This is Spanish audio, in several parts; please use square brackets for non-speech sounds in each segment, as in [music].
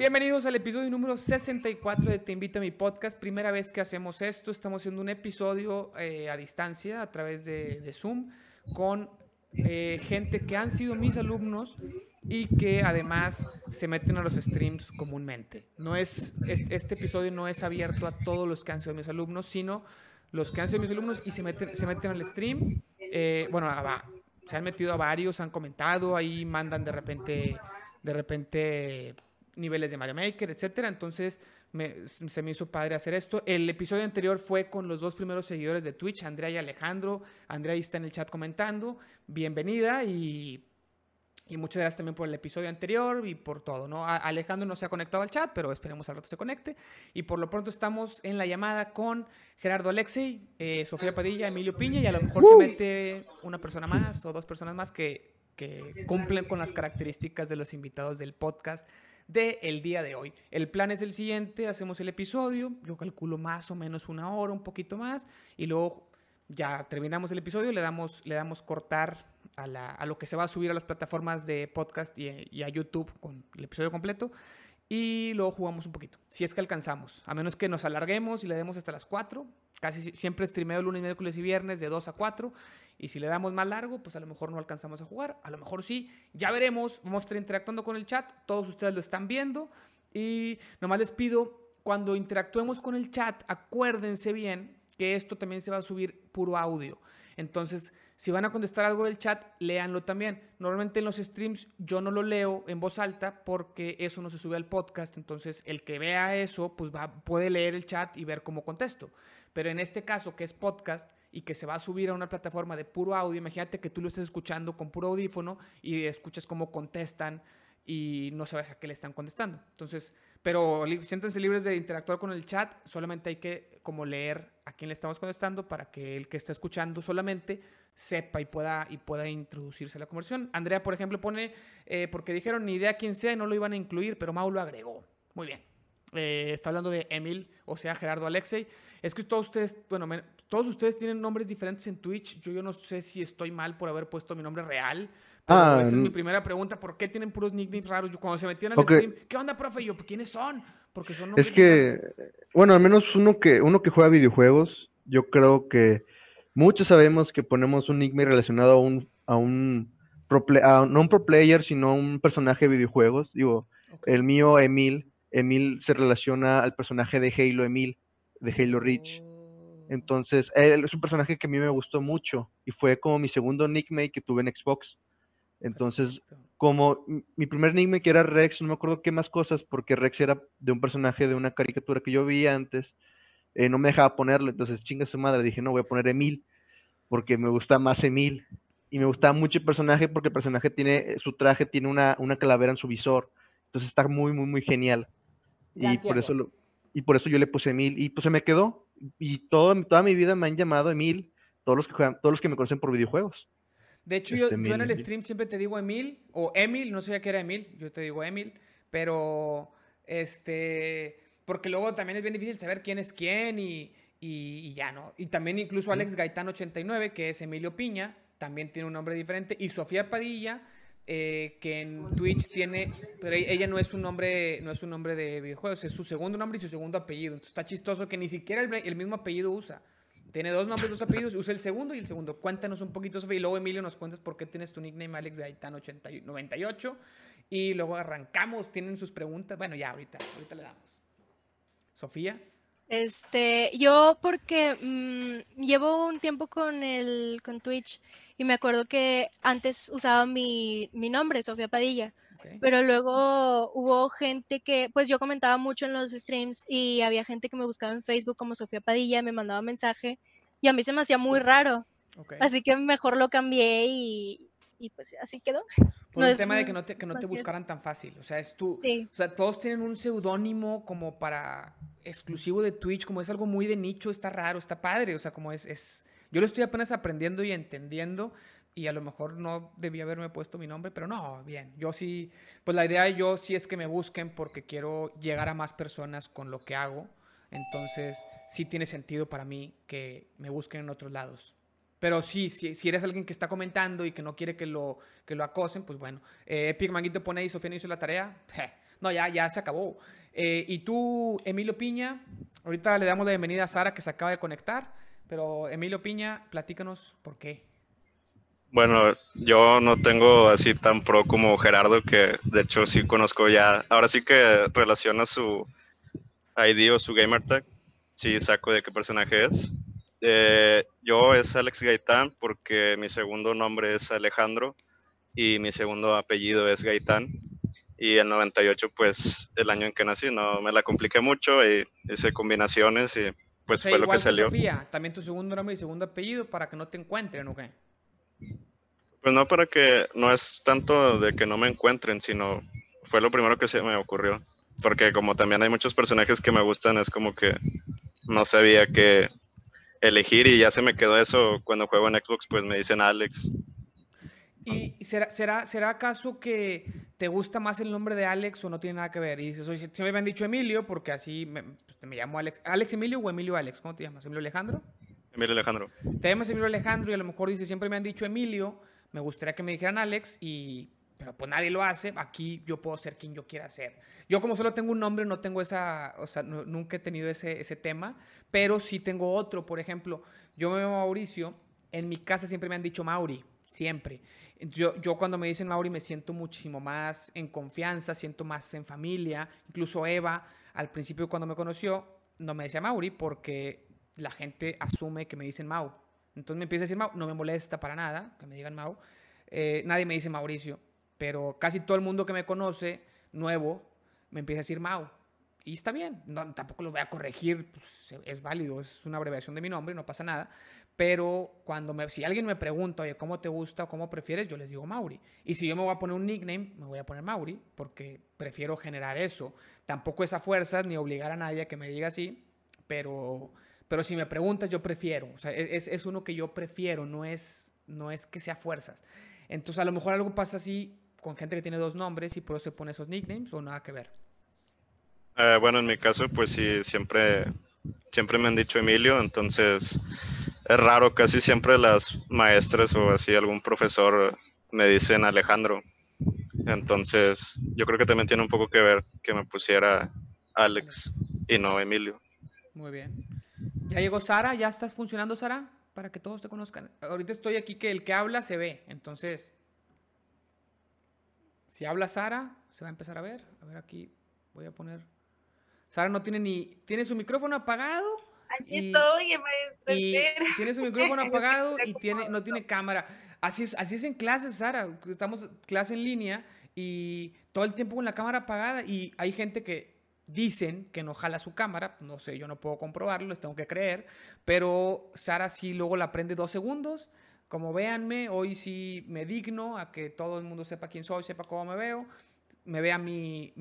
Bienvenidos al episodio número 64 de Te Invito a mi podcast. Primera vez que hacemos esto, estamos haciendo un episodio eh, a distancia a través de, Zoom con eh, gente que han sido mis alumnos y que además se meten a los streams comúnmente. No es, este, este episodio no es abierto a todos los que han sido mis alumnos, sino los que han sido mis alumnos y se meten, se meten al stream. Eh, bueno, se han metido a varios, han comentado, ahí mandan de repente, de repente niveles de Mario Maker, etcétera. Entonces se me hizo padre hacer esto. El episodio anterior fue con los dos primeros seguidores de Twitch, Andrea y Alejandro. Andrea ahí está en el chat comentando. Bienvenida y, y muchas gracias también por el episodio anterior y por todo, ¿no? Alejandro no se ha conectado al chat, pero esperemos al rato se conecte. Y por lo pronto estamos en la llamada con Gerardo Alexei, eh, Sofía Padilla, Emilio Piña y a lo mejor se mete una persona más o dos personas más que, que cumplen con las características de los invitados del podcast del el día de hoy. El plan es el siguiente, hacemos el episodio, yo calculo más o menos una hora, un poquito más, y luego ya terminamos el episodio, le damos, le damos cortar a lo que se va a subir a las plataformas de podcast y, y, a YouTube con el episodio completo. Y luego jugamos un poquito, si es que alcanzamos. A menos que nos alarguemos y le demos hasta las 4. Casi siempre streameo lunes, miércoles y viernes de 2 a 4. Y si le damos más largo, pues a lo mejor no alcanzamos a jugar. A lo mejor sí. Ya veremos. Vamos a estar interactuando con el chat. Todos ustedes lo están viendo. Y nomás les pido, cuando interactuemos con el chat, acuérdense bien que esto también se va a subir puro audio. Entonces, si van a contestar algo del chat, léanlo también. Normalmente en los streams yo no lo leo en voz alta porque eso no se sube al podcast. Entonces, el que vea eso, pues va, puede leer el chat y ver cómo contesto. Pero en este caso, que es podcast y que se va a subir a una plataforma de puro audio, imagínate que tú lo estés escuchando con puro audífono y escuchas cómo contestan y no sabes a qué le están contestando. Entonces, pero siéntense libres de interactuar con el chat, solamente hay que como leer a quién le estamos contestando para que el que está escuchando solamente sepa y pueda, y pueda introducirse a la conversión. Andrea, por ejemplo, pone, eh, porque dijeron ni idea quién sea y no lo iban a incluir, pero Mau lo agregó. Muy bien. Eh, está hablando de Emil, o sea, Gerardo Alexei. Es que todos ustedes, bueno, todos ustedes tienen nombres diferentes en Twitch. Yo, yo no sé si estoy mal por haber puesto mi nombre real. Ah, esa es mi primera pregunta. ¿Por qué tienen puros nicknames raros? Yo cuando se metían al stream, ¿qué onda, profe? yo, ¿quiénes son? Porque son Es que, bueno, al menos uno que, uno que juega videojuegos, yo creo que muchos sabemos que ponemos un nickname relacionado a un, a un pro no un pro player, sino a un personaje de videojuegos. Digo, el mío, Emil, Emil se relaciona al personaje de Halo Emil, de Halo Reach. Oh. Entonces, él es un personaje que a mí me gustó mucho y fue como mi segundo nickname que tuve en Xbox. Entonces, como mi primer nickname que era Rex, no me acuerdo qué más cosas, porque Rex era de un personaje de una caricatura que yo vi antes, eh, no me dejaba ponerlo, entonces chinga su madre, dije, no, voy a poner Emil, porque me gusta más Emil. Y me gusta mucho el personaje porque el personaje tiene, su traje tiene una, una calavera en su visor, entonces está muy, muy, muy genial. y por, eso lo, y por eso yo le puse Emil, y pues se me quedó, y todo, toda mi vida me han llamado Emil, todos los que juegan, todos los que me conocen por videojuegos. De hecho, yo, este, en el stream siempre te digo Emil, o Emil, no sabía que era Emil, yo te digo Emil, pero este, porque luego también es bien difícil saber quién es quién y, y, ya no. Y también incluso Alex Gaitán 89, que es Emilio Piña, también tiene un nombre diferente, y Sofía Padilla, eh, que en Twitch tiene, pero ella no es un nombre, no es un nombre de videojuegos, es su segundo nombre y su segundo apellido. Entonces está chistoso que ni siquiera el mismo apellido usa. Tiene dos nombres, dos apellidos, usa el segundo y el segundo. Cuéntanos un poquito, Sofía, y luego Emilio nos cuentas por qué tienes tu nickname Alex Gaitán 98 y luego arrancamos, tienen sus preguntas. Bueno, ya ahorita, ahorita le damos. Sofía. Este, yo porque mm, llevo un tiempo con el con Twitch y me acuerdo que antes usaba mi, mi nombre, Sofía Padilla. Pero luego hubo gente que, pues yo comentaba mucho en los streams y había gente que me buscaba en Facebook como Sofía Padilla, me mandaba mensaje y a mí se me hacía muy raro. Así que mejor lo cambié y, y pues así quedó. [laughs] Por el tema de que no te, que no te buscaran tan fácil. O sea, es tú. O sea, todos tienen un seudónimo como para exclusivo de Twitch, como es algo muy de nicho, está raro, está padre. O sea, como es, es. Yo lo estoy apenas aprendiendo y entendiendo y a lo mejor no debía haberme puesto mi nombre, pero no, bien, yo sí, pues la idea yo sí es que me busquen porque quiero llegar a más personas con lo que hago, entonces sí tiene sentido para mí que me busquen en otros lados. Pero sí, si, si eres alguien que está comentando y que no quiere que lo, que lo acosen, pues bueno. Eh, Epic Manguito pone ahí, Sofía no hizo la tarea. [laughs] No, ya, ya se acabó. Eh, y tú, Emilio Piña, ahorita le damos la bienvenida a Sara que se acaba de conectar, pero Emilio Piña, platícanos por qué. Bueno, yo no tengo así tan pro como Gerardo, que de hecho sí conozco ya. Ahora sí que relaciona su ID o su gamer tag. Sí saco de qué personaje es. Eh, yo es Alex Gaitán porque mi segundo nombre es Alejandro y mi segundo apellido es Gaitán. Y el 98, pues el año en que nací, no me la compliqué mucho y hice combinaciones y pues fue lo que salió. Sofía, también tu segundo nombre y segundo apellido para que no te encuentren, ¿o qué? Pues no para que, no es tanto de que no me encuentren, sino fue lo primero que se me ocurrió. Porque como también hay muchos personajes que me gustan, es como que no sabía qué elegir y ya se me quedó eso cuando juego en Xbox, pues me dicen Alex. ¿Y será, será, será acaso que te gusta más el nombre de Alex o no tiene nada que ver? Y dices, oye, si me habían dicho Emilio, porque así me, pues, me llamo Alex. ¿Alex Emilio o Emilio Alex? ¿Cómo te llamas? ¿Emilio Alejandro? Emilio Alejandro. Te llamas Emilio Alejandro y a lo mejor dices, siempre me han dicho Emilio, me gustaría que me dijeran Alex y pero pues nadie lo hace, aquí yo puedo ser quien yo quiera ser. Yo como solo tengo un nombre, no tengo esa, o sea, nunca he tenido ese, ese tema, pero sí tengo otro, por ejemplo, yo me llamo Mauricio, en mi casa siempre me han dicho Mauri, siempre. Yo, yo cuando me dicen Mauri me siento muchísimo más en confianza, siento más en familia, incluso Eva, al principio cuando me conoció, no me decía Mauri porque la gente asume que me dicen Mau. Entonces me empieza a decir Mau, no me molesta para nada que me digan Mau. Eh, nadie me dice Mauricio pero casi todo el mundo que me conoce, nuevo, me empieza a decir Mau. Y está bien, no, tampoco lo voy a corregir, pues, es válido, es una abreviación de mi nombre, no pasa nada. Pero cuando si alguien me pregunta, oye, ¿cómo te gusta o cómo prefieres? Yo les digo Mauri. Y si yo me voy a poner un nickname, me voy a poner Mauri, porque prefiero generar eso. Tampoco es a fuerzas ni obligar a nadie a que me diga así, pero, pero si me preguntas, yo prefiero. O sea, es, es uno que yo prefiero, no es, no es que sea fuerzas. Entonces, a lo mejor algo pasa así con gente que tiene dos nombres y por eso se pone esos nicknames o nada que ver? Eh, bueno, en mi caso, pues sí, siempre, siempre me han dicho Emilio, entonces es raro, casi siempre las maestras o así algún profesor me dicen Alejandro. Entonces, yo creo que también tiene un poco que ver que me pusiera Alex y no Emilio. Muy bien. ¿Ya llegó Sara? ¿Ya estás funcionando, Sara? Para que todos te conozcan. Ahorita estoy aquí que el que habla se ve, entonces si habla Sara, se va a empezar a ver. A ver, aquí voy a poner. Sara no tiene ni. Tiene su micrófono apagado. Aquí estoy, [laughs] y tiene su micrófono apagado y tiene, no tiene cámara. Así es, así es en clases, Sara. Estamos clase en línea y todo el tiempo con la cámara apagada. Y hay gente que dicen que no jala su cámara. No sé, yo no puedo comprobarlo, les tengo que creer. Pero Sara sí luego la prende dos segundos como véanme, hoy sí me digno a que todo el mundo sepa quién soy, sepa cómo me veo, me vea mi,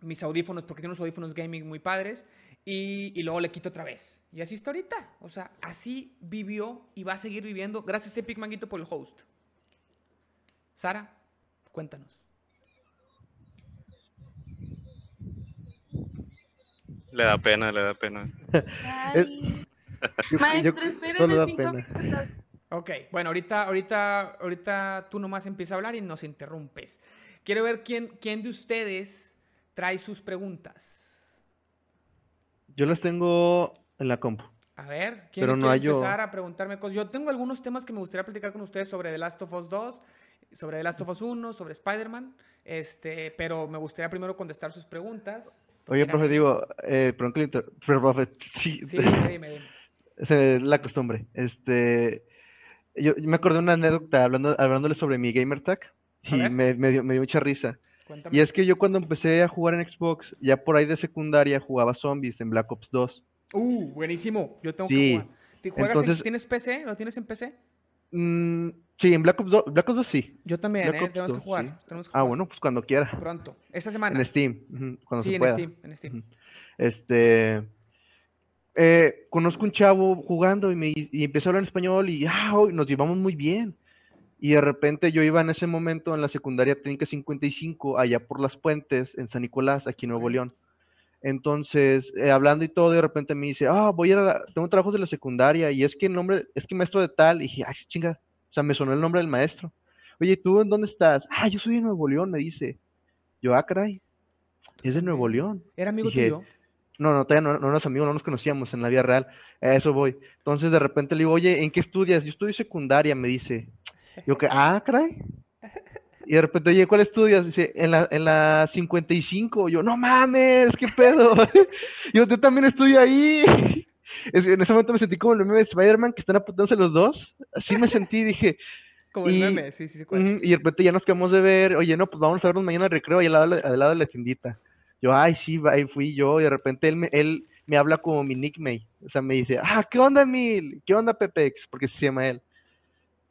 mis audífonos, porque tiene unos audífonos gaming muy padres, y, luego le quito otra vez. Y así está ahorita. O sea, así vivió y va a seguir viviendo. Gracias, Epic Manguito, por el host. Sara, cuéntanos. Le da pena, le da pena. Maestro, espérame Ok, bueno, ahorita, ahorita, ahorita tú nomás empiezas a hablar y nos interrumpes. Quiero ver quién, quién de ustedes trae sus preguntas. Yo las tengo en la compu. A ver, ¿quién Pero no quiere empezar a preguntarme cosas? Yo tengo algunos temas que me gustaría platicar con ustedes sobre The Last of Us 2, sobre The Last of Us 1, sobre Spider-Man, este, pero me gustaría primero contestar sus preguntas. Oye, profe, digo, eh, profe, sí, sí dime, dime es [laughs] la costumbre. Este, yo, me acordé de una anécdota hablando, hablándole sobre mi gamer tag y me, dio, mucha risa. Y es que yo cuando empecé a jugar en Xbox, ya por ahí de secundaria jugaba zombies en Black Ops 2. Uh, buenísimo. Yo tengo que jugar. Juegas ¿Tienes PC? ¿Lo tienes en PC? Mm, sí, en Black Ops 2, Black Ops 2 sí. Yo también, ¿eh? tenemos, que jugar, Ah, bueno, pues cuando quiera. Pronto. Esta semana. En Steam. cuando sí, en Steam. En Steam. Este. Eh, conozco un chavo jugando y, me, y empezó a hablar en español y ah, nos llevamos muy bien. Y de repente yo iba en ese momento en la secundaria técnica 55, allá por las puentes, en San Nicolás, aquí en Nuevo León. Entonces, eh, hablando y todo, de repente me dice, ah, voy a, a tengo trabajos de la secundaria y es que el nombre, es que maestro de tal, y dije, ay, chinga, o sea, me sonó el nombre del maestro. Oye, ¿tú en dónde estás? Ah, yo soy de Nuevo León, me dice. Yo, ah, caray, es de Nuevo León. ¿Era amigo tuyo? No, no, todavía no, no éramos amigos, no nos conocíamos en la vida real. A eso voy. Entonces de repente le digo, oye, ¿en qué estudias? Yo estudio secundaria, me dice. Yo que, ah, caray. Y de repente, oye, ¿cuál estudias? Dice, en la, en la 55. Yo, no mames, ¿qué pedo? [laughs] yo, yo también estudio ahí. En ese momento me sentí como el meme de Spider-Man que están apuntándose los dos. Así me sentí, [laughs] dije. Como el meme, sí, sí, sí. Y de repente ya nos quedamos de ver. Oye, no, pues vamos a vernos mañana al recreo ahí al lado, al lado de la tiendita. Yo, ay, sí, ahí fui yo. Y de repente él me, él me habla como mi nickname. O sea, me dice, ah, ¿qué onda, Mil? ¿Qué onda, Pepex? Porque se llama él.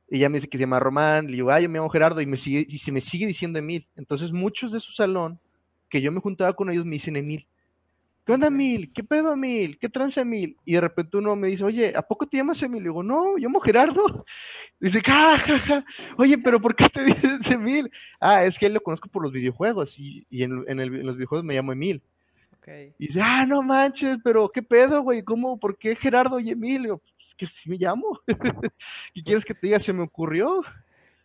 Y ella me dice que se llama Román, le digo, ay, yo me llamo Gerardo, y me sigue, y se me sigue diciendo Emil. Entonces, muchos de su salón, que yo me juntaba con ellos, me dicen Emil. ¿Qué onda, Emil? ¿Qué pedo, Emil? ¿Qué trance, Emil? Y de repente uno me dice, oye, ¿a poco te llamas Emil? Le digo, no, yo llamo Gerardo. [laughs] Dice, ja, oye, pero ¿por qué te [laughs] dices Emil? Ah, es que él lo conozco por los videojuegos, y, y en, en, el, en, los videojuegos me llamo Emil. Okay. Y dice, ah, no manches, pero ¿qué pedo, güey? ¿Cómo? ¿Por qué Gerardo y Emil? Le digo, que si me llamo. [laughs] ¿Y quieres que te diga? Se me ocurrió.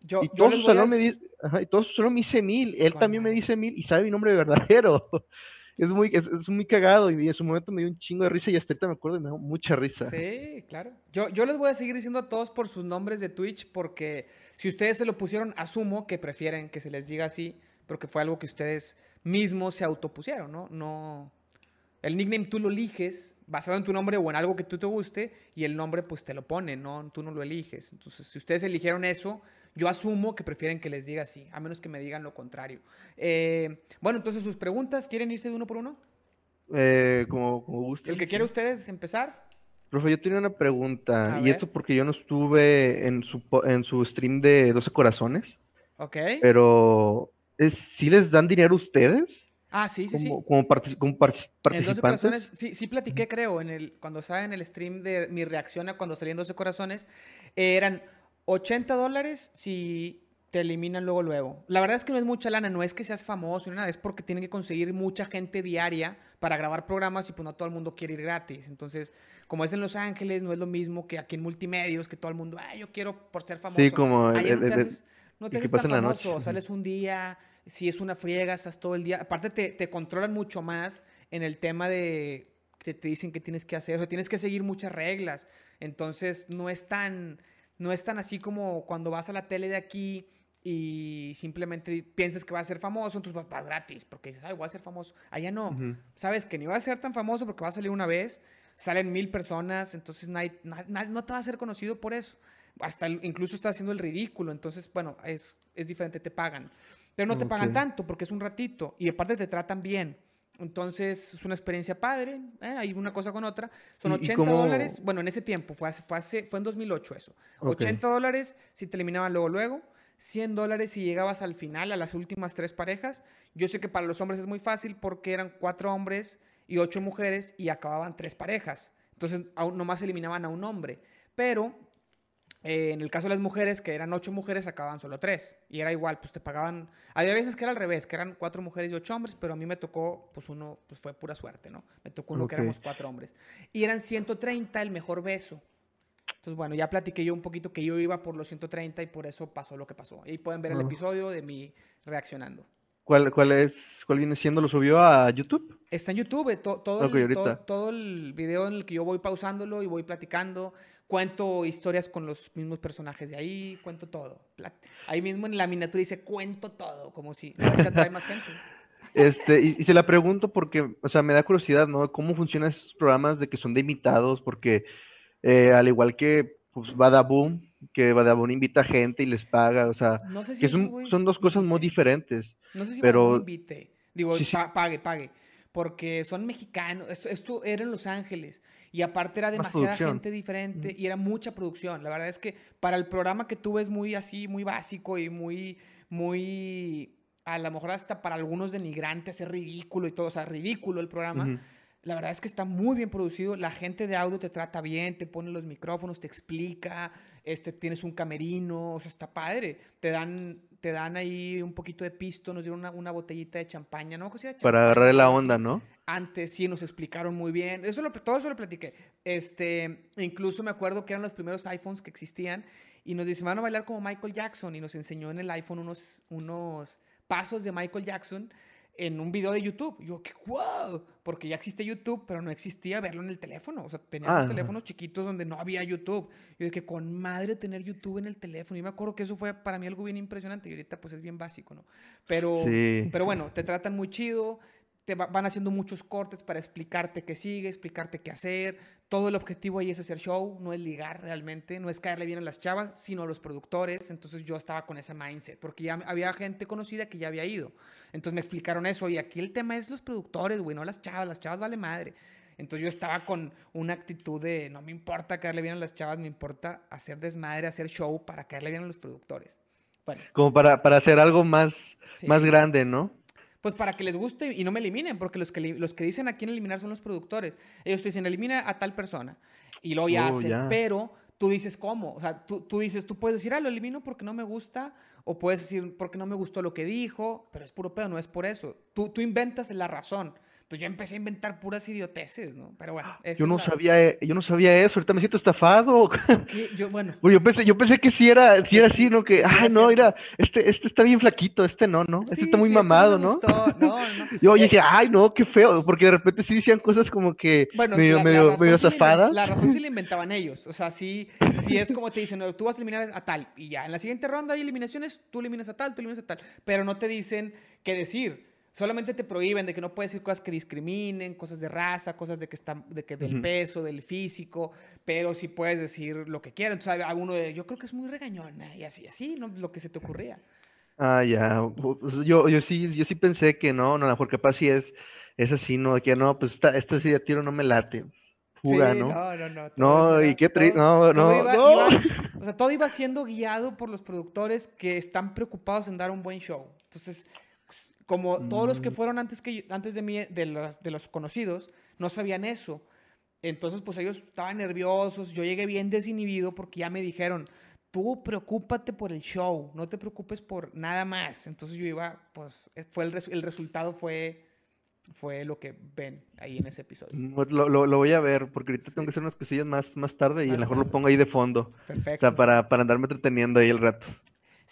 Yo, y todo yo su salón me dice, ajá, y todo su salón me dice mil. Él también me dice mil y sabe mi nombre verdadero. Es muy, es, es, muy cagado y en su momento me dio un chingo de risa y hasta ahorita me acuerdo y me dio mucha risa. Sí, claro. Yo, yo les voy a seguir diciendo a todos por sus nombres de Twitch porque si ustedes se lo pusieron, asumo que prefieren que se les diga así porque fue algo que ustedes mismos se autopusieron, ¿no? No, el nickname tú lo eliges basado en tu nombre o en algo que tú te guste y el nombre pues te lo pone, ¿no? Tú no lo eliges. Entonces, si ustedes eligieron eso, yo asumo que prefieren que les diga así, a menos que me digan lo contrario. Eh, bueno, entonces sus preguntas, ¿quieren irse de uno por uno? Eh, como, como guste. ¿El que quiere ustedes empezar? Profe, yo tenía una pregunta, y esto porque yo no estuve en su, en su stream de 12 corazones. Ok. Pero, ¿es, ¿sí les dan dinero ustedes? Ah, sí, sí, como, sí. Como, partic como participantes. En 12 corazones, sí, sí platiqué, creo, en el, cuando estaba en el stream de mi reacción a cuando salí en 12 corazones. Eh, eran 80 dólares si te eliminan luego, luego. La verdad es que no es mucha lana, no es que seas famoso ni nada, es porque tienen que conseguir mucha gente diaria para grabar programas y pues no todo el mundo quiere ir gratis. Entonces, como es en Los Ángeles, no es lo mismo que aquí en multimedios, que todo el mundo, ay, yo quiero por ser famoso. Sí, como... Allá el, no te el, haces, no te haces tan famoso, sales un día si es una friega, estás todo el día. Aparte, te, te, controlan mucho más en el tema de que te dicen que tienes que hacer. O sea, tienes que seguir muchas reglas. Entonces, no es tan, no es tan así como cuando vas a la tele de aquí y simplemente piensas que vas a ser famoso, entonces vas, vas gratis, porque dices, ay, voy a ser famoso. Allá no. Uh -huh. Sabes que ni vas a ser tan famoso porque vas a salir una vez, salen mil personas, entonces nadie, no te va a ser conocido por eso. Hasta incluso estás haciendo el ridículo, entonces, bueno, es, es diferente, te pagan. Pero no te pagan tanto porque es un ratito y aparte te tratan bien. Entonces es una experiencia padre, ¿eh? hay una cosa con otra. Son 80 cómo... dólares, bueno, en ese tiempo, fue, hace, fue, hace, fue en 2008 eso. Okay. 80 dólares si te eliminaban luego, luego. 100 dólares si llegabas al final, a las últimas tres parejas. Yo sé que para los hombres es muy fácil porque eran cuatro hombres y ocho mujeres y acababan tres parejas. Entonces, aún nomás eliminaban a un hombre. Pero eh, en el caso de las mujeres, que eran ocho mujeres, acababan solo tres. Y era igual, pues te pagaban. Había veces que era al revés, que eran cuatro mujeres y ocho hombres, pero a mí me tocó, pues uno, pues fue pura suerte, ¿no? Me tocó uno okay. que éramos cuatro hombres. Y eran 130 el mejor beso. Entonces, bueno, ya platiqué yo un poquito que yo iba por los 130 y por eso pasó lo que pasó. Y pueden ver el episodio de mi reaccionando. ¿Cuál, cuál, es, ¿Cuál viene siendo? ¿Lo subió a YouTube? Está en YouTube, to, todo, okay, el, todo, todo, el video en el que yo voy pausándolo y voy platicando. Cuento historias con los mismos personajes de ahí, cuento todo. Ahí mismo en la miniatura dice cuento todo, como si no se atrae más gente. [laughs] Este, y, y, se la pregunto porque, o sea, me da curiosidad, ¿no? ¿Cómo funcionan esos programas de que son de invitados? Porque eh, al igual que pues, Badaboom, que Badaboom invita gente y les paga, o sea, no sé si que son, son, dos cosas muy diferentes. No sé si pero... Digo, sí, sí. Pa pague, pague, porque son mexicanos, esto, esto, era en Los Ángeles, y aparte era demasiada gente diferente, mm. y era mucha producción, la verdad es que para el programa que tuve es muy así, muy básico y muy, muy, a lo mejor hasta para algunos denigrantes, es ridículo y todo, o sea, ridículo el programa, uh -huh. La verdad es que está muy bien producido. La gente de audio te trata bien, te pone los micrófonos, te explica, este, tienes un camerino, o sea, está padre. Te dan, te dan ahí un poquito de pisto, nos dieron una, una botellita de champaña, ¿no? Champaña, Para agarrar la onda, ¿no? Antes sí nos explicaron muy bien. Eso lo, todo eso lo platiqué. Este, incluso me acuerdo que eran los primeros iPhones que existían y nos dice, van a bailar como Michael Jackson y nos enseñó en el iPhone unos, unos pasos de Michael Jackson en un video de YouTube. Yo, qué wow, porque ya existe YouTube, pero no existía verlo en el teléfono. O sea, teníamos Ah. teléfonos chiquitos donde no había YouTube. Yo dije, con madre tener YouTube en el teléfono. Y me acuerdo que eso fue para mí algo bien impresionante. Y ahorita pues es bien básico, ¿no? Pero, Sí. pero bueno, te tratan muy chido, te va- van haciendo muchos cortes para explicarte qué sigue, explicarte qué hacer. Todo el objetivo ahí es hacer show, no es ligar realmente, no es caerle bien a las chavas, sino a los productores. Entonces yo estaba con ese mindset, porque ya había gente conocida que ya había ido. Entonces me explicaron eso, y aquí el tema es los productores, güey, no las chavas, las chavas vale madre. Entonces yo estaba con una actitud de, no me importa caerle bien a las chavas, me importa hacer desmadre, hacer show para caerle bien a los productores. Bueno, Como para, para hacer algo más, Sí. más grande, ¿no? Pues para que les guste y no me eliminen, porque los que, los que dicen a quién eliminar son los productores. Ellos te dicen, elimina a tal persona. Y luego ya Oh, hacen, pero tú dices cómo. O sea, tú, tú dices, tú puedes decir, ah, lo elimino porque no me gusta, o puedes decir, porque no me gustó lo que dijo, pero es puro pedo, no es por eso. Tú, tú inventas la razón. Entonces yo empecé a inventar puras idioteces, ¿no? Pero bueno, esa Yo no la- sabía, e- yo no sabía eso, ahorita me siento estafado. yo, bueno, [laughs] Yo pensé, yo pensé que sí era, sí era Sí, así, ¿no? Que, ah, no, mira, este, este está bien flaquito, este no, ¿no? Este sí, está muy mamado, me ¿no? gustó. [laughs] No, no. Yo Eh, dije, ay, no, qué feo, porque de repente sí decían cosas como que Bueno, medio, la, medio, medio la inven- zafadas. La razón sí la [laughs] inventaban ellos. O sea, sí, sí es como te dicen, no, tú vas a eliminar a tal. Y ya, en la siguiente ronda hay eliminaciones, tú eliminas a tal, tú eliminas a tal. Pero no te dicen qué decir. Solamente te prohíben de que no puedes decir cosas que discriminen, cosas de raza, cosas de que están, de que del Ujú. peso, del físico, pero sí puedes decir lo que quieras. Entonces, a uno de, yo creo que es muy regañona y así, así, ¿no? Lo que se te ocurría. Ah, ya. pues, Yo, yo sí, yo sí pensé que no, no, a lo mejor capaz sí es, es así, ¿no? Que no, pues esta, esta sí de tiro no me late. Fuga, Sí, ¿no? no, no, no. No, y qué tri- todo- no, no, iba- no. iba- o sea, todo iba siendo guiado por los productores que están preocupados en dar un buen show. Entonces, pues, como todos los que Mm. fueron antes, que yo- antes de mí, de los, de los conocidos, no sabían eso. Entonces, pues ellos estaban nerviosos. Yo llegué bien desinhibido porque ya me dijeron, tú preocúpate por el show, no te preocupes por nada más. Entonces yo iba, pues, eh, fue el, res- el resultado fue, fue lo que ven ahí en ese episodio. Mm, Lo, lo, lo voy a ver, porque ahorita tengo que hacer unas cosillas más, más tarde y a Más lo mejor lo tarde. pongo ahí de fondo. O Perfecto. sea, para, para andarme entreteniendo ahí el rato.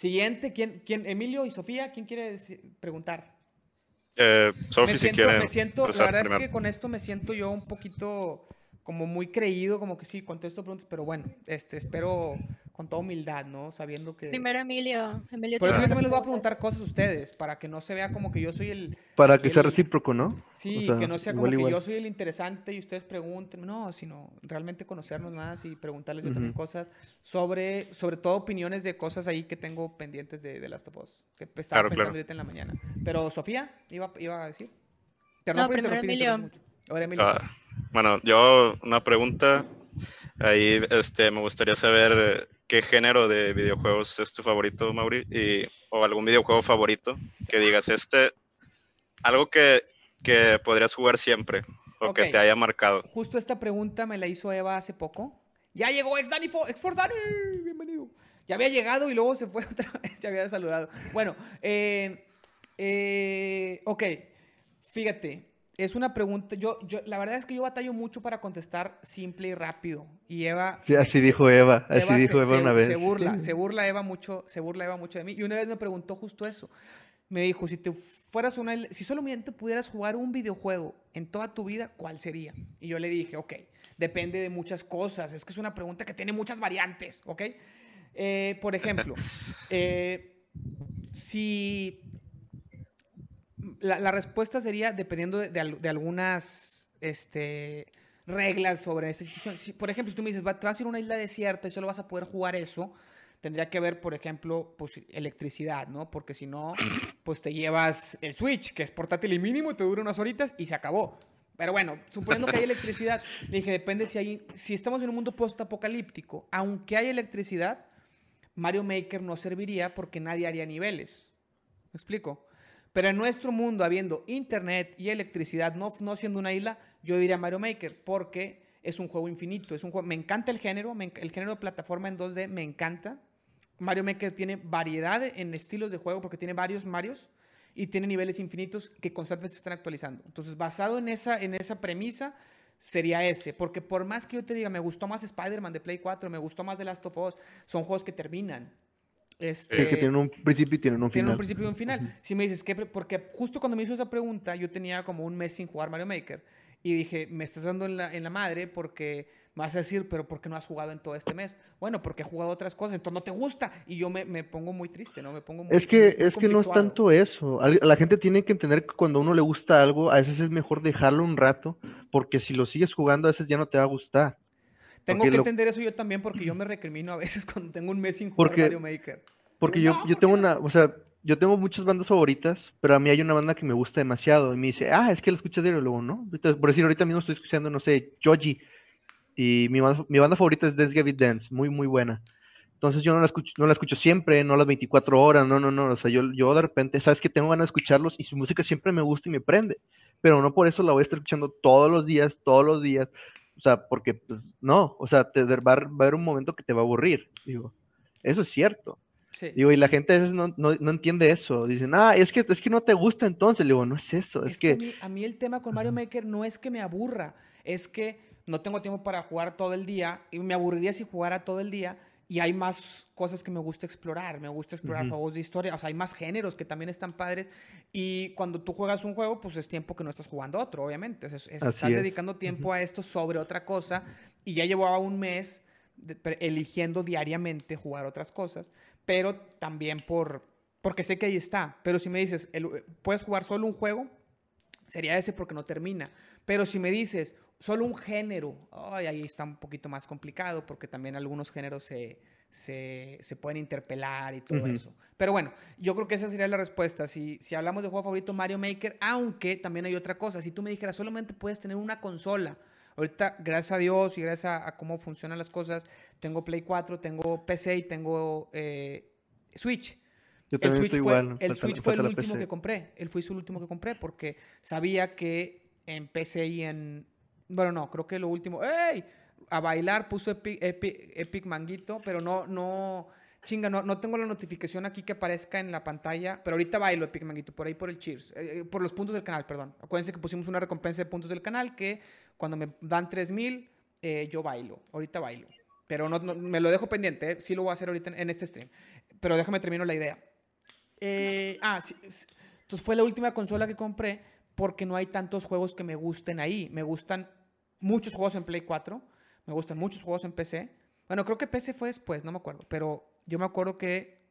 Siguiente, ¿quién, quién, Emilio y Sofía, ¿quién quiere preguntar? Eh, Sofi, me si siento, quiere me siento, la verdad es que con esto me siento yo un poquito como muy creído, como que sí, contesto preguntas, pero bueno, este, espero con toda humildad, ¿no? Sabiendo que... Primero Emilio. Emilio Por eso yo también les voy a preguntar cosas a ustedes, para que no se vea como que yo soy el... Para que sea el- recíproco, ¿no? Sí, O sea, que no sea como igual, que igual. yo soy el interesante y ustedes pregunten, no, sino realmente conocernos más y preguntarles yo también Ujú. cosas sobre, sobre todo opiniones de cosas ahí que tengo pendientes de, de Last of Us, que estaba Claro, pensando claro. ahorita en la mañana. Pero Sofía, iba, iba a decir. Perdón No, primero Emilio. mucho. Ahora Emilio. Ah, bueno, yo una pregunta. Ahí este, me gustaría saber qué género de videojuegos es tu favorito, Mauri, y, o algún videojuego favorito que digas este, algo que, que podrías jugar siempre o que te haya marcado. Justo esta pregunta me la hizo Eva hace poco. Ya llegó ex Dani Fo- ex Dani, bienvenido. Ya había llegado y luego se fue [laughs] otra vez, ya había saludado. Bueno, eh, eh, ok, fíjate, es una pregunta, yo, yo, la verdad es que yo batallo mucho para contestar simple y rápido. Y Eva... Sí, así se- dijo Eva, así Eva dijo se, Eva se- una vez. se burla, [laughs] se burla Eva mucho, se burla Eva mucho de mí. Y una vez me preguntó justo eso. Me dijo, si te fueras una, si solamente pudieras jugar un videojuego en toda tu vida, ¿cuál sería? Y yo le dije, ok, depende de muchas cosas. Es que es una pregunta que tiene muchas variantes, ¿ok? Eh, por ejemplo, [laughs] eh, si la, respuesta sería dependiendo de, de al- de algunas este, reglas sobre esa institución. Por ejemplo, si tú me dices, "Va- te vas a ir a una isla desierta y solo vas a poder jugar eso, tendría que haber, por ejemplo, pues, electricidad, ¿no? Porque si no, pues te llevas el Switch, que es portátil y mínimo, te dura unas horitas y se acabó. Pero bueno, suponiendo que hay electricidad, le dije, depende si hay, si estamos en un mundo post-apocalíptico, aunque hay electricidad, Mario Maker no serviría porque nadie haría niveles. ¿Me explico? Pero en nuestro mundo, habiendo internet y electricidad, no, no siendo una isla, yo diría Mario Maker, porque es un juego infinito. Es un juego, me encanta el género, me el género de plataforma en 2D me encanta. Mario Maker tiene variedad en estilos de juego porque tiene varios Marios y tiene niveles infinitos que constantemente se están actualizando. Entonces, basado en esa, en esa premisa, sería ese. Porque por más que yo te diga, me gustó más Spider-Man de Play 4, me gustó más The Last of Us, son juegos que terminan. Este, que tienen un principio y tienen un final. Tienen un principio y un final. Si me dices que, porque justo cuando me hizo esa pregunta, yo tenía como un mes sin jugar Mario Maker. Y dije, me estás dando en la, en la madre porque me vas a decir, pero ¿por qué no has jugado en todo este mes? Bueno, porque he jugado otras cosas, entonces no te gusta. Y yo me, me pongo muy triste, ¿no? Me pongo muy, Es que, es que no es tanto eso. La gente tiene que entender que cuando a uno le gusta algo, a veces es mejor dejarlo un rato, porque si lo sigues jugando, a veces ya no te va a gustar. Tengo que entender eso yo también porque yo me recrimino a veces [laughs] cuando tengo un mes sin jugar Mario Maker. Porque yo, yo tengo una, o sea, yo tengo muchas bandas favoritas, pero a mí hay una banda que me gusta demasiado y me dice, ah, es que la escuchas diario, luego, ¿no? Por decir, ahorita mismo estoy escuchando, no sé, Joji, y mi, mi banda favorita es Dance Get Dance, muy, muy buena. Entonces yo no la escucho, no la escucho siempre, no las 24 horas, no, no, no, o sea, yo, yo de repente, sabes que tengo ganas de escucharlos y su música siempre me gusta y me prende, pero no por eso la voy a estar escuchando todos los días, todos los días, o sea, porque pues no, o sea, te, va, a haber un momento que te va a aburrir, digo, eso es cierto. Digo, y la gente a veces no, no, no, entiende eso. Dicen, ah, es que, es que no te gusta entonces. Le digo, no es eso. Es, que, a, mí, el tema con Mario Maker no es que me aburra, es que no tengo tiempo para jugar todo el día y me aburriría si jugara todo el día y hay más cosas que me gusta explorar. Me gusta explorar juegos de historia. O sea, hay más géneros que también están padres. Y cuando tú juegas un juego, pues es tiempo que no estás jugando otro, obviamente. estás dedicando tiempo a esto sobre otra cosa. Y ya llevaba un mes eligiendo diariamente jugar otras cosas. Pero también por, porque sé que ahí está. Pero si me dices, puedes jugar solo un juego, sería ese porque no termina. Pero si me dices, solo un género, ahí está un poquito más complicado porque también algunos géneros se, se, se pueden interpelar y todo eso. Pero bueno, yo creo que esa sería la respuesta. Si, si hablamos de juego favorito, Mario Maker, aunque también hay otra cosa. Si tú me dijeras, solamente puedes tener una consola. Ahorita, gracias a Dios y gracias a, cómo funcionan las cosas, tengo Play 4, tengo PC y tengo eh, Switch. Yo el Switch, fue, el, Switch fue el último que compré. Él fue el último que compré porque sabía que en PC y en, bueno, no, creo que lo último. ¡Ey! A bailar puso Epic, Manguito, pero no, no. Chinga, no, no tengo la notificación aquí que aparezca en la pantalla, pero ahorita bailo Epic Manguito, por ahí por el Cheers, eh, eh, por los puntos del canal, perdón. Acuérdense que pusimos una recompensa de puntos del canal que cuando me dan 3000, eh, yo bailo. Ahorita bailo. Pero no, me lo dejo pendiente, sí lo voy a hacer ahorita en, este stream. Pero déjame termino la idea. ah, sí, entonces fue la última consola que compré porque no hay tantos juegos que me gusten ahí. Me gustan muchos juegos en Play 4, me gustan muchos juegos en PC. Bueno, creo que PC fue después, no me acuerdo, pero yo me acuerdo que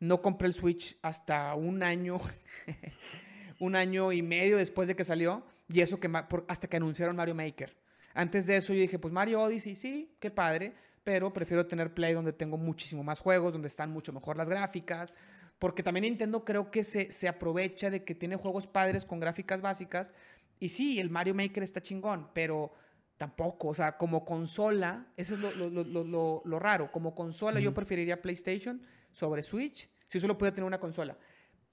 no compré el Switch hasta un año, [laughs] un año y medio después de que salió, y eso que hasta que anunciaron Mario Maker. Antes de eso yo dije, pues Mario Odyssey, sí, qué padre, pero prefiero tener Play donde tengo muchísimo más juegos, donde están mucho mejor las gráficas, porque también Nintendo creo que se, se aprovecha de que tiene juegos padres con gráficas básicas, y sí, el Mario Maker está chingón, pero Tampoco, o sea, como consola, eso es lo, raro. Como consola, yo preferiría PlayStation sobre Switch si solo pudiera tener una consola.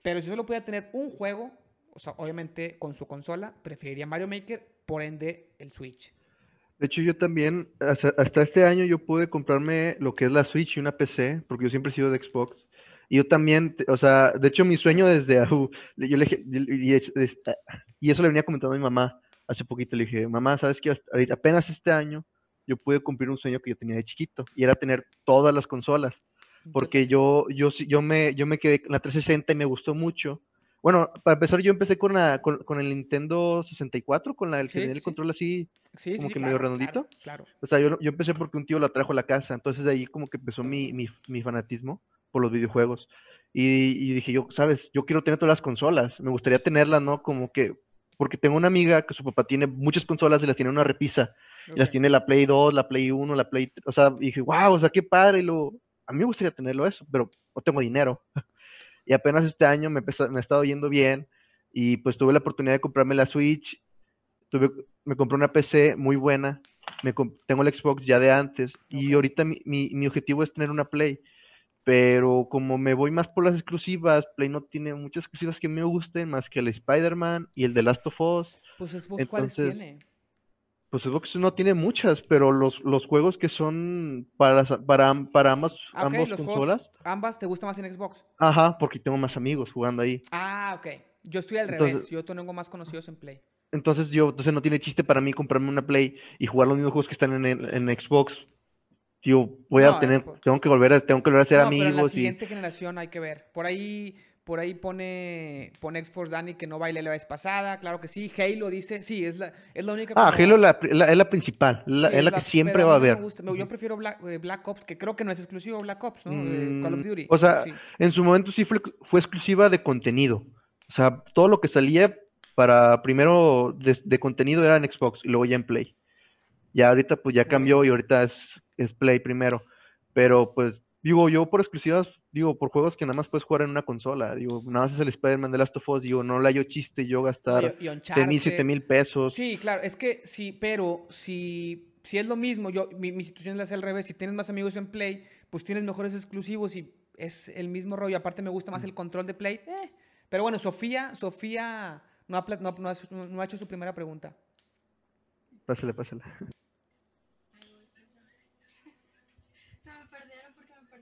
Pero si solo pudiera tener un juego, o sea, obviamente con su consola, preferiría Mario Maker, por ende el Switch. De hecho, yo también, hasta, este año yo pude comprarme lo que es la Switch y una PC, porque yo siempre he sido de Xbox. Y yo también, o sea, de hecho mi sueño desde, [laughs] yo le, y eso le venía comentando a mi mamá, hace poquito le dije, mamá, ¿sabes qué? Apenas este año yo pude cumplir un sueño que yo tenía de chiquito y era tener todas las consolas. Porque yo, yo, yo, me, yo me quedé en la 360 y me gustó mucho. Bueno, para empezar, yo empecé con, la, con, el Nintendo 64, con la, el que tenía el control así, como que medio redondito. Claro, O sea, yo, yo empecé porque un tío la trajo a la casa, entonces de ahí como que empezó mi, mi, mi fanatismo por los videojuegos. Y, y, dije yo, sabes, yo quiero tener todas las consolas, me gustaría tenerlas, ¿no? Como que porque tengo una amiga que su papá tiene muchas consolas y las tiene en una repisa. Y las tiene la Play 2, la Play 1, la Play 3. O sea, dije, wow, o sea, qué padre. Y lo, a mí me gustaría tenerlo eso, pero no tengo dinero. [laughs] y apenas este año me, empezó, me ha estado yendo bien. Y pues tuve la oportunidad de comprarme la Switch. Tuve, me compré una PC muy buena. Me, tengo el Xbox ya de antes. Y ahorita mi, mi, mi objetivo es tener una Play. Pero como me voy más por las exclusivas, Play no tiene muchas exclusivas que me gusten más que el Spider-Man y el de Last of Us. Pues Xbox, ¿cuáles tiene? Pues Xbox no tiene muchas, pero los, los juegos que son para, para, para ambas, ah, ambas consolas. ambas te gustan más en Xbox. Ajá, porque tengo más amigos jugando ahí. Ah, ok. Yo estoy al revés. Yo tengo más conocidos en Play. Entonces yo, entonces no tiene chiste para mí comprarme una Play y jugar los mismos juegos que están en, en Xbox Tío, voy a tener, tengo que volver a, tengo que volver a ser amigos. Pero en la siguiente generación hay que ver. Por ahí, por ahí pone, pone X-Force Dani que no baile la vez pasada, claro que sí. Halo dice, sí, es la, es la única. Ah, Halo la, es la principal, es la que siempre va a haber. Yo prefiero eh, Black, Ops, que creo que no es exclusivo Black Ops, ¿no? Call of mm, Duty. O sea, en su momento sí fue, fue exclusiva de contenido. O sea, todo lo que salía para primero de, contenido era en Xbox y luego ya en Play. Ya ahorita pues ya cambió y ahorita es, es Play primero. Pero pues digo, yo por exclusivas, digo, por juegos que nada más puedes jugar en una consola, digo, nada más es el Spider-Man de Last of Us, digo, no le hallo chiste yo gastar de mil, siete mil pesos. Sí, claro, es que sí, pero si, si es lo mismo, yo, mi, mi situación es al revés, si tienes más amigos en Play, pues tienes mejores exclusivos y es el mismo rollo, aparte me gusta más el control de Play, eh. pero bueno, Sofía, Sofía no ha, no, no ha hecho su primera pregunta. Pásale, pásale. [laughs]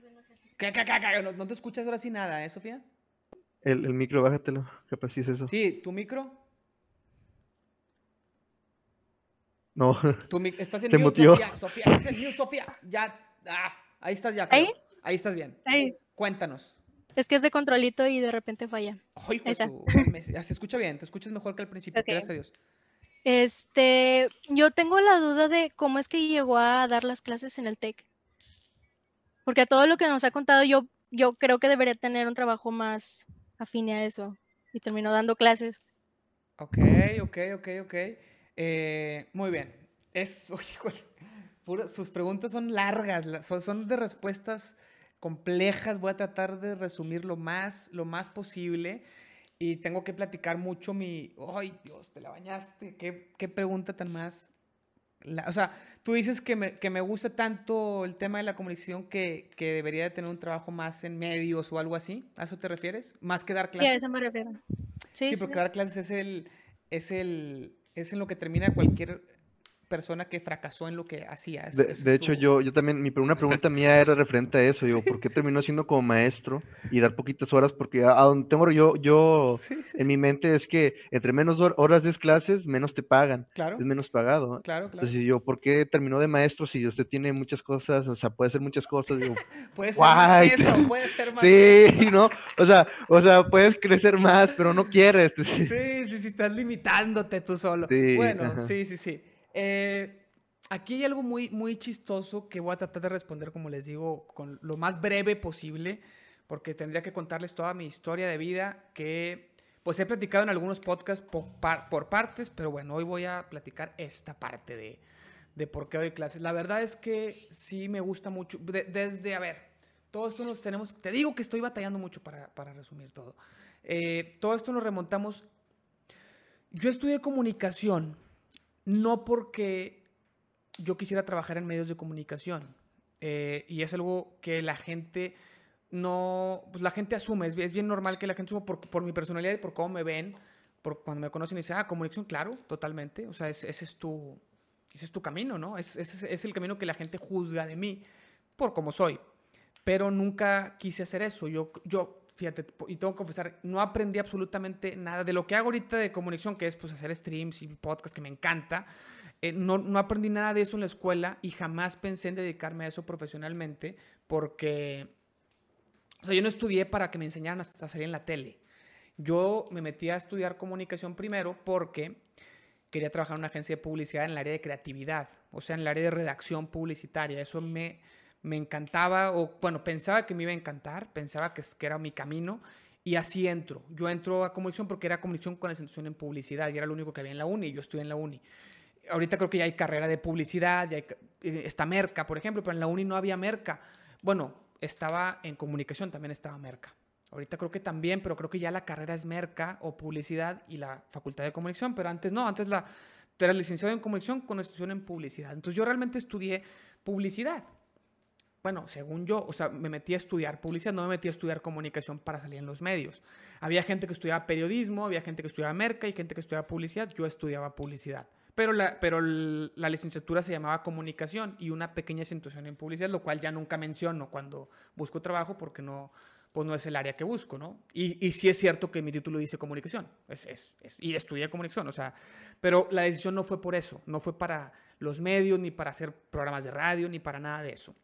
¿Qué, qué, qué, No, no, te escuchas ahora sí nada, ¿eh, Sofía? El, el micro, bájatelo. Capaz sí es eso. Sí, ¿tu micro? No. ¿Tu estás en mute, Sofía. Sofía, estás en mute, Sofía. Ya. Ah, ahí estás ya. ¿Ahí? Ahí estás bien. Ahí. Cuéntanos. Es que es de controlito y de repente falla. Ay, pues, [laughs] se escucha bien, te escuchas mejor que al principio, gracias a Dios. Este, yo tengo la duda de cómo es que llegó a dar las clases en el TEC. Porque a todo lo que nos ha contado, yo, yo creo que debería tener un trabajo más afín a eso. Y terminó dando clases. Ok, ok, ok, ok. Eh, muy bien. Es, [laughs] sus preguntas son largas, son, son, de respuestas complejas. Voy a tratar de resumir lo más, lo más posible. Y tengo que platicar mucho mi... ¡Ay, Dios, te la bañaste! ¿Qué, qué pregunta tan más o sea, tú dices que me, que me, gusta tanto el tema de la comunicación que, que, debería de tener un trabajo más en medios o algo así. ¿A eso te refieres? Más que dar clases. Sí, a eso me refiero. Sí, porque dar clases es el, es el, es en lo que termina cualquier persona que fracasó en lo que hacía. de, hecho, yo, yo también, mi, una pregunta mía era referente a eso. [laughs] Digo, ¿por qué terminó siendo como maestro y dar poquitas horas? Porque a, donde tengo yo, yo [laughs] en mi mente es que entre menos horas des clases, menos te pagan. Claro. Es menos pagado. Claro, claro. Entonces yo, ¿por qué terminó de maestro si usted tiene muchas cosas? O sea, puede hacer muchas cosas. Digo, [laughs] puede ser más que eso, puede ser más Sí, ¿no? O sea, o sea, puedes crecer más, pero no quieres. Sí, sí, sí, estás limitándote tú solo. bueno, sí, sí, sí. Eh, aquí hay algo muy, muy chistoso que voy a tratar de responder, como les digo, con lo más breve posible, porque tendría que contarles toda mi historia de vida que pues he platicado en algunos podcasts por, partes, pero bueno, hoy voy a platicar esta parte de, de, por qué doy clases. La verdad es que sí me gusta mucho, desde, a ver, todo esto nos tenemos, te digo que estoy batallando mucho para, para resumir todo. Eh, todo esto nos remontamos, yo estudié comunicación no porque yo quisiera trabajar en medios de comunicación. Eh, y es algo que la gente no, pues la gente asume, es, bien normal que la gente asume por, mi personalidad y por cómo me ven, por cuando me conocen y dicen, ah, comunicación, claro, totalmente, o sea, ese, es, tu, es tu camino, ¿no? Ese, es el camino que la gente juzga de mí por cómo soy. Pero nunca quise hacer eso, yo, yo fíjate, y tengo que confesar, no aprendí absolutamente nada de lo que hago ahorita de comunicación, que es pues hacer streams y podcasts que me encanta. Eh, no, no, aprendí nada de eso en la escuela y jamás pensé en dedicarme a eso profesionalmente porque, o sea, yo no estudié para que me enseñaran a salir en la tele. Yo me metí a estudiar comunicación primero porque quería trabajar en una agencia de publicidad en el área de creatividad, o sea, en el área de redacción publicitaria. Eso me me encantaba, o bueno, pensaba que me iba a encantar, pensaba que, que era mi camino, y así entro. Yo entro a comunicación porque era comunicación con institución en publicidad, y era lo único que había en la uni, y yo estudié en la uni. Ahorita creo que ya hay carrera de publicidad, ya eh, está Merca, por ejemplo, pero en la uni no había Merca. Bueno, estaba en comunicación, también estaba Merca. Ahorita creo que también, pero creo que ya la carrera es Merca o publicidad y la facultad de comunicación, pero antes no, antes la, era licenciado en comunicación con institución en publicidad. Entonces yo realmente estudié publicidad bueno, según yo, o sea, me metí a estudiar publicidad, no me metí a estudiar comunicación para salir en los medios. Había gente que estudiaba periodismo, había gente que estudiaba merca y gente que estudiaba publicidad. Yo estudiaba publicidad. Pero la, pero la licenciatura se llamaba comunicación y una pequeña situación en publicidad, lo cual ya nunca menciono cuando busco trabajo porque no, pues no es el área que busco, ¿no? Y, y sí es cierto que mi título dice comunicación, es, es, y estudié comunicación, o sea, pero la decisión no fue por eso, no fue para los medios, ni para hacer programas de radio, ni para nada de eso.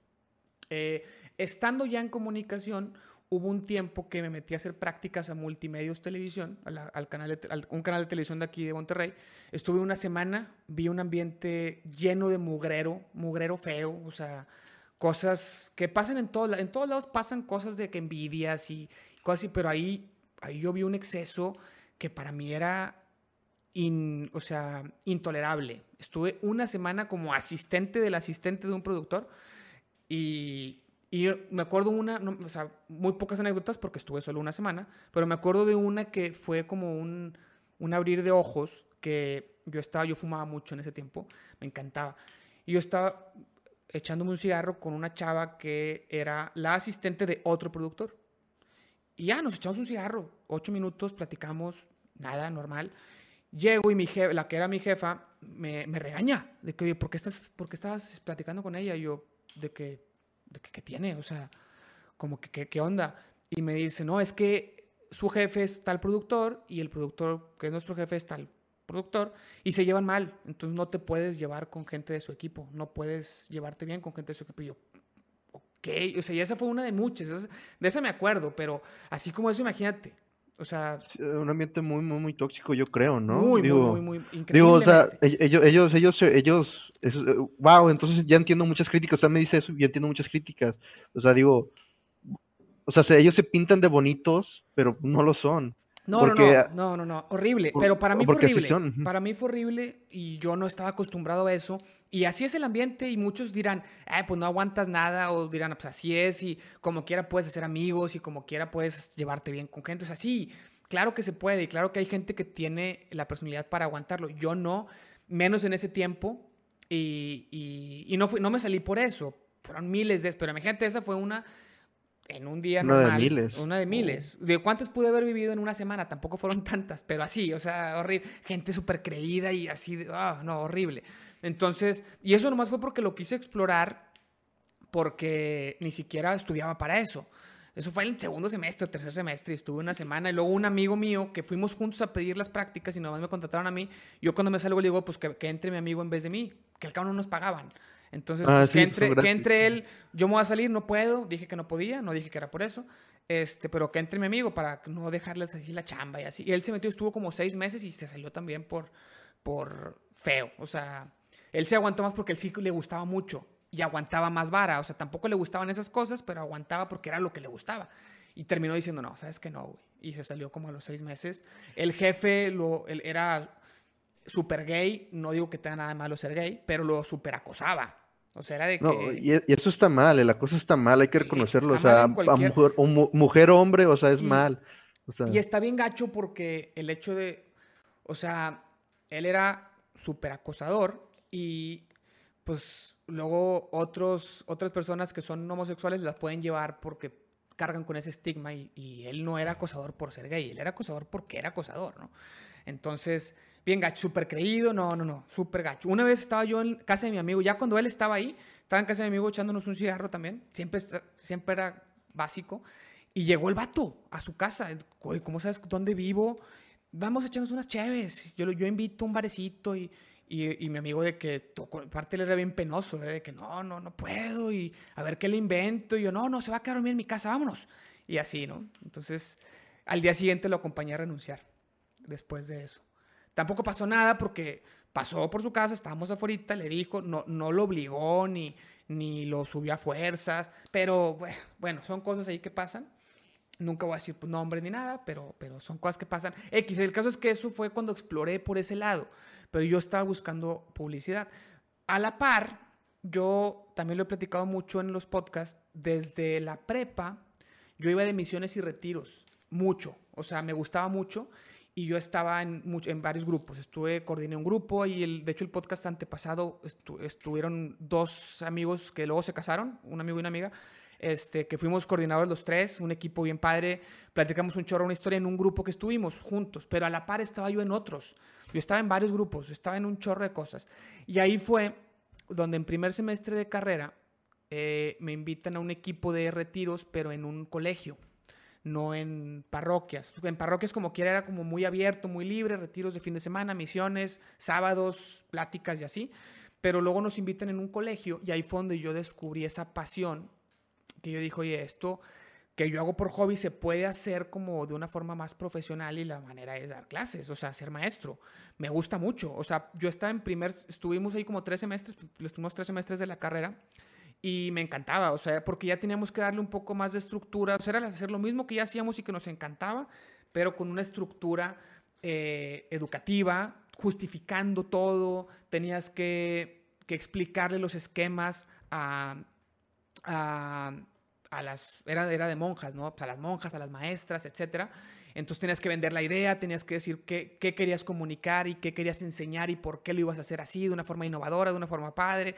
Eh, estando ya en comunicación, hubo un tiempo que me metí a hacer prácticas a Multimedios Televisión, al canal un canal de televisión de aquí de Monterrey. Estuve una semana, vi un ambiente lleno de mugrero, mugrero feo, o sea, cosas que pasan en todos en todos lados pasan cosas de que envidias y cosas así, pero ahí, ahí yo vi un exceso que para mí era o sea, intolerable. Estuve una semana como asistente del asistente de un productor y, y me acuerdo una, o sea, muy pocas anécdotas porque estuve solo una semana, pero me acuerdo de una que fue como un, un abrir de ojos que yo estaba, yo fumaba mucho en ese tiempo, me encantaba. Y yo estaba echándome un cigarro con una chava que era la asistente de otro productor. Y ya nos echamos un cigarro, ocho minutos, platicamos, nada, normal. Llego y mi jefa, la que era mi jefa me, me regaña de que, oye, ¿por qué, estás, ¿por qué estabas platicando con ella? Y yo, de que, de que, ¿qué tiene? O sea, como que, ¿qué onda? Y me dice, no, es que su jefe es tal productor y el productor, que es nuestro jefe, es tal productor y se llevan mal. Entonces no te puedes llevar con gente de su equipo, no puedes llevarte bien con gente de su equipo. Y yo, ok, o sea, y esa fue una de muchas, de esa me acuerdo, pero así como eso, imagínate. O sea, un ambiente muy, muy, muy tóxico, yo creo, ¿no? Muy, muy, muy, increíble. Digo, o sea, ellos, ellos, ellos, ellos, wow, entonces ya entiendo muchas críticas. O sea, me dice eso, ya entiendo muchas críticas. O sea, digo, o sea, ellos se pintan de bonitos, pero no lo son. No, no, no, no, no, no, horrible. pero para mí fue horrible. Para mí fue horrible y yo no estaba acostumbrado a eso. Y así es el ambiente y muchos dirán, Ay, pues no aguantas nada o dirán, pues así es y como quiera puedes hacer amigos y como quiera puedes llevarte bien con gente. O sea, sí, claro que se puede y claro que hay gente que tiene la personalidad para aguantarlo. Yo no, menos en ese tiempo y, y, y no, fui, no me salí por eso. Fueron miles de, pero imagínate, esa fue una en un día una normal. de miles. Una de miles. ¿De cuántas pude haber vivido en una semana? Tampoco fueron tantas, pero así, o sea, horrible. Gente súper creída y así, ah, no, horrible. Entonces, y eso nomás fue porque lo quise explorar, porque ni siquiera estudiaba para eso. Eso fue el segundo semestre, tercer semestre, y estuve una semana. Y luego un amigo mío que fuimos juntos a pedir las prácticas y nomás me contrataron a mí. Yo cuando me salgo le digo, pues que, que entre mi amigo en vez de mí, que al cabo no nos pagaban. Entonces, ah, pues, que, entre, que entre él, yo me voy a salir, no puedo, dije que no podía, no dije que era por eso, este, pero que entre mi amigo para no dejarles así la chamba y así. Y él se metió, estuvo como seis meses y se salió también por, por feo, o sea, él se aguantó más porque el sí le gustaba mucho y aguantaba más vara, o sea, tampoco le gustaban esas cosas, pero aguantaba porque era lo que le gustaba. Y terminó diciendo, no, sabes que no, güey. Y se salió como a los seis meses. El jefe lo, él era súper gay, no digo que tenga nada de malo ser gay, pero lo súper acosaba. O sea, era de que... No, y, eso está mal, el acoso está mal, hay que reconocerlo. O sea, a mujer, o mujer hombre, o sea, es mal. Y está bien gacho porque el hecho de, o sea, él era súper acosador y pues luego otros, otras personas que son homosexuales las pueden llevar porque cargan con ese estigma y, y él no era acosador por ser gay, él era acosador porque era acosador, ¿no? Entonces, bien gacho, súper creído, no, no, no, súper gacho. Una vez estaba yo en casa de mi amigo, ya cuando él estaba ahí, estaba en casa de mi amigo echándonos un cigarro también, siempre, siempre era básico, y llegó el vato a su casa, ¿cómo sabes dónde vivo? Vamos a echarnos unas chéves. Yo, yo invito a un barecito y, y, mi amigo de que, parte le era bien penoso, ¿eh? de que no, no, no puedo y a ver qué le invento. Y yo, no, no, se va a quedar dormir en mi casa, vámonos. Y así, ¿no? Entonces, al día siguiente lo acompañé a renunciar después de eso. Tampoco pasó nada porque pasó por su casa, estábamos afuera, le dijo, no, no lo obligó ni, ni lo subió a fuerzas, pero bueno, son cosas ahí que pasan. Nunca voy a decir pues, nombre ni nada, pero, pero son cosas que pasan. X, el caso es que eso fue cuando exploré por ese lado, pero yo estaba buscando publicidad. A la par, yo también lo he platicado mucho en los podcasts, desde la prepa, yo iba de misiones y retiros, mucho, o sea, me gustaba mucho y yo estaba en, en, varios grupos. Estuve, coordiné un grupo y el, de hecho el podcast antepasado estuvieron dos amigos que luego se casaron, un amigo y una amiga, este, que fuimos coordinadores los tres, un equipo bien padre, platicamos un chorro, una historia en un grupo que estuvimos juntos, pero a la par estaba yo en otros. Yo estaba en varios grupos, estaba en un chorro de cosas. Y ahí fue donde en primer semestre de carrera eh, me invitan a un equipo de retiros, pero en un colegio no en parroquias. En parroquias como quiera era como muy abierto, muy libre, retiros de fin de semana, misiones, sábados, pláticas y así. Pero luego nos invitan en un colegio y ahí fue donde yo descubrí esa pasión que yo dije, oye, esto que yo hago por hobby se puede hacer como de una forma más profesional y la manera es dar clases, o sea, ser maestro. Me gusta mucho. O sea, yo estaba en primer, estuvimos ahí como tres semestres, los últimos tres semestres de la carrera y me encantaba, o sea, porque ya teníamos que darle un poco más de estructura, o sea, era hacer lo mismo que ya hacíamos y que nos encantaba, pero con una estructura eh, educativa, justificando todo, tenías que, explicarle los esquemas a, a a las, era, era de monjas, ¿no? Pues a las monjas, a las maestras, etcétera. Entonces tenías que vender la idea, tenías que decir qué, qué, querías comunicar y qué querías enseñar y por qué lo ibas a hacer así, de una forma innovadora, de una forma padre.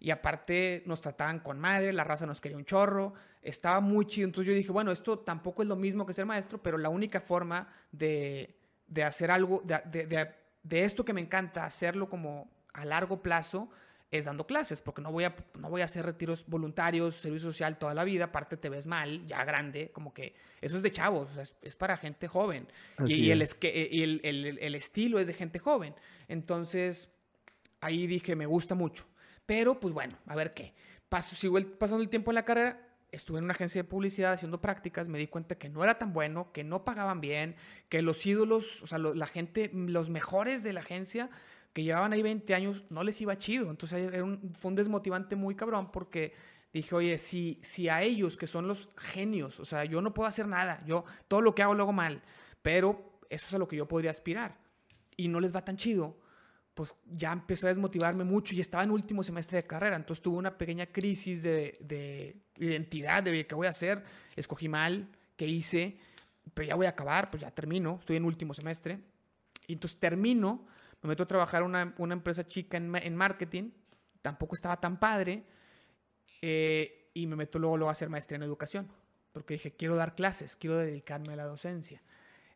Y aparte nos trataban con madre, la raza nos quería un chorro, estaba muy chido. Entonces yo dije, bueno, esto tampoco es lo mismo que ser maestro, pero la única forma de, de hacer algo, de, de, de esto que me encanta, hacerlo como a largo plazo, es dando clases, porque no voy a, no voy a hacer retiros voluntarios, servicio social toda la vida, aparte te ves mal, ya grande, como que eso es de chavos, es, para gente joven. Y, el, y el, el, el, estilo es de gente joven. Entonces, ahí dije, me gusta mucho. Pero, pues bueno, a ver qué. Paso, sigo pasando el tiempo en la carrera, estuve en una agencia de publicidad haciendo prácticas, me di cuenta que no era tan bueno, que no pagaban bien, que los ídolos, o sea, la gente, los mejores de la agencia que llevaban ahí 20 años, no les iba chido. Entonces era un, fue un desmotivante muy cabrón porque dije, oye, si, si a ellos que son los genios, o sea, yo no puedo hacer nada, yo todo lo que hago lo hago mal, pero eso es a lo que yo podría aspirar y no les va tan chido, pues ya empezó a desmotivarme mucho y estaba en último semestre de carrera, entonces tuve una pequeña crisis de, de identidad, de qué voy a hacer, escogí mal, qué hice, pero ya voy a acabar, pues ya termino, estoy en último semestre, y entonces termino me meto a trabajar en una, una, empresa chica en, en, marketing, tampoco estaba tan padre, eh, y me meto luego, luego a hacer maestría en educación, porque dije, quiero dar clases, quiero dedicarme a la docencia.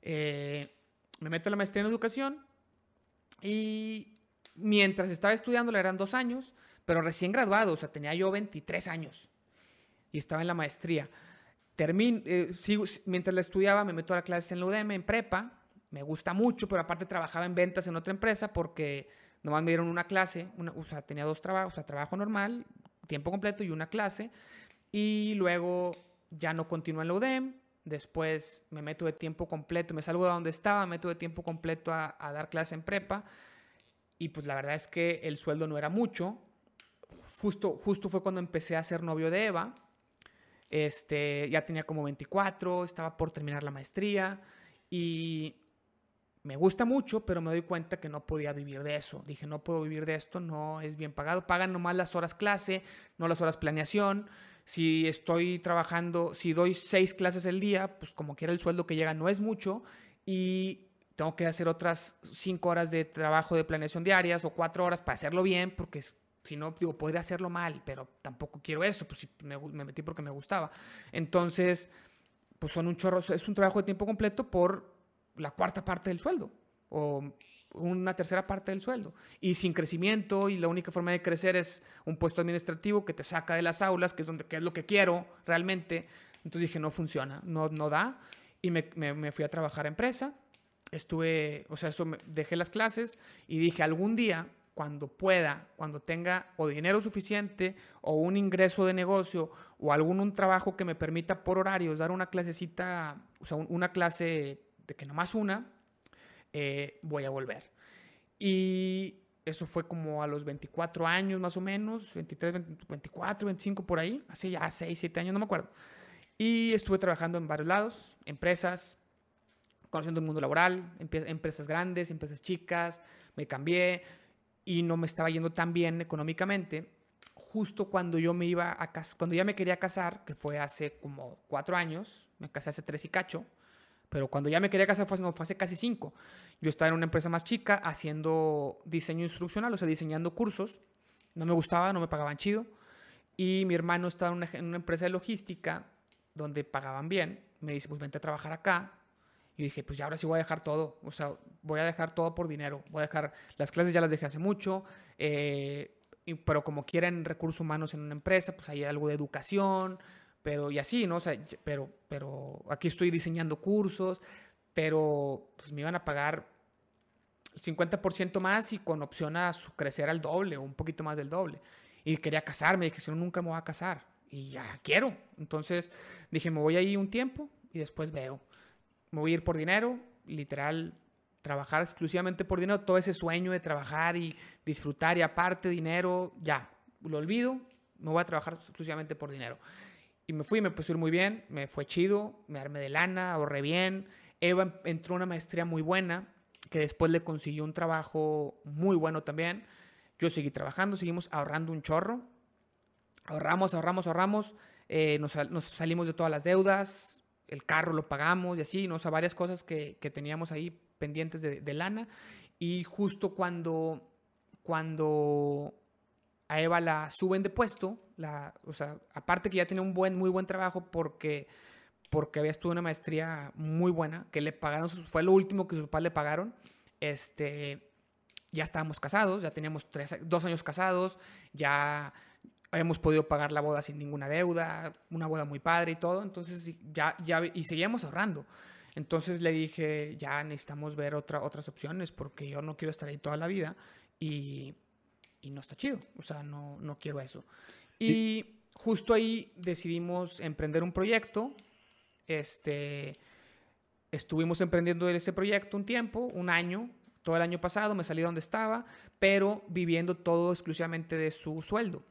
Eh, me meto a la maestría en educación y mientras estaba estudiando, le eran dos años, pero recién graduado, o sea, tenía yo 23 años. Y estaba en la maestría. Termino, eh, sigo, mientras la estudiaba, me meto a la clase en la UDM, en prepa, me gusta mucho, pero aparte trabajaba en ventas en otra empresa porque nomás me dieron una clase, o sea, tenía dos trabajos, o sea, trabajo normal, tiempo completo y una clase, y luego ya no continúo en la UDEM, después me meto de tiempo completo, me salgo de donde estaba, me meto de tiempo completo a, dar clase en prepa, y pues la verdad es que el sueldo no era mucho, justo, justo fue cuando empecé a ser novio de Eva, este, ya tenía como 24, estaba por terminar la maestría, y me gusta mucho, pero me doy cuenta que no podía vivir de eso. Dije, no puedo vivir de esto, no es bien pagado. Pagan nomás las horas clase, no las horas planeación. Si estoy trabajando, si doy seis clases al día, pues como quiera el sueldo que llega no es mucho y tengo que hacer otras cinco horas de trabajo de planeación diarias o cuatro horas para hacerlo bien, porque si no, digo, podría hacerlo mal, pero tampoco quiero eso, pues me, me metí porque me gustaba. Entonces, pues son un chorro, es un trabajo de tiempo completo por la cuarta parte del sueldo o una tercera parte del sueldo. Y sin crecimiento y la única forma de crecer es un puesto administrativo que te saca de las aulas, que es, donde, que es lo que quiero realmente. Entonces dije, no funciona, no, no da. Y me, me, fui a trabajar a empresa. Estuve, o sea, eso dejé las clases y dije, algún día, cuando pueda, cuando tenga o dinero suficiente o un ingreso de negocio o algún un trabajo que me permita por horarios dar una clasecita, o sea, una clase de que nomás una, eh, voy a volver. Y eso fue como a los 24 años más o menos, 23, 24, 25 por ahí, hace ya 6, 7 años, no me acuerdo. Y estuve trabajando en varios lados, empresas, conociendo el mundo laboral, empresas grandes, empresas chicas, me cambié y no me estaba yendo tan bien económicamente. Justo cuando yo me iba a casar, cuando ya me quería casar, que fue hace como 4 años, me casé hace 3 y cacho, pero cuando ya me quería casar fue, fue hace casi cinco. Yo estaba en una empresa más chica haciendo diseño instruccional, o sea, diseñando cursos. No me gustaba, no me pagaban chido. Y mi hermano estaba en una, en una empresa de logística donde pagaban bien. Me dice, pues vente a trabajar acá. Y dije, pues ya ahora sí voy a dejar todo. O sea, voy a dejar todo por dinero. Voy a dejar, las clases ya las dejé hace mucho. Eh, pero como quieren recursos humanos en una empresa, pues hay algo de educación, pero y así, ¿no? O sea, pero, pero aquí estoy diseñando cursos, pero pues me iban a pagar el 50% más y con opción a crecer al doble o un poquito más del doble. Y quería casarme, dije, si no, nunca me voy a casar. y ya quiero. Entonces dije, me voy ahí un tiempo y después veo. Me voy a ir por dinero, literal, trabajar exclusivamente por dinero, todo ese sueño de trabajar y disfrutar y aparte dinero, ya, lo olvido, me voy a trabajar exclusivamente por dinero. Y me fui, me puse muy bien, me fue chido, me armé de lana, ahorré bien. Eva entró a una maestría muy buena, que después le consiguió un trabajo muy bueno también. Yo seguí trabajando, seguimos ahorrando un chorro. Ahorramos, ahorramos, ahorramos. Eh, nos, salimos de todas las deudas, el carro lo pagamos y así, ¿no? O sea, varias cosas que, que teníamos ahí pendientes de, de, lana. Y justo cuando, cuando a Eva la suben de puesto, la, o sea, aparte que ya tenía un buen, muy buen trabajo porque, porque había estudiado una maestría muy buena, que le pagaron, fue lo último que sus papás le pagaron, este, ya estábamos casados, ya teníamos tres, dos años casados, ya habíamos podido pagar la boda sin ninguna deuda, una boda muy padre y todo, entonces ya, ya, y seguíamos ahorrando. Entonces le dije, ya necesitamos ver otra, otras opciones porque yo no quiero estar ahí toda la vida y, y no está chido, o sea, no, no quiero eso. Y justo ahí decidimos emprender un proyecto, este, estuvimos emprendiendo ese proyecto un tiempo, un año, todo el año pasado, me salí donde estaba, pero viviendo todo exclusivamente de su sueldo.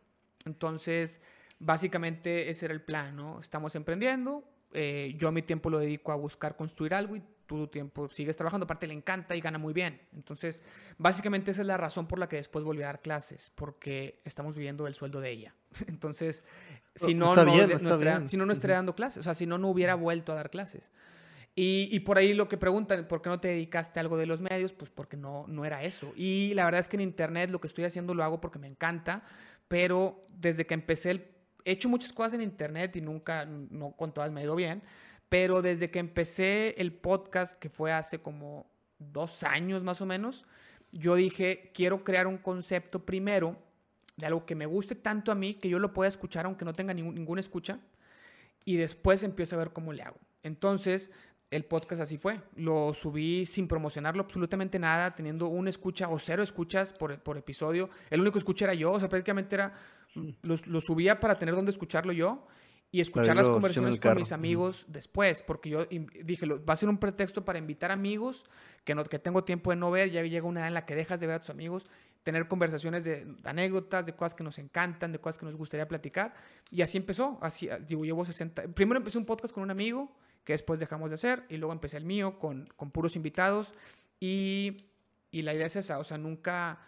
Entonces, básicamente ese era el plan, ¿no? Estamos emprendiendo, eh, yo a mi tiempo lo dedico a buscar construir algo y tu tiempo sigues trabajando, aparte le encanta y gana muy bien. Entonces, básicamente esa es la razón por la que después volví a dar clases, porque estamos viviendo el sueldo de ella. [laughs] Entonces, si no, no, estaría, si no, no estaría dando clases, o sea, si no, no hubiera vuelto a dar clases. Y, y, por ahí lo que preguntan, ¿por qué no te dedicaste a algo de los medios? Pues porque no, no era eso. Y la verdad es que en Internet lo que estoy haciendo lo hago porque me encanta, pero desde que empecé, el, he hecho muchas cosas en Internet y nunca, no con todas me ha ido bien, pero desde que empecé el podcast, que fue hace como dos años más o menos, yo dije, quiero crear un concepto primero de algo que me guste tanto a mí, que yo lo pueda escuchar aunque no tenga ningún, ninguna escucha, y después empiezo a ver cómo le hago. Entonces, el podcast así fue. Lo subí sin promocionarlo absolutamente nada, teniendo una escucha o cero escuchas por, por episodio. El único escucha era yo, o sea, prácticamente era, lo, lo subía para tener donde escucharlo yo y escuchar las conversaciones con mis amigos después, porque yo dije, va a ser un pretexto para invitar amigos que, no, que tengo tiempo de no ver, ya llega una edad en la que dejas de ver a tus amigos, tener conversaciones de anécdotas, de cosas que nos encantan, de cosas que nos gustaría platicar, y así empezó, así, digo, llevo 60, primero empecé un podcast con un amigo, que después dejamos de hacer, y luego empecé el mío con, con puros invitados, y, y la idea es esa, o sea, nunca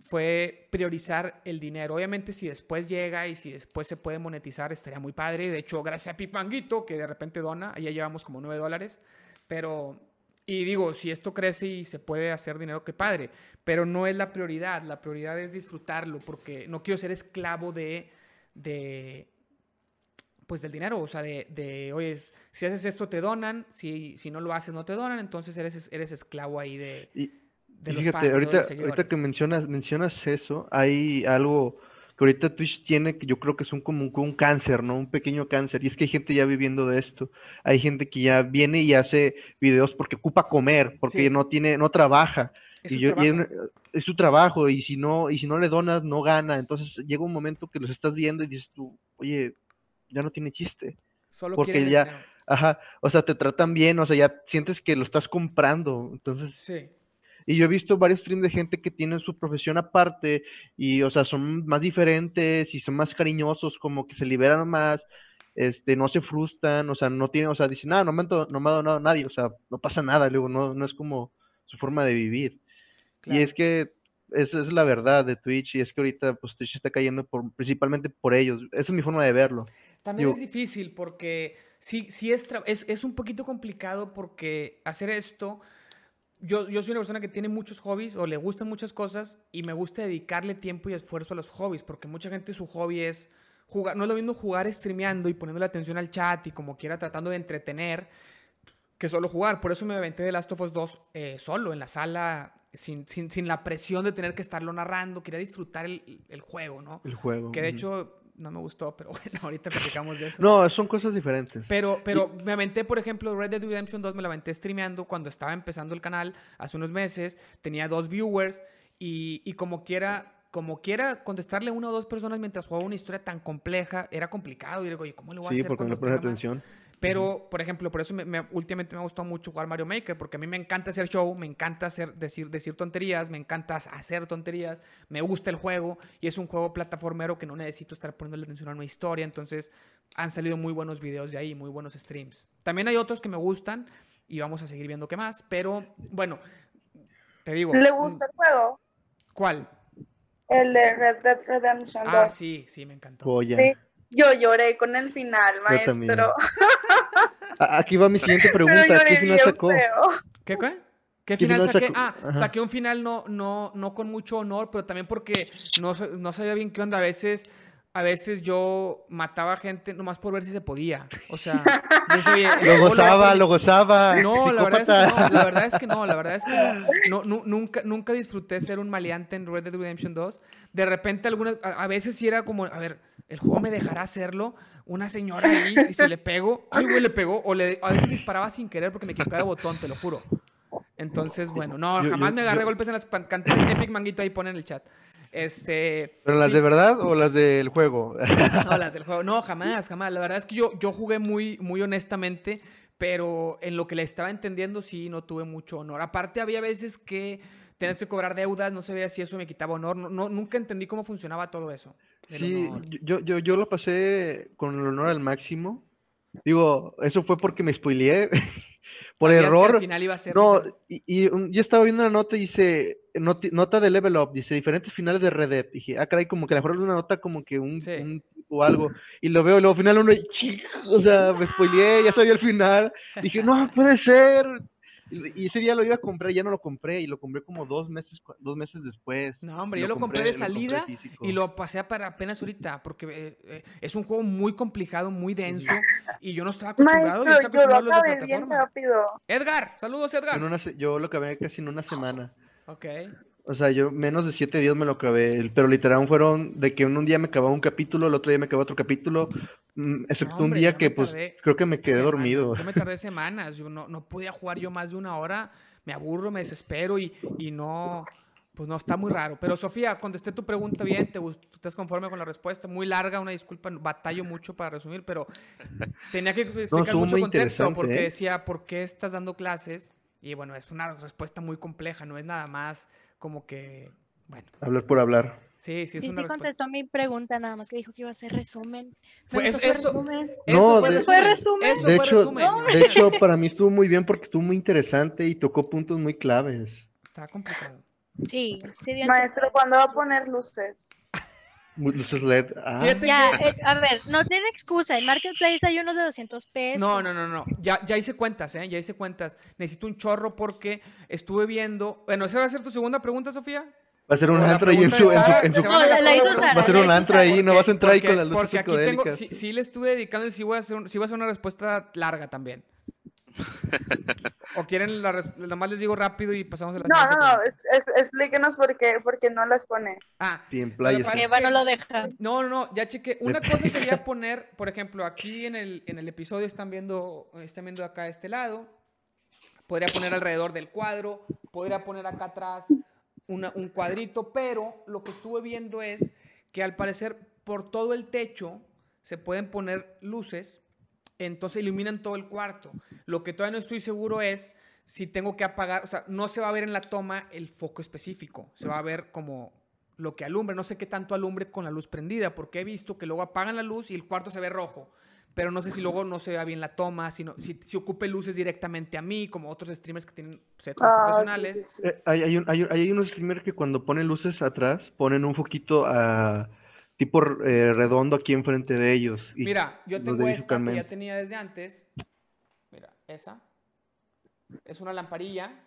fue priorizar el dinero. Obviamente si después llega y si después se puede monetizar estaría muy padre. De hecho, gracias a Pipanguito que de repente dona, ya llevamos como 9 dólares. Pero, y digo, si esto crece y se puede hacer dinero, qué padre. Pero no es la prioridad. La prioridad es disfrutarlo porque no quiero ser esclavo de, de pues del dinero, o sea, de, de, oye, si haces esto te donan, si, si no lo haces no te donan, entonces eres, eres esclavo ahí de fíjate, ahorita, ahorita que mencionas, mencionas eso, hay algo que ahorita Twitch tiene que yo creo que es un como un, cáncer, ¿no? Un pequeño cáncer. Y es que hay gente ya viviendo de esto. Hay gente que ya viene y hace videos porque ocupa comer, porque no tiene, no trabaja. Es y, yo, es, su trabajo, y si no, y si no le donas, no gana. Entonces llega un momento que los estás viendo y dices tú, oye, ya no tiene chiste. Solo porque ya, ajá, o sea, te tratan bien, o sea, ya sientes que lo estás comprando. Entonces, sí. Y yo he visto varios streams de gente que tienen su profesión aparte y, o sea, son más diferentes y son más cariñosos, como que se liberan más, este, no se frustran, o sea, no tienen, o sea, dicen, ah, no me, no me ha donado nadie, o sea, no pasa nada, luego, no, no es como su forma de vivir. Y es que esa es la verdad de Twitch y es que ahorita pues Twitch está cayendo por, principalmente por ellos. Esa es mi forma de verlo. También es difícil porque sí, sí es, es, es un poquito complicado porque hacer esto yo, yo soy una persona que tiene muchos hobbies o le gustan muchas cosas y me gusta dedicarle tiempo y esfuerzo a los hobbies, porque mucha gente su hobby es jugar, no es lo mismo jugar streameando y poniéndole atención al chat y como quiera tratando de entretener que solo jugar. Por eso me aventé de Last of Us 2 eh, solo, en la sala, sin, sin, sin, la presión de tener que estarlo narrando. Quería disfrutar el, el juego, ¿no? El juego. Que de hecho no me gustó, pero [laughs] bueno, ahorita platicamos de eso. No, son cosas diferentes. Pero, pero me aventé, por ejemplo, Red Dead Redemption 2, me la aventé streameando cuando estaba empezando el canal hace unos meses, tenía dos viewers y, y como quiera, como quiera contestarle a una o dos personas mientras jugaba una historia tan compleja, era complicado. Y digo, oye, ¿cómo le voy a Sí, hacer? porque no pones más? Pero, por ejemplo, por eso me- me- últimamente me ha gustado mucho jugar Mario Maker, porque a mí me encanta hacer show, me encanta hacer, decir, decir tonterías, me encanta hacer tonterías, me gusta el juego y es un juego plataformero que no necesito estar poniéndole atención a una historia, entonces han salido muy buenos videos de ahí, muy buenos streams. También hay otros que me gustan y vamos a seguir viendo qué más, pero bueno, te digo. ¿Le gusta el juego? ¿Cuál? El de Red Dead Redemption 2. Ah, sí, sí, me encantó. Joya. Sí. Yo lloré con el final, maestro. A- [laughs] Aquí va mi siguiente pregunta. ¿Qué final sacó? feo. ¿Qué, qué? ¿Qué ¿Qué final saqué? sacó? Ah, Ajá. saqué un final no, no, no con mucho honor, pero también porque no, no sabía bien qué onda. A veces, a veces yo mataba gente nomás por ver si se podía. O sea, yo el Lo gozaba, lo gozaba. No, la verdad, es que no, la verdad es que no, la verdad es que no. No, nu- nunca, nunca disfruté ser un maleante en Red Dead Redemption 2. De repente, algunas, a, a veces sí era como, a ver, el juego me dejará hacerlo. Una señora ahí, y si le pego, ay, güey, le pegó. O le, a veces disparaba sin querer porque me equivocaba de botón, te lo juro. Entonces, bueno, no, Yo- jamás yo- me agarré yo- golpes en las cantinas. Epic Manguito ahí pone en el chat. Este. ¿Pero las sí. de verdad o las del juego? No, las del juego. No, jamás, jamás. La verdad es que yo, yo jugué muy, muy honestamente, pero en lo que le estaba entendiendo sí no tuve mucho honor. Aparte, había veces que tenías que cobrar deudas, no sabía si eso me quitaba honor. No, no- nunca entendí cómo funcionaba todo eso. Sí, yo, yo, yo lo pasé con el honor al máximo. Digo, eso fue porque me spoileé. [laughs] Por Sabías que error. al final iba a ser No, y, y un- yo estaba viendo una nota y dice, nota de level up, dice diferentes finales de Red Dead. Dije, ah, caray, como que a lo mejor una nota como que un, Sí. un- o algo. Y lo veo, y luego al final uno, y o sea, me spoileé, ya sabía el final. Dije, no, puede ser. Y, ese día lo iba a comprar, ya no lo compré, y lo compré como dos meses, dos meses después. No, hombre, yo lo compré de lo compré salida y lo pasé para apenas ahorita, porque eh, eh, es un juego muy complicado, muy denso, y yo no estaba acostumbrado. yo Maestro, estaba yo lo acostumbrado a los de acabé bien rápido. Edgar, saludos Edgar. una yo lo acabé casi en una semana. Ok. O sea, yo menos de siete días me lo acabé, pero literal fueron de que un, un día me acababa un capítulo, el otro día me acababa otro capítulo, mm, excepto un hombre, día yo me que pues creo que me quedé Semanas. dormido. Yo me tardé [laughs] semanas, yo no, no podía jugar yo más de una hora, me aburro, me desespero y, y no, pues no, está muy raro. Pero Sofía, contesté tu pregunta bien, te estás conforme con la respuesta, muy larga, una disculpa, batallo mucho para resumir, pero tenía que explicar estuvo mucho contexto porque ¿eh? decía, ¿por qué estás dando clases? Y bueno, es una respuesta muy compleja, no es nada más como que, bueno, Hablar por hablar. sí, sí es Sí, una sí contestó mi pregunta, nada más que dijo que iba a hacer resumen. Fue- eso- eso- resumen. Eso No, fue de- resumen. ¿Fue resumen? Eso De fue hecho, resumen. de hecho, para mí estuvo muy bien porque estuvo muy interesante y tocó puntos muy claves. Está complicado. Sí, sí, bien. Maestro, ¿cuándo va a poner luces? Luces LED. ah, Fíjate Ya, que- eh, a ver, no tiene excusa. En Marketplace hay unos de 200 pesos. No, no, no, no. Ya, ya hice cuentas, ¿eh? Ya hice cuentas. Necesito un chorro porque estuve viendo. Bueno, ¿esa va a ser tu segunda pregunta, Sofía? Va a ser un antro ahí en su, en su- su- No, la- la. Sara, va a ser un antro ahí, no vas a entrar ahí con las luces porque aquí tengo, sí, sí le estuve dedicando y sí voy a hacer, un- sí voy a hacer una respuesta larga también. O quieren la nomás les digo rápido y pasamos a la No, no, no, pregunta? es- es- explíquenos por qué, por qué no las pone. Ah, lo que Eva no lo deja. No, no, no, ya chequé. Una cosa [laughs] sería poner, por ejemplo, aquí en el, en el episodio están viendo, están viendo acá a este lado. Podría poner alrededor del cuadro, podría poner acá atrás una- un cuadrito, pero lo que estuve viendo es que al parecer por todo el techo se pueden poner luces, entonces iluminan todo el cuarto. Lo que todavía no estoy seguro es si tengo que apagar, o sea, no se va a ver en la toma el foco específico, se va a ver como lo que alumbre, no sé qué tanto alumbre con la luz prendida, porque he visto que luego apagan la luz y el cuarto se ve rojo, pero no sé si luego no se vea bien la toma, sino, si, si ocupe luces directamente a mí, como otros streamers que tienen setups Ah, sí, profesionales. sí, sí. Eh, hay, hay, un- hay, hay unos streamers que cuando ponen luces atrás, ponen un foquito a tipo eh, redondo aquí enfrente de ellos. y Mira, yo tengo esta que ya tenía desde antes. Mira, esa. Es una lamparilla.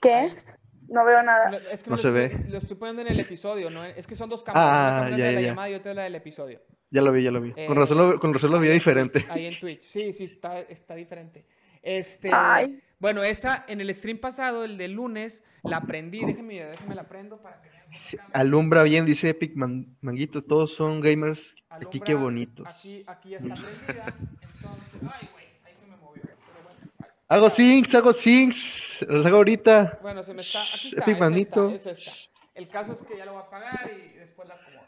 ¿Qué es? No veo nada. Es que No lo, se estoy, ve. lo estoy poniendo en el episodio, ¿no? Es que son dos cámaras. Ah, una cámara ya, de la ya, llamada y otra es la del episodio. Ya lo vi, ya lo vi. Eh, con, razón lo, con razón lo veía en diferente. Ahí en Twitch. Sí, sí, está, está diferente. Este, Ay. bueno, esa en el stream pasado, el del lunes, la aprendí. Déjenme, déjenme la prendo para que Alumbra bien, dice Epic Man- Manguito. Todos son gamers. Aquí qué bonitos. Aquí, aquí ya está prendida. Entonces, ay, güey, ahí se me movió. Pero bueno, ay. Hago syncs, hago syncs. Los hago ahorita. Bueno, se me está. Aquí está. Epic es Manito. esta, es esta. El caso es que ya lo voy a pagar y después la acomodo.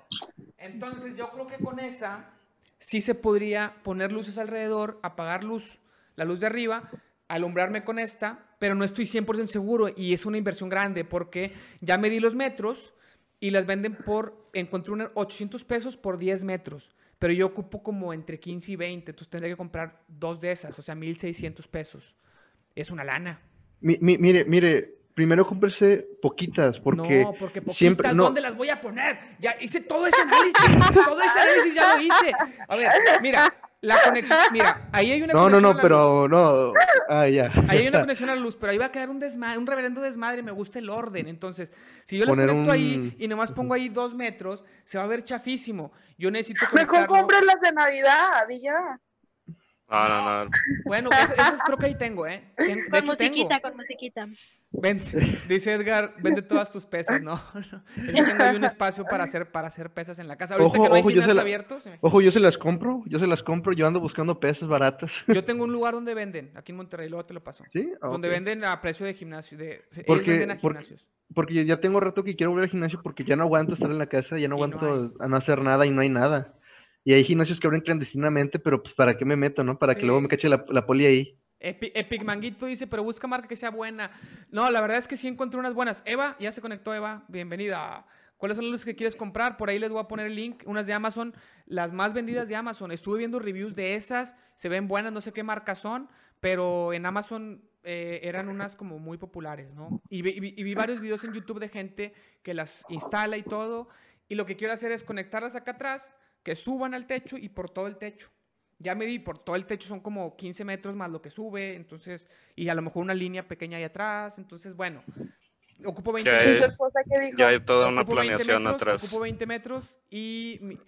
Entonces yo creo que con esa sí se podría poner luces alrededor, apagar luz, la luz de arriba, alumbrarme con esta, pero no estoy 100% seguro y es una inversión grande porque ya medí los metros y las venden por, encontré unos 800 pesos por 10 metros, pero yo ocupo como entre 15 y 20, entonces tendría que comprar dos de esas, o sea, 1600 pesos. Es una lana. mire, mire, primero cómprese poquitas, porque... No, porque poquitas, siempre, ¿dónde las voy a poner? Ya hice todo ese análisis, [laughs] todo ese análisis ya lo hice. A ver, mira, la conexión, mira, ahí hay una no, conexión. No, no, no, pero no. Ah, ya. Ahí hay una conexión a la luz, pero ahí va a quedar un desmadre, un reverendo desmadre. Me gusta el orden. Entonces, si yo las conecto ahí y nomás pongo ahí dos metros, se va a ver chafísimo. Yo necesito. [laughs] Mejor compren las de Navidad y ya. No, no, no. Bueno, esas, creo que ahí tengo, ¿eh? de con hecho, musiquita, tengo. con musiquita. dice Edgar, vende todas tus pesas, ¿no? [laughs] Yo tengo ahí un espacio para hacer, para hacer pesas en la casa. Ahorita ojo, que no hay ojo, yo abiertos. Ojo, yo se las compro, yo se las compro, yo ando buscando pesas baratas. [laughs] Yo tengo un lugar donde venden, aquí en Monterrey, luego te lo paso. ¿Sí? Donde venden a precio de gimnasio, de, porque, venden a gimnasios. Porque, porque, ya tengo rato que quiero volver al gimnasio porque ya no aguanto estar en la casa, ya no aguanto a no hacer nada y no hay nada. Y hay gimnasios que abren clandestinamente, pero pues ¿para qué me meto, no? Para que luego me cache la, la poli ahí. Epic, Manguito dice, pero busca marca que sea buena. No, la verdad es que sí encontré unas buenas. Eva, ya se conectó Eva, bienvenida. ¿Cuáles son las luces que quieres comprar? Por ahí les voy a poner el link. Unas de Amazon, las más vendidas de Amazon. Estuve viendo reviews de esas, se ven buenas, no sé qué marcas son, pero en Amazon eh, eran unas como muy populares, ¿no? Y y vi varios videos en YouTube de gente que las instala y todo. Y lo que quiero hacer es conectarlas acá atrás que suban al techo y por todo el techo. Ya medí, por todo el techo son como 15 metros más lo que sube, entonces, y a lo mejor una línea pequeña ahí atrás, entonces, bueno, ocupo 20 metros. ya hay toda una planeación atrás. Ocupo 20 metros y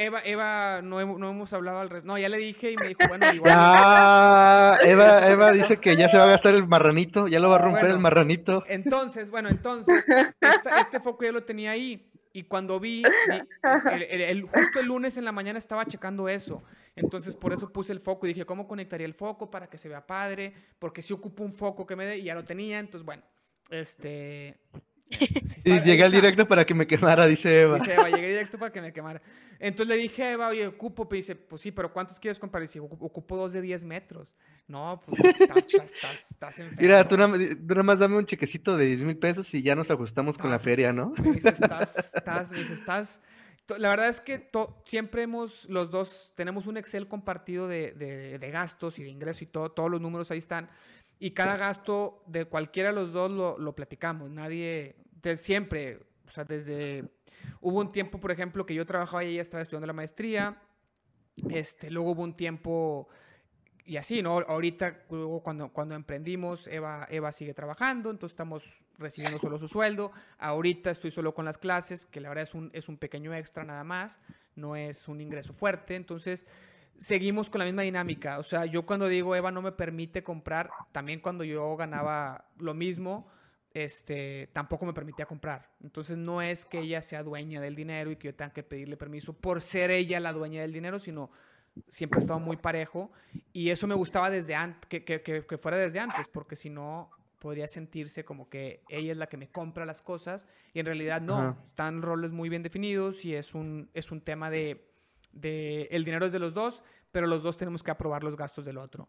Eva, Eva, no, hemos hablado al resto. No, ya le dije y me dijo, bueno, igual. Ya, [laughs] Eva, Eva dice que ya se va a gastar el marranito, ya lo va a romper el marranito. Entonces, bueno, entonces, este foco ya lo tenía ahí. Y cuando vi, [laughs] el, justo el lunes en la mañana estaba checando eso. Entonces por eso puse el foco y dije, ¿cómo conectaría el foco para que se vea padre? Porque si ocupo un foco que me dé y ya lo tenía. Entonces, bueno, este... y llegué al directo para que me quemara, dice Eva. Dice Eva, llegué directo para que me quemara. Entonces le dije a Eva, oye, ocupo, me dice, pues sí, pero ¿cuántos quieres comprar? Y dice, ocupo dos de 10 metros. No, pues estás, estás, estás, enfermo. Mira, tú nada, más dame un chequecito de 10 mil pesos y ya nos ajustamos con la feria, ¿no? Me dice, [laughs] estás, estás, me dice, estás... La verdad es que siempre hemos, los dos, tenemos un Excel compartido de, de, de gastos y de ingresos y todo, todos los números ahí están. Y cada gasto de cualquiera de los dos lo, lo platicamos. Nadie, de siempre, o sea, desde... Hubo un tiempo, por ejemplo, que yo trabajaba y ella estaba estudiando la maestría. Este, luego hubo un tiempo y así, ¿no? Ahorita, luego cuando, cuando emprendimos, Eva, Eva sigue trabajando, entonces estamos recibiendo solo su sueldo. Ahorita estoy solo con las clases, que la verdad es un, es un pequeño extra nada más, no es un ingreso fuerte. Entonces, seguimos con la misma dinámica. O sea, yo cuando digo Eva no me permite comprar, también cuando yo ganaba lo mismo, este, tampoco me permitía comprar. Entonces no es que ella sea dueña del dinero y que yo tenga que pedirle permiso por ser ella la dueña del dinero, sino siempre he estado muy parejo y eso me gustaba desde antes, que, que, que, fuera desde antes, porque si no podría sentirse como que ella es la que me compra las cosas y en realidad no, están roles muy bien definidos y es un, es un tema de, de el dinero es de los dos, pero los dos tenemos que aprobar los gastos del otro.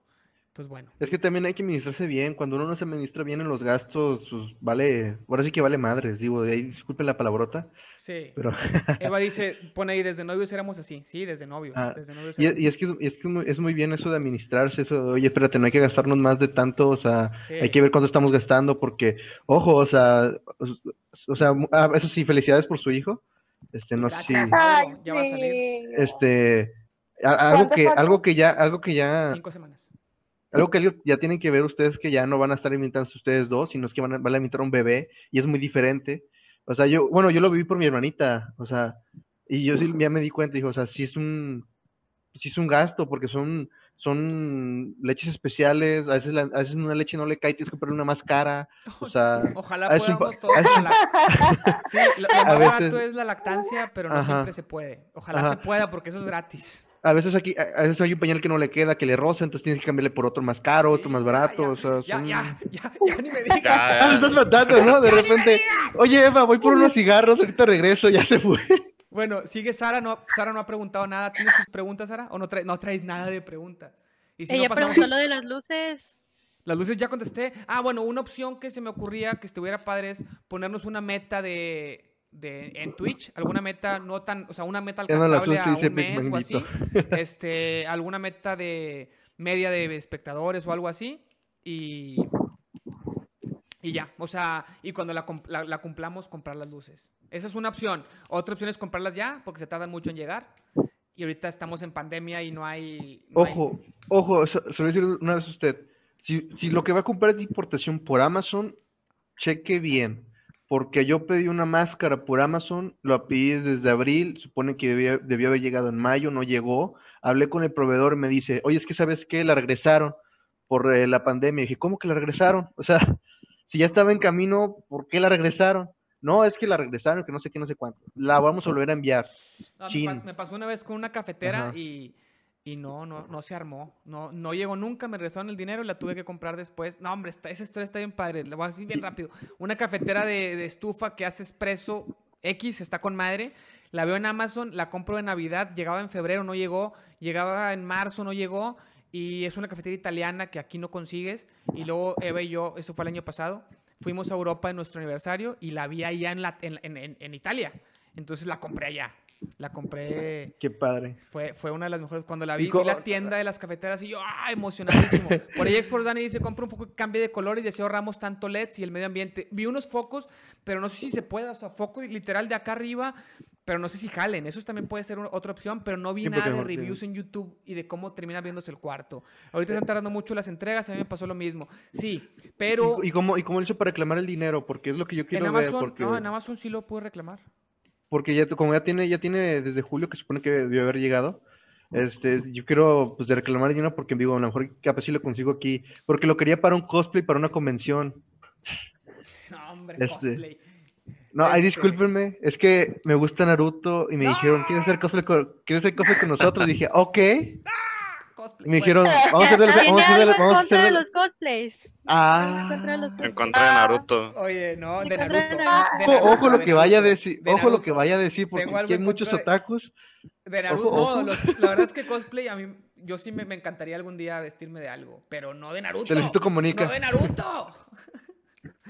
Entonces, bueno. Es que también hay que administrarse bien. Cuando uno no se administra bien en los gastos, pues vale, ahora sí que vale madres, digo, de ahí disculpen la palabrota. Sí. Pero... [laughs] Eva dice, pone ahí, desde novios éramos así, sí, desde novios. Ah, desde novios y, y, es que, es, que es muy bien eso de administrarse, eso de, oye, espérate, no hay que gastarnos más de tanto, o sea, hay que ver cuánto estamos gastando, porque, ojo, o sea, o, sea, eso sí, felicidades por su hijo. Este, no sé si... ya va a salir. Este, algo que, algo que ya, algo que ya... Cinco semanas algo que ya tienen que ver ustedes que ya no van a estar invitándose ustedes dos, sino es que van a, van a invitar a un bebé y es muy diferente. O sea, yo, bueno, yo lo viví por mi hermanita, o sea, y yo sí ya me di cuenta, dijo, o sea, sí es un, sí es un gasto, porque son, son leches especiales, a veces, a veces una leche no le cae, tienes que ponerle una más cara, o [laughs] sea... Ojalá podamos todos... [laughs] sí, lo, más barato es la lactancia, pero no siempre se puede. Ojalá se pueda, porque eso es gratis. A veces aquí, a veces hay un pañal que no le queda, que le roza, entonces tienes que cambiarle por otro más caro, otro más barato. Ya, o sea, ya, son- ya, [laughs] ya, ya, ni me digas. Ya, estás matando, ¿no? De repente, oye Eva, voy por unos cigarros, ahorita regreso, ya se fue. Bueno, sigue Sara, no, Sara no ha preguntado nada. ¿Tienes tus preguntas, Sara? ¿O no, traes, no traes nada de preguntas? Y si no Ella pasamos- preguntó lo de las luces. Las luces ya contesté. Ah, bueno, una opción que se me ocurría que estuviera padre es ponernos una meta de, de en Twitch, alguna meta no tan, o sea, una meta alcanzable a un mes o así. [laughs] Este, alguna meta de media de espectadores o algo así y y ya, o sea, y cuando la, la- la cumplamos, comprar las luces. Esa es una opción. Otra opción es comprarlas ya, porque se tardan mucho en llegar. Y ahorita estamos en pandemia y no hay... no hay- Ojo, ojo, se decir una vez usted. Si, si lo que va a comprar es importación por Amazon, cheque bien. Porque yo pedí una máscara por Amazon, lo pedí desde abril, supone que debía- debió haber llegado en mayo, no llegó. Hablé con el proveedor me dice, oye, es que sabes qué, la regresaron por eh, la pandemia. Y dije, ¿cómo que la regresaron? O sea, si ya estaba en camino, ¿por qué la regresaron? No, es que la regresaron, que no sé qué, no sé cuánto. La vamos a volver a enviar. No, me, pasó una vez con una cafetera Ajá. y, y no, no, no se armó. No, no llegó nunca, me regresaron el dinero y la tuve que comprar después. No, hombre, está, esa historia está bien padre. La voy a decir bien rápido. Una cafetera de, de estufa que hace espresso X, está con madre. La veo en Amazon, la compro de Navidad, llegaba en febrero, no llegó. Llegaba en marzo, no llegó. Y es una cafetera italiana que aquí no consigues. Y luego Eva y yo, eso fue el año pasado, fuimos a Europa en nuestro aniversario y la vi allá en- en Italia. Entonces la compré allá. La compré Qué padre. fue, fue una de las mejores. Cuando la ¿Y vi, vi la tienda de las cafeteras y yo, ¡ah! Emocionadísimo. Por ahí Exforce Dani dice: compra un foco que cambie de color y deseo ahorramos tanto LEDs y el medio ambiente. Vi unos focos, pero no sé si se puede. O sea, foco literal de acá arriba, pero no sé si jalen. Eso también puede ser una- otra opción, pero no vi Sí, nada de reviews en YouTube y de cómo termina viéndose el cuarto. Ahorita están tardando mucho las entregas, a mí me pasó lo mismo. Sí, pero ¿Y, y cómo, ¿Y cómo le hizo para reclamar el dinero? Porque es lo que yo en quiero ver. Amazon, Porque, no, en Amazon sí lo pude reclamar. Porque ya, como ya tiene, ya tiene desde julio que supone que debió haber llegado. Este, yo quiero pues de reclamar el dinero porque digo, a lo mejor capaz si lo consigo aquí. Porque lo quería para un cosplay, para una convención. [laughs] No, hombre, Este, cosplay. No, ay, Este- discúlpenme, es que me gusta Naruto y me dijeron, ¿quieres hacer cosplay con, ¿quieres hacer cosplay con nosotros? Y dije, ok. Y Cosplay. me Bueno, dijeron, vamos a hacer, Tiene vamos a hacer, algo en vamos a contra hacer, de los cosplays. Ah, de los En contra de Naruto. Oye, no, de Naruto. de ojo, Naruto, ojo lo de que vaya a decir, de ojo lo que vaya a decir, porque hay muchos de- otakus. De Naruto, Ojo, no, los- la verdad es que cosplay a mí, yo sí me, me encantaría algún día vestirme de algo, pero no de Naruto. Te Luisito comunica. No de Naruto.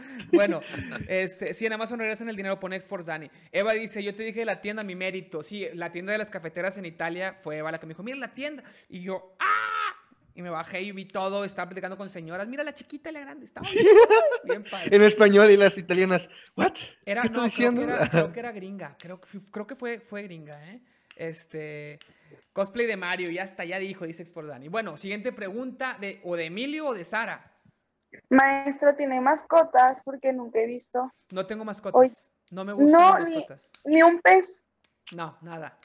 [laughs] bueno, este, sí, en Amazon regresan el dinero, pone Exforce Dani. Eva dice, yo te dije de la tienda, mi mérito. Sí, la tienda de las cafeteras en Italia fue Eva la que me dijo, mira la tienda. Y yo, ¡ah! Y me bajé y vi todo, estaba platicando con señoras. Mira la chiquita y la grande, estaba bien, [laughs] bien padre. En español y las italianas, ¿what? Era, ¿Qué no, creo que era, creo que era [laughs] gringa. Creo creo que fue, fue gringa, ¿eh? Este. Cosplay de Mario, ya está, ya dijo, dice Expordani. Bueno, siguiente pregunta de o de Emilio o de Sara. Maestro, ¿tiene mascotas? Porque nunca he visto. No tengo mascotas. No me gustan no, las ni- mascotas. Ni un pez. No, nada.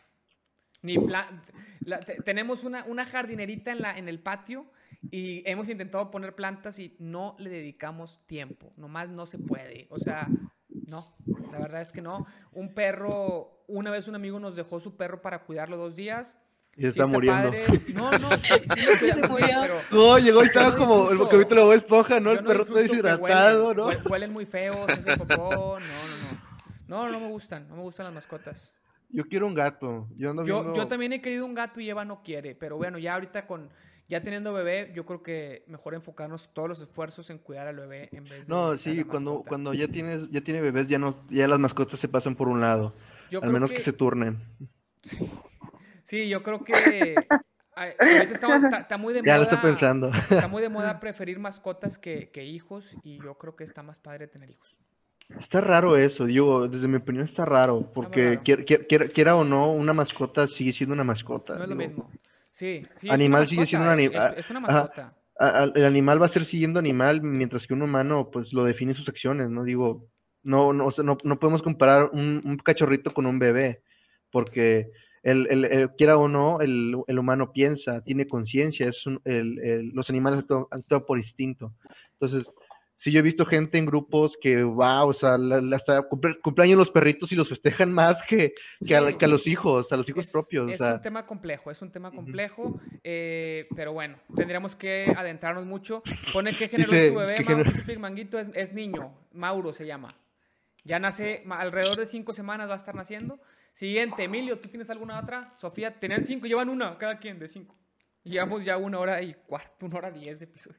Ni plan. la- te- tenemos una, una jardinerita en, la, en el patio y hemos intentado poner plantas y no le dedicamos tiempo. Nomás no se puede. O sea, no. La verdad es que no. Un perro, una vez un amigo nos dejó su perro para cuidarlo dos días. Y Sí está muriendo. padre. [laughs] No, no, sí, sí lo [laughs] cuidamos Se bien, murió. pero No, llegó y Yo no estaba como el capítulo de Bob Esponja, ¿no? yo El perro está que deshidratado, huelen, ¿no? hue- Huelen muy feos, ese popó. No, no, no. No, no me gustan, no me gustan las mascotas. Yo quiero un gato. Yo ando Yo, viendo... yo también he querido un gato y Eva no quiere, pero bueno, ya ahorita con ya teniendo bebé, yo creo que mejor enfocarnos todos los esfuerzos en cuidar al bebé en vez de No, sí, la cuando, mascota. cuando ya tienes, ya tiene bebés, ya no, ya las mascotas se pasan por un lado. Yo al creo menos que... se turnen. Sí, yo creo que ay, ahorita estamos, está, está muy de Ya moda. lo estoy pensando. Está muy de [laughs] moda preferir mascotas que, que hijos y yo creo que está más padre tener hijos. Está raro eso, digo, desde mi opinión está raro, porque raro. quier- quiera, quiera o no, una mascota sigue siendo una mascota. No es lo mismo. Sí, sí, Animal sigue siendo un mascota, ani- es- una ajá. mascota. A- a- el animal va a ser siguiendo animal, mientras que un humano, pues, lo define sus acciones, ¿no? Digo, no, no, o sea, no, no podemos comparar un, un cachorrito con un bebé, porque el, el- el- quiera o no, el, el humano piensa, tiene conciencia, es un- el- el- los animales actúan, actúan por instinto. Entonces, sí yo he visto gente en grupos que va, o sea, la, hasta cumpleaños los perritos y los festejan [laughs] más que, que, a, los hijos, a los hijos propios. Es un tema complejo, es un tema complejo, eh, pero bueno, tendríamos que adentrarnos mucho. Pone que generó tu bebé, Mauro, Manguito es, es niño, Mauro se llama. Ya nace alrededor de cinco semanas, va a estar naciendo. Siguiente, Emilio, ¿tú tienes alguna otra? Sofía, tenían cinco, llevan una, cada quien de cinco. Llevamos ya una hora y cuarto, una hora diez de episodio.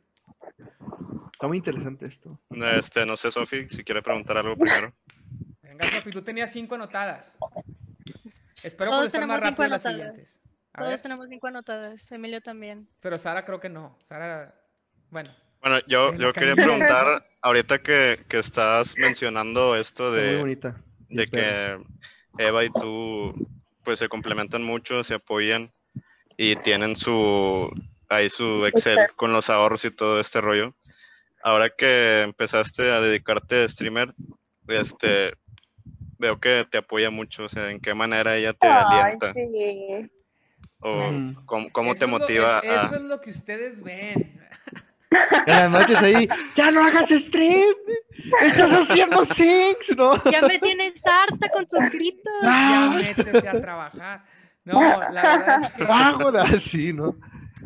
Está muy interesante esto. Este, no sé, Sofi, si quiere preguntar algo primero. Venga, Sofi, tú tenías cinco anotadas. Espero Todos contestar más rápido las siguientes. Todos tenemos cinco anotadas, Emilio también. Pero Sara creo que no. Sara, bueno. Bueno, yo, yo quería preguntar, ahorita que, que estás mencionando esto de, de que Eva y tú pues se complementan mucho, se apoyan y tienen su ahí su Excel con los ahorros y todo este rollo ahora que empezaste a dedicarte a streamer, este, veo que te apoya mucho, o sea, en qué manera ella te alienta. O cómo, te motiva. eso es lo que ustedes ven. En las noches ahí, ya no hagas stream, estás haciendo six, ¿no? Ya me tienes harta con tus gritos. Ya métete a trabajar. No, la verdad es que. Ah, sí, ¿no?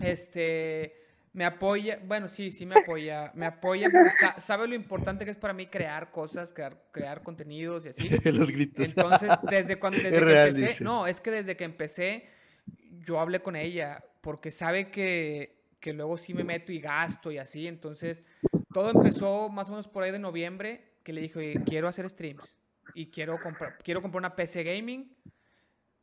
Este me apoya, bueno, sí, sí me apoya, me apoya porque sabe lo importante que es para mí crear cosas, crear, crear contenidos y así. [laughs] Los gritos. Entonces, desde cuando desde que empecé, no, es que desde que empecé, yo hablé con ella, porque sabe que, que luego sí me meto y gasto y así, entonces, todo empezó más o menos por ahí de noviembre, que le dije, oye, quiero hacer streams y quiero comprar, quiero comprar una PC gaming.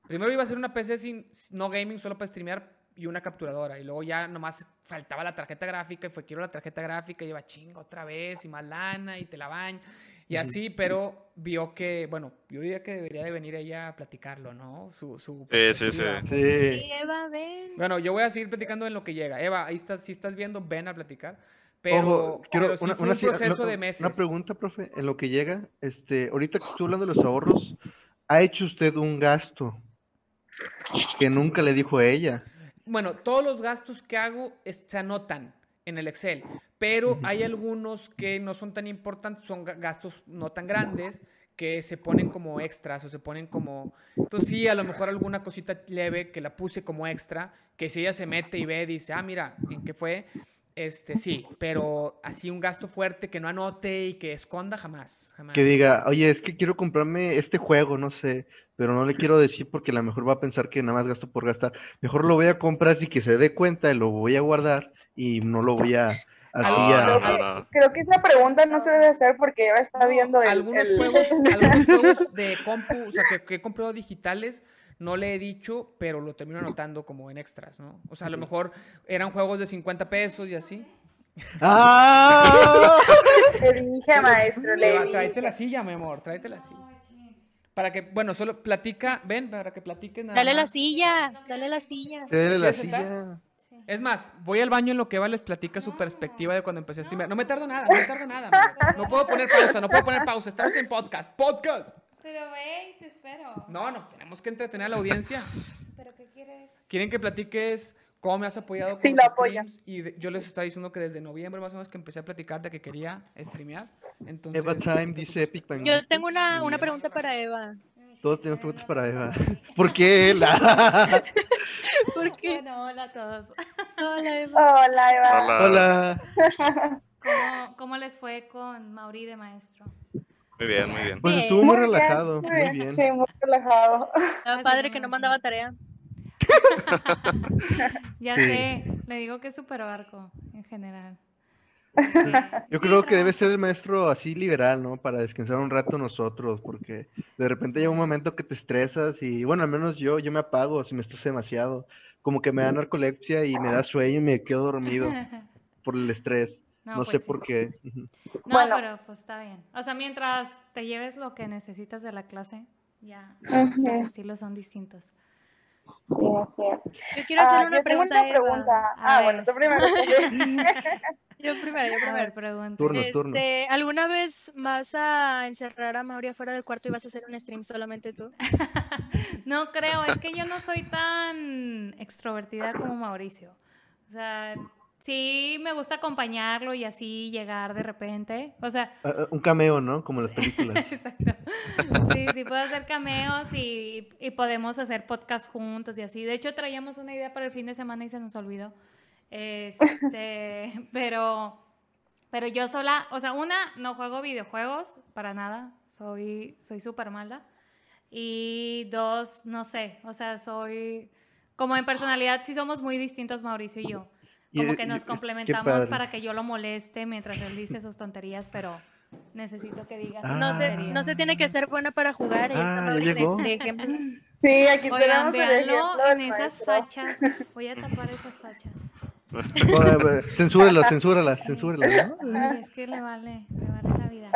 Primero iba a hacer una PC sin, no gaming, solo para streamear, y una capturadora. Y luego ya nomás faltaba la tarjeta gráfica y fue quiero la tarjeta gráfica y iba chingo otra vez y más lana y te la baño. Y así, pero vio que, bueno, yo diría que debería de venir ella a platicarlo, ¿no? Su, su sí, sí, sí. Eva, ven. Bueno, yo voy a seguir platicando en lo que llega. Eva, ahí estás, si estás viendo, ven a platicar. Pero, quiero sí un proceso de meses. Una pregunta, profe, en lo que llega, este, ahorita que estoy hablando de los ahorros, ¿ha hecho usted un gasto que nunca le dijo a ella? bueno, todos los gastos que hago se anotan en el Excel, pero hay algunos que no son tan importantes, son gastos no tan grandes, que se ponen como extras o se ponen como... Entonces sí, a lo mejor alguna cosita leve que la puse como extra, que si ella se mete y ve, dice, ah, mira, ¿en qué fue? Este, sí, pero así un gasto fuerte que no anote y que esconda jamás, jamás. Que diga, oye, es que quiero comprarme este juego, no sé, pero no le quiero decir porque a lo mejor va a pensar que nada más gasto por gastar. Mejor lo voy a comprar y que se dé cuenta y lo voy a guardar y no lo voy a... creo, que, esa pregunta no se debe hacer porque Eva está viendo el, algunos, Juegos, [laughs] algunos juegos de compu, o sea, que, he comprado digitales, no le he dicho, pero lo termino anotando como en extras, ¿no? O sea, a lo mejor eran juegos de 50 pesos y así. ¡Ah! [laughs] le dije, maestro, le dije. Tráete la silla, mi amor, tráete la silla. Para que, bueno, solo platica, ven, para que platiquen. Dale la silla, dale la silla. Dale la silla. Es más, voy al baño en lo que va les platica su perspectiva de cuando empecé a streamear. No me tardo nada, no me tardo nada. No puedo poner pausa, no puedo poner pausa. Estamos en podcast, podcast. Pero ve, te espero. No, no, tenemos que entretener a la audiencia. ¿Pero qué quieres? ¿Quieren que platiques cómo me has apoyado con sí, lo apoyan. Y yo les estaba diciendo que desde noviembre más o menos que empecé a platicar de que quería streamear. Entonces, Eva Time dice Epic Yo tengo una, una pregunta para Eva. Todos tenemos preguntas para Eva. ¿Por qué la? [laughs] ¿Por qué? Bueno, hola a todos. Hola Eva. Hola Eva. Hola. ¿Cómo, ¿Cómo, les fue con Mauri de maestro? Muy bien, muy bien. Pues estuvo muy, relajado, muy bien. Sí, muy relajado. Estaba padre que no mandaba tarea. [laughs] ya sé, le digo que es súper barco en general. Yo creo que debe ser el maestro así liberal, ¿no? Para descansar un rato nosotros, porque de repente llega un momento que te estresas y, bueno, al menos yo, yo me apago si me estreso demasiado. Como que me da narcolepsia y me da sueño y me quedo dormido [laughs] por el estrés. No, sé pues por qué. No, pero pues está bien. O sea, mientras te lleves lo que necesitas de la clase, ya los estilos son distintos. Sí, sí. Yo quiero hacer ah, una yo tengo pregunta. una pregunta. Ah, bueno, tú primero. [laughs] [laughs] yo primero, yo primero. pregunta. Turnos, turnos. Este, ¿Alguna vez vas a encerrar a Mauri fuera del cuarto y vas a hacer un stream solamente tú? [laughs] no creo, es que yo no soy tan extrovertida como Mauricio. O sea, sí me gusta acompañarlo y así llegar de repente. O sea. Ah, ah, un cameo, ¿no? Como las películas. [laughs] Exacto. Sí, sí puedo hacer cameos y, y, podemos hacer podcast juntos y así. De hecho, traíamos una idea para el fin de semana y se nos olvidó. Este, [laughs] pero. Pero yo sola, o sea, una, no juego videojuegos para nada. Soy soy súper mala. Y dos, no sé, o sea, soy. Como en personalidad, sí somos muy distintos Mauricio y yo. Como que nos complementamos para que yo lo moleste mientras él dice sus tonterías, pero necesito que digas. no, se, no se tiene que ser buena para jugar. Ah, llegó. [laughs] Sí, aquí tenemos en esas fachas. Voy a tapar esas fachas. censúrala, censúrala, censúrala, ¿no? es que le vale, le vale la vida.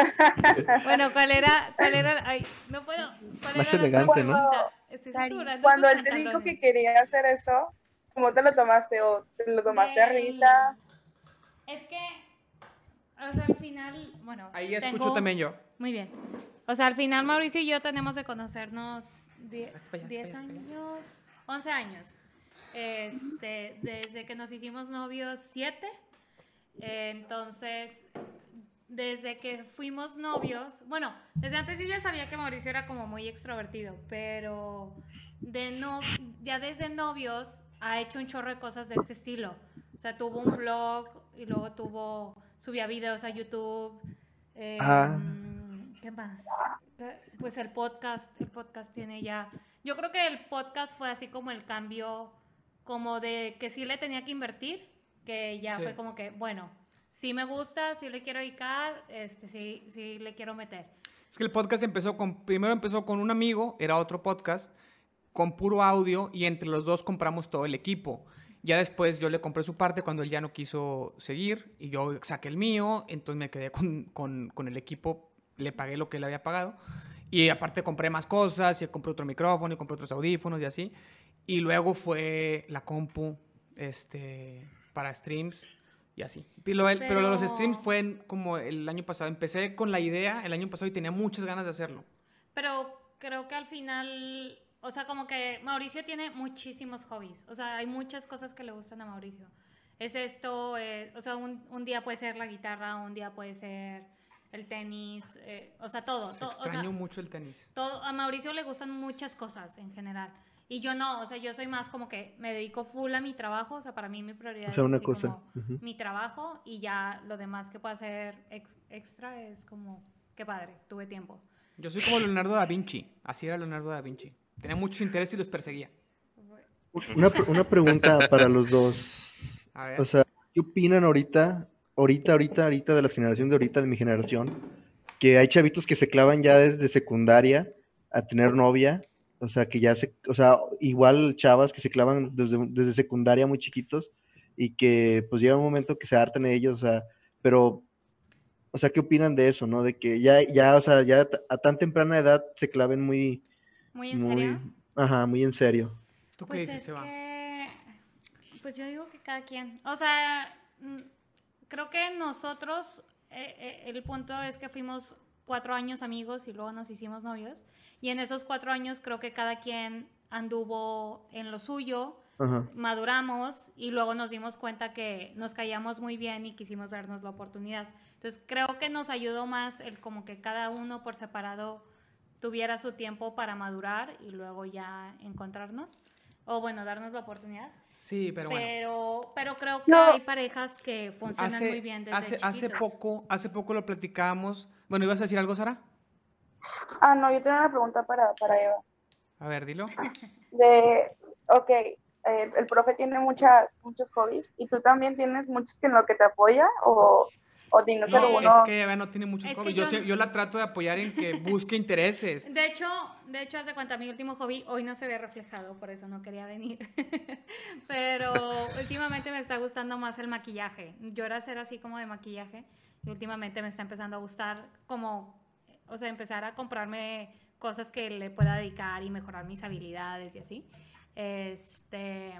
Bueno, ¿cuál era? ¿Cuál era? Ay, no puedo. ¿Cuál Más elegante, ¿no? Estoy Cuando él te dijo que quería hacer eso, ¿Cómo te lo tomaste? ¿O te lo tomaste a risa? Es que, o sea, al final, bueno. Ahí escucho también yo. Muy bien. O sea, al final Mauricio y yo tenemos de conocernos 10 años, 11 años. Este, desde que nos hicimos novios, 7. entonces, desde que fuimos novios, bueno, desde antes yo ya sabía que Mauricio era como muy extrovertido, pero de no, ya desde novios ha hecho un chorro de cosas de este estilo. O sea, tuvo un blog y luego tuvo, subía videos a YouTube. Em, ¿Qué más? Pues el podcast, el podcast tiene ya... Yo creo que el podcast fue así como el cambio, como de que sí le tenía que invertir, que ya fue como que, bueno, sí me gusta, sí le quiero dedicar, este, sí, sí le quiero meter. Es que el podcast empezó con, primero empezó con un amigo, era otro podcast, con puro audio y entre los dos compramos todo el equipo. Ya después yo le compré su parte cuando él ya no quiso seguir y yo saqué el mío, entonces me quedé con, con, con el equipo, le pagué lo que él había pagado y aparte compré más cosas y compré otro micrófono y compré otros audífonos y así. Y luego fue la compu este, para streams y así. Pero, pero los streams fue como el año pasado. Empecé con la idea el año pasado y tenía muchas ganas de hacerlo. Pero creo que al final o sea, como que Mauricio tiene muchísimos hobbies. O sea, hay muchas cosas que le gustan a Mauricio. Es esto, eh, o sea, un, un, día puede ser la guitarra, un día puede ser el tenis, eh, o sea, todo. extraño mucho el tenis. Todo, a Mauricio le gustan muchas cosas en general. Y yo no, o sea, yo soy más como que me dedico full a mi trabajo, o sea, para mí mi prioridad es Como mi trabajo y ya lo demás que pueda hacer extra es como, qué padre, tuve tiempo. Yo soy como Leonardo da Vinci, así era Leonardo da Vinci. Tenía mucho interés y los perseguía. Una, una pregunta para los dos. A ver. O sea, ¿qué opinan ahorita, ahorita, ahorita, ahorita de la generación de ahorita, de mi generación? Que hay chavitos que se clavan ya desde secundaria a tener novia. O sea, que ya se, o sea, igual chavas que se clavan desde, desde secundaria muy chiquitos y que pues llega un momento que se hartan ellos, o sea, pero, o sea, ¿qué opinan de eso, no? De que ya, ya, o sea, ya a tan temprana edad se claven muy, ¿Muy en serio? Ajá, muy en serio. ¿Tú qué pues dices, Seba? pues yo digo que cada quien. O sea, mm, creo que nosotros, eh, eh, el punto es que fuimos cuatro años amigos y luego nos hicimos novios. Y en esos cuatro años creo que cada quien anduvo en lo suyo, maduramos y luego nos dimos cuenta que nos caíamos muy bien y quisimos darnos la oportunidad. Entonces creo que nos ayudó más el como que cada uno por separado tuviera su tiempo para madurar y luego ya encontrarnos. O bueno, darnos la oportunidad. Sí, pero bueno. Pero, pero creo que hay parejas que funcionan muy bien desde hace, hace poco, hace poco lo platicábamos. Bueno, ¿ibas a decir algo, Sara? Ah, no, yo tengo una pregunta para, para Eva. A ver, dilo. [laughs] De, ok, el, el profe tiene muchas, muchos hobbies y tú también tienes muchos que en lo que te apoya o o no, Es que ella no tiene muchos hobbies. Yo, yo, la trato de apoyar en que [laughs] busque intereses. De hecho, de hecho, hace cuenta, mi último hobby hoy no se ve reflejado, por eso no quería venir. [laughs] Pero últimamente me está gustando más el maquillaje. Yo era hacer así como de maquillaje y últimamente me está empezando a gustar como, o sea, empezar a comprarme cosas que le pueda dedicar y mejorar mis habilidades y así. Este,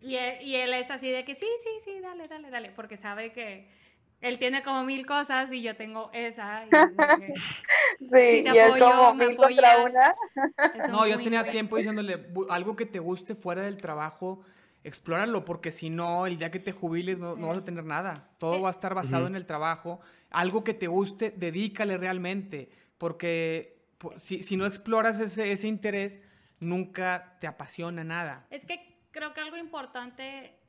y y él es así de que sí, sí, sí, dale, dale, dale, porque sabe que él tiene como mil cosas y yo tengo esa. sí, y es [laughs] como mil contra una. [laughs] No, yo tenía tiempo diciéndole algo que te guste fuera del trabajo. explóralo, porque si no, el día que te jubiles no, vas a tener nada. Todo eh, va a estar basado en el trabajo. Algo que te guste, dedícale realmente, porque si, si no exploras ese, ese interés, nunca te apasiona nada. Es que creo que algo importante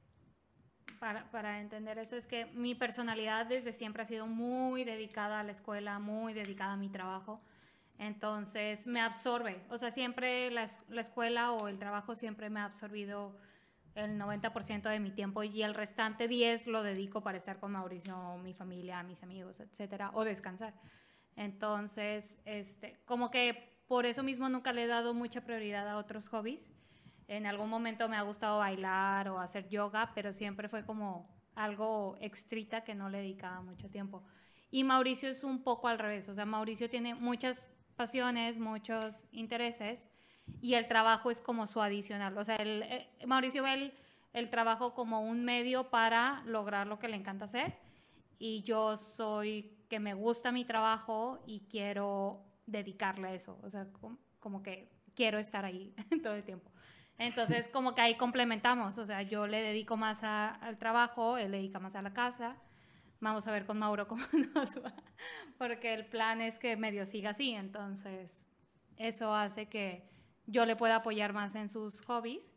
para, para, entender eso es que mi personalidad desde siempre ha sido muy dedicada a la escuela, muy dedicada a mi trabajo. Entonces me absorbe, o sea, siempre la, la escuela o el trabajo siempre me ha absorbido el 90% de mi tiempo y el restante 10 lo dedico para estar con Mauricio, mi familia, mis amigos, etcétera, o descansar. Entonces, este, como que por eso mismo nunca le he dado mucha prioridad a otros hobbies. En algún momento me ha gustado bailar o hacer yoga, pero siempre fue como algo extrita que no le dedicaba mucho tiempo. Y Mauricio es un poco al revés, o sea, Mauricio tiene muchas pasiones, muchos intereses y el trabajo es como su adicional. O sea, el, eh, Mauricio ve el, el, trabajo como un medio para lograr lo que le encanta hacer y yo soy que me gusta mi trabajo y quiero dedicarle a eso. O sea, como, que quiero estar ahí [laughs] todo el tiempo. Entonces, como que ahí complementamos. O sea, yo le dedico más al trabajo, él le dedica más a la casa. Vamos a ver con Mauro cómo [laughs] nos va. Porque el plan es que medio siga así. Entonces, eso hace que yo le pueda apoyar más en sus hobbies.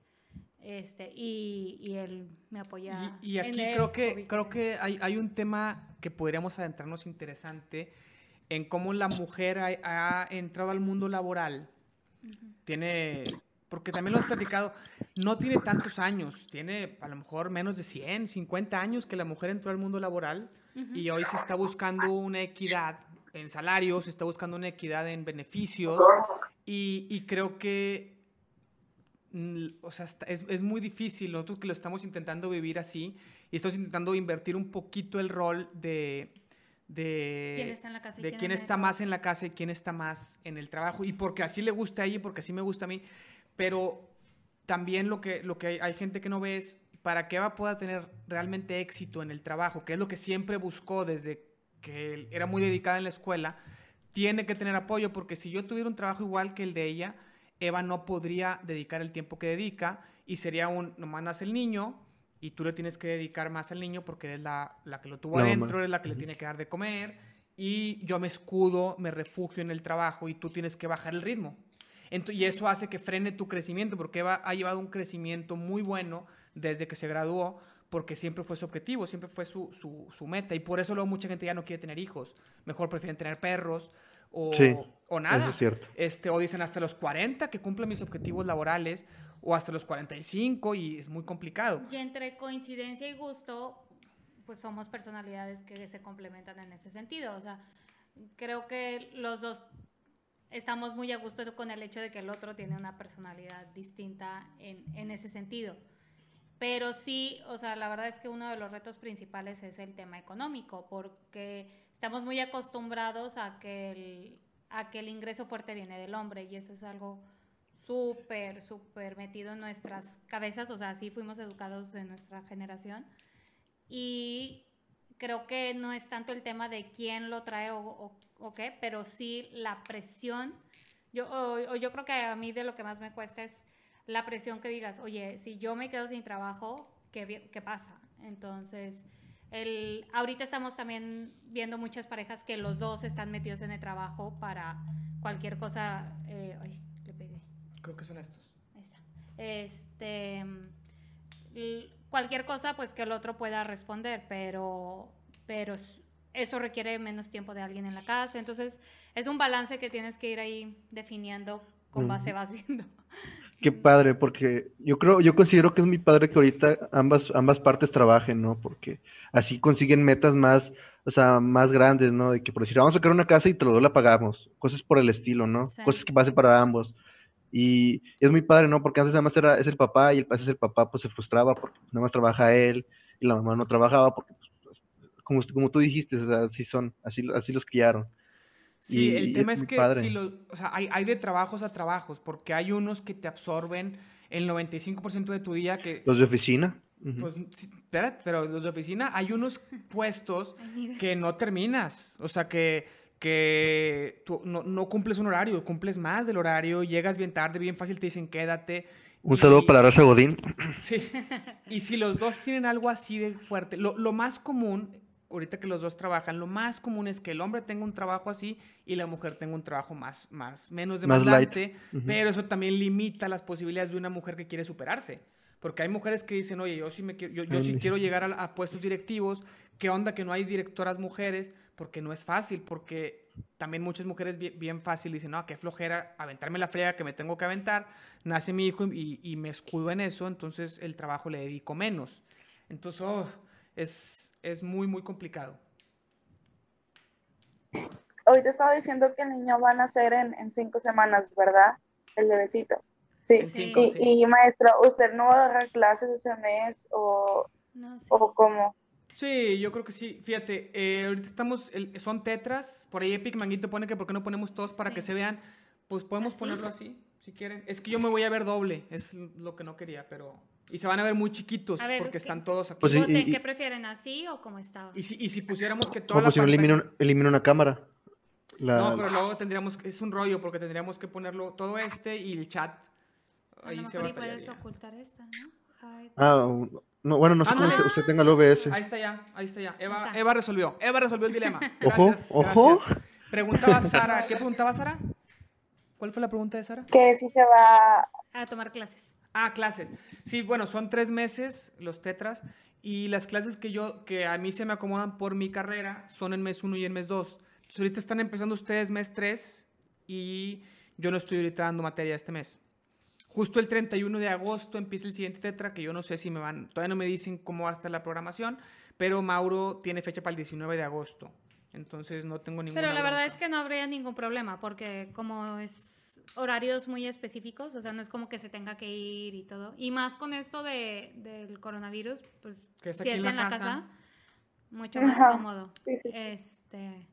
Este, y, y él me apoya. Y, y aquí creo que, creo que hay, hay un tema que podríamos adentrarnos interesante en cómo la mujer ha, entrado al mundo laboral. Tiene, porque también lo has platicado, no tiene tantos años, tiene a lo mejor menos de 100, 50 años que la mujer entró al mundo laboral y hoy se está buscando una equidad en salarios, se está buscando una equidad en beneficios y, creo que, mm, o sea, es, es, muy difícil, nosotros que lo estamos intentando vivir así y estamos intentando invertir un poquito el rol de de quién está, en la casa de quién, está más en la casa y quién está más en el trabajo. Y porque así le gusta a ella y porque así me gusta a mí. Pero también lo que, lo que hay, gente que no ve es para que Eva pueda tener realmente éxito en el trabajo, que es lo que siempre buscó desde que era muy dedicada en la escuela, tiene que tener apoyo porque si yo tuviera un trabajo igual que el de ella, Eva no podría dedicar el tiempo que dedica y sería un, nomás nace el niño, y tú le tienes que dedicar más al niño porque eres la, la que lo tuvo adentro, eres la que le tiene que dar de comer y yo me escudo, me refugio en el trabajo y tú tienes que bajar el ritmo. Y eso hace que frene tu crecimiento porque Eva ha llevado un crecimiento muy bueno desde que se graduó porque siempre fue su objetivo, siempre fue su, su, su meta y por eso luego mucha gente ya no quiere tener hijos, mejor prefieren tener perros o, o nada. es cierto. Este, o dicen hasta los 40 que cumplen mis objetivos laborales o hasta los 45 y es muy complicado. Y entre coincidencia y gusto, pues somos personalidades que se complementan en ese sentido. O sea, creo que los dos estamos muy a gusto con el hecho de que el otro tiene una personalidad distinta en, en ese sentido. Pero sí, o sea, la verdad es que uno de los retos principales es el tema económico, porque estamos muy acostumbrados a que el, a que el ingreso fuerte viene del hombre y eso es algo súper, súper metido en nuestras cabezas, o sea, así fuimos educados en nuestra generación. Y creo que no es tanto el tema de quién lo trae o, o, qué, pero sí la presión. Yo, o, yo creo que a mí de lo que más me cuesta es la presión que digas, oye, si yo me quedo sin trabajo, ¿qué, qué pasa? Entonces, el, ahorita estamos también viendo muchas parejas que los dos están metidos en el trabajo para cualquier cosa. Eh, Creo que son estos. Este, cualquier cosa, pues que el otro pueda responder, pero, pero eso requiere menos tiempo de alguien en la casa. Entonces, es un balance que tienes que ir ahí definiendo con base vas viendo. Qué padre, porque yo creo, yo considero que es muy padre que ahorita ambas, ambas partes trabajen, ¿no? Porque así consiguen metas más, o sea, más grandes, ¿no? De que por decir, vamos a sacar una casa y te lo la pagamos, cosas por el estilo, ¿no? Cosas que pasen para ambos. Y es muy padre, ¿no? Porque antes nada más era, es el papá y el, es el papá pues se frustraba porque nada más trabaja él y la mamá no trabajaba porque, pues, como, como tú dijiste, así son, así, así los criaron. Sí, el tema es, que si o sea, hay, hay, de trabajos a trabajos, porque hay unos que te absorben el 95% de tu día que... Los de oficina. Pues, espérate, pero los de oficina hay unos puestos que no terminas, o sea, que que tú no, no, cumples un horario, cumples más del horario, llegas bien tarde, bien fácil, te dicen quédate Un saludo para Raza Godín. Sí. Y si los dos tienen algo así de fuerte, lo, lo, más común, ahorita que los dos trabajan, lo más común es que el hombre tenga un trabajo así y la mujer tenga un trabajo más, más menos demandante, pero eso también limita las posibilidades de una mujer que quiere superarse. Porque hay mujeres que dicen, oye, yo sí, me quiero, yo, yo sí quiero llegar a, a puestos directivos, ¿qué onda que no hay directoras mujeres? Porque no es fácil, porque también muchas mujeres bien, fácil dicen, no, qué flojera aventarme la frega que me tengo que aventar. Nace mi hijo y, y me escudo en eso, entonces el trabajo le dedico menos. Entonces, oh, es, es muy, muy complicado. Hoy te estaba diciendo que el niño va a nacer en, en cinco semanas, ¿verdad? El bebecito. Sí. Cinco, y, sí. y, maestro, ¿usted no va a dar clases ese mes o, no, sí. o cómo? Sí, yo creo que sí. Fíjate, eh, ahorita estamos, el, son tetras. Por ahí Epic Manguito pone que por qué no ponemos todos para sí. que se vean. Pues podemos ¿Así? ponerlo así, si quieren. Es que yo me voy a ver doble, es lo que no quería, pero... Y se van a ver muy chiquitos ver, porque ¿qué? están todos aquí. Pues y, y, ¿Qué prefieren, así o como estaba? Y si, y si pusiéramos que toda la pues pantalla... elimino, elimino una cámara. La... No, pero luego tendríamos, es un rollo porque tendríamos que ponerlo todo este y el chat. Ahí a se va puedes ocultar esta, ¿no? Hide. Ah, no, bueno, no sé cómo usted, usted tenga el OBS. Ahí está ya, ahí está ya. Eva, está. Eva resolvió, Eva resolvió el dilema. [laughs] Gracias, ojo, ojo. Gracias. Preguntaba Sara, ¿qué preguntaba Sara? ¿Cuál fue la pregunta de Sara? Que si se va a tomar clases. Ah, clases. Sí, bueno, son tres meses los tetras y las clases que yo, que a mí se me acomodan por mi carrera son en mes 1 y en mes 2. Entonces ahorita están empezando ustedes mes 3 y yo no estoy ahorita dando materia este mes. Justo el 31 de agosto empieza el siguiente tetra, que yo no sé si me van, todavía no me dicen cómo va a estar la programación, pero Mauro tiene fecha para el 19 de agosto. Entonces no tengo ningún Pero la verdad es que no habría ningún problema, porque como es horarios muy específicos, o sea, no es como que se tenga que ir y todo. Y más con esto de, del coronavirus, pues que es si es en la, en la casa. casa, mucho más Ajá. cómodo. Sí, sí. Este,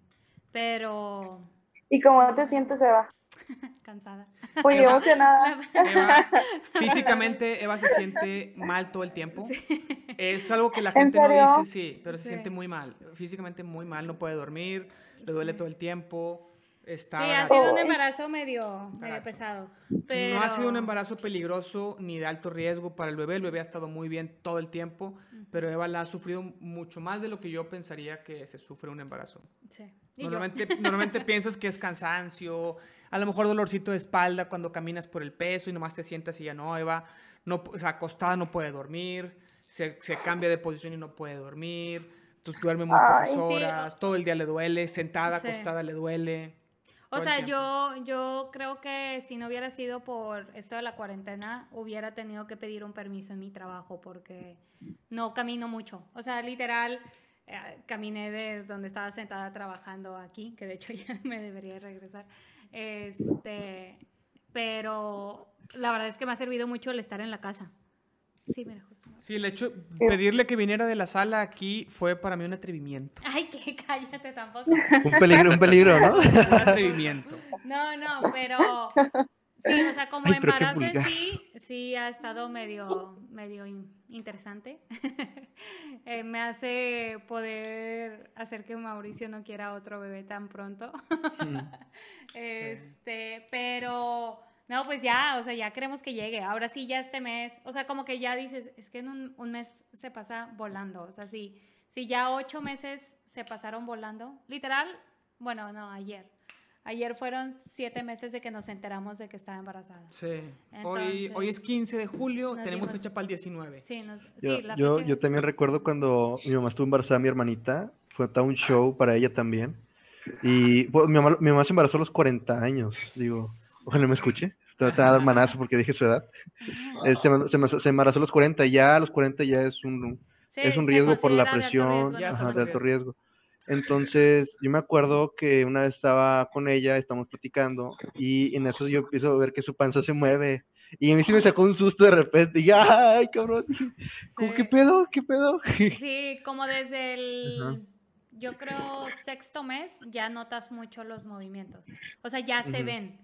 pero... ¿Y cómo te sientes, Eva? [laughs] Cansada. Muy Eva, emocionada. [laughs] Eva, físicamente, [laughs] Eva se siente mal todo el tiempo. Sí. Es algo que la gente no dice, sí, pero se sí. siente muy mal. Físicamente muy mal, no puede dormir, le duele todo el tiempo. Está sí, ha sido un embarazo medio, medio pesado. Pero... No ha sido un embarazo peligroso ni de alto riesgo para el bebé. El bebé ha estado muy bien todo el tiempo, pero Eva la ha sufrido mucho más de lo que yo pensaría que se sufre un embarazo. Sí. Normalmente, normalmente [laughs] piensas que es cansancio, a lo mejor dolorcito de espalda cuando caminas por el peso y nomás te sientas y ya no, Eva, no, o sea, acostada no puede dormir, se, se cambia de posición y no puede dormir, entonces duerme muy pocas horas, sí. todo el día le duele, sentada, sí. acostada le duele. O sea, yo, yo creo que si no hubiera sido por esto de la cuarentena, hubiera tenido que pedir un permiso en mi trabajo porque no camino mucho. O sea, literal, eh, caminé de donde estaba sentada trabajando aquí, que de hecho [laughs] ya me debería regresar. Este, pero la verdad es que me ha servido mucho el estar en la casa. Sí, mira, justo. Sí, el hecho pedirle que viniera de la sala aquí fue para mí un atrevimiento. [laughs] Ay, que cállate tampoco. un peligro, un peligro, ¿no? [laughs] un atrevimiento. No, no, pero sí, o sea, como Ay, embarazo en sí, sí ha estado medio, medio interesante. [laughs] eh, me hace poder hacer que Mauricio no quiera otro bebé tan pronto. mm. Este, sí. pero no, pues ya, o sea, ya queremos que llegue. Ahora sí, ya este mes, o sea, como que ya dices, es que en un, un mes se pasa volando. O sea, si, si ya ocho meses se pasaron volando, literal, bueno, no, ayer. Ayer fueron siete meses de que nos enteramos de que estaba embarazada. Sí. Entonces, hoy, hoy es 15 de julio, tenemos dimos... fecha para el 19. Sí, nos, yo, sí, la yo, fecha yo también recuerdo cuando mi mamá estuvo embarazada, mi hermanita, fue todo un show para ella también. Y pues, mi, mamá, mi mamá se embarazó a los 40 años, digo, ojalá me escuche. Te a dar manazo porque dije su edad. Este, se, se embarazó a los 40, ya a los 40 ya es un, sí, es un riesgo por la presión, de alto riesgo. Ajá, de alto riesgo. Entonces, yo me acuerdo que una vez estaba con ella, estamos platicando, y en eso yo empiezo a ver que su panza se mueve. Y a mí sí me sacó un susto de repente. Y ay, cabrón. Sí. ¿Qué pedo? ¿Qué pedo? [laughs] Sí, como desde el. Ajá. Yo creo sexto mes ya notas mucho los movimientos. O sea, ya se uh -huh. ven.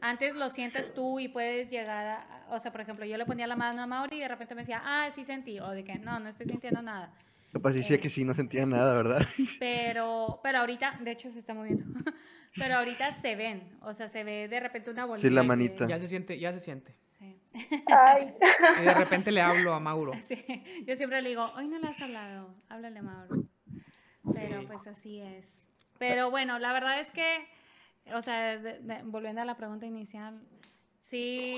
Antes lo sientes tú y puedes llegar a. O sea, por ejemplo, yo le ponía la mano a Mauri y de repente me decía, ah, sí sentí. O de que no, no estoy sintiendo nada. Capaz decía eh, que sí, no sentía nada, ¿verdad? Pero, pero ahorita, de hecho se está moviendo, [laughs] pero ahorita se ven, o sea, se ve de repente una bolita. Sí, la manita. Ya se siente, ya se siente. Sí. Ay. [laughs] Y de repente le hablo a Mauro. Sí, yo siempre le digo, hoy no le has hablado, háblale a Mauro. Pero pues así es. Pero bueno, la verdad es que, o sea, volviendo a la pregunta inicial, sí,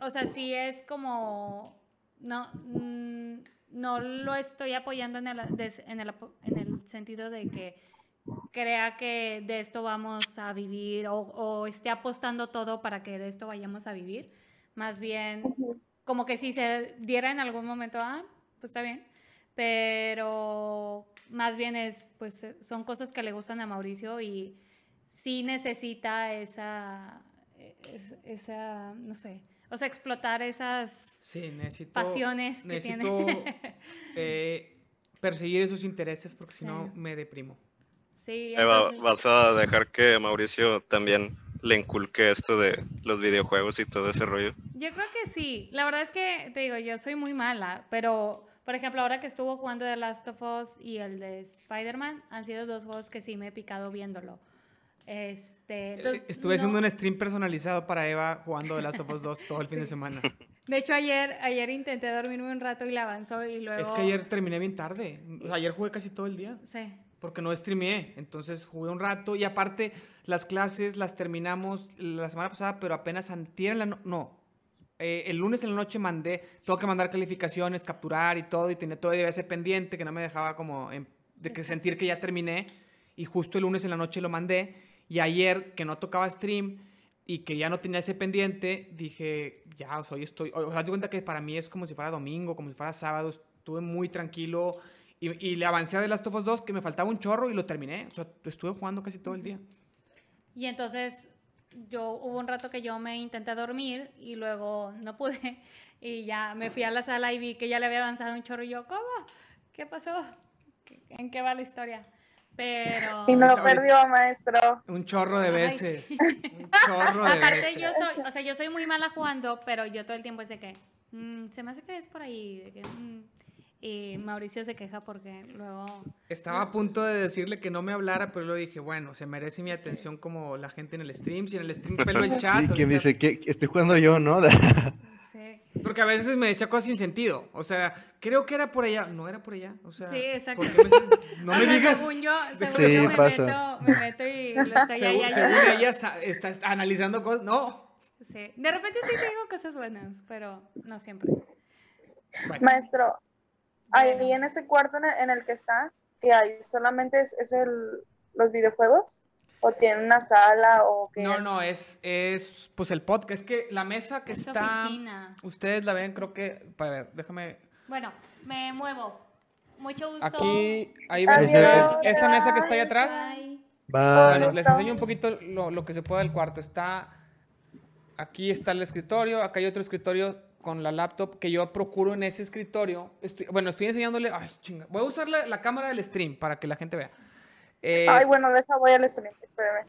o sea, sí es como, no, mm, no lo estoy apoyando en el, en el, en el sentido de que crea que de esto vamos a vivir o, esté apostando todo para que de esto vayamos a vivir. Más bien, como que si se diera en algún momento, ah, pues está bien. Pero más bien es, pues eh, son cosas que le gustan a Mauricio y sí necesita esa, esa, no sé, o sea, explotar esas pasiones que tiene. [laughs] Eh, perseguir esos intereses porque si no me deprimo. Sí, ¿Vas a dejar que Mauricio también le inculque esto de los videojuegos y todo ese rollo? Yo creo que sí. La verdad es que, te digo, yo soy muy mala, pero, por ejemplo, ahora que estuvo jugando The Last of Us y el de Spider-Man, han sido dos juegos que sí me he picado viéndolo. Este, eh, Estuve haciendo un stream personalizado para Eva jugando The Last of Us 2 todo el fin de semana. [laughs] De hecho, ayer, ayer intenté dormirme un rato y le avanzó y luego... Es que ayer terminé bien tarde. ayer jugué casi todo el día. Sí porque no streameé. Entonces jugué un rato y aparte las clases las terminamos la semana pasada, pero apenas antier la no, eh, el lunes en la noche mandé, tengo que mandar calificaciones, capturar y todo, y tenía todo ese pendiente que no me dejaba como de que sentir que ya terminé. Y justo el lunes en la noche lo mandé. Y ayer, que no tocaba stream y que ya no tenía ese pendiente, dije, ya, hoy estoy, o sea, te cuenta que para mí es como si fuera domingo, como si fuera sábado, estuve muy tranquilo, y, le avancé a The Last of Us 2 que me faltaba un chorro y lo terminé. O sea, estuve jugando casi todo el día. Y entonces yo hubo un rato que yo me intenté dormir y luego no pude. Y ya me fui a la sala y vi que ya le había avanzado un chorro y yo, ¿cómo? ¿Qué pasó? ¿En qué va la historia? Pero... Y me lo perdió, maestro. Un chorro de veces. un chorro de Aparte, yo soy, o sea, yo soy muy mala jugando, pero yo todo el tiempo es de que, mm, se me hace que es por ahí, de que, mm, y Mauricio se queja porque luego... Estaba a punto de decirle que no me hablara, pero luego dije, bueno, se merece mi atención como la gente en el stream. Si en el stream [laughs] pelo el chat... Sí, que dice que estoy jugando yo, ¿no? sí. Porque a veces me decía cosas sin sentido. O sea, creo que era por allá. No era por allá. O sea, sí, exacto. no [laughs] me digas. Según yo, [laughs] según yo me, meto, me meto y lo estoy ahí según, según ella está analizando cosas. No. Sí. De repente sí te digo cosas buenas, pero no siempre. Maestro, ahí en ese cuarto en el, que está, que hay solamente es, el, los videojuegos o tiene una sala o qué? No, no, es, es pues el podcast, es que la mesa que está ustedes la ven, creo que para ver, déjame Bueno, me muevo. Mucho gusto. Aquí ahí ven ustedes esa mesa que está ahí atrás. Bueno, les enseño un poquito lo, lo que se puede del cuarto. Está aquí está el escritorio, acá hay otro escritorio con la laptop que yo procuro en ese escritorio. bueno, estoy enseñándole. Ay, chinga. Voy a usar la, cámara del stream para que la gente vea. Eh, ay, bueno, deja, voy al stream. Espérame.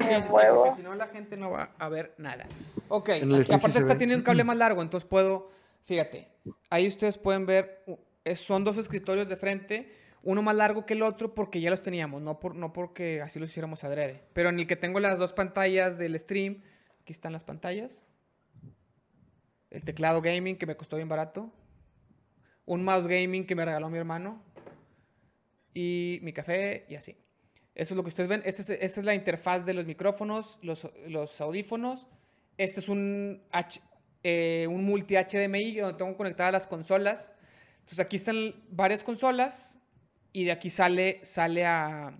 Sí, porque si no la gente no va a ver nada. Ok, aparte esta tiene un cable más largo, entonces puedo. Fíjate, ahí ustedes pueden ver. son dos escritorios de frente uno más largo que el otro porque ya los teníamos, no, por, no porque así los hiciéramos adrede. Pero en el que tengo las dos pantallas del stream, aquí están las pantallas el teclado gaming que me costó bien barato, un mouse gaming que me regaló mi hermano y mi café y así. Eso es lo que ustedes ven. Esta es, es la interfaz de los micrófonos, los, los audífonos. Este es un, eh, un multi HDMI donde tengo conectadas las consolas. Entonces aquí están varias consolas y de aquí sale, sale a,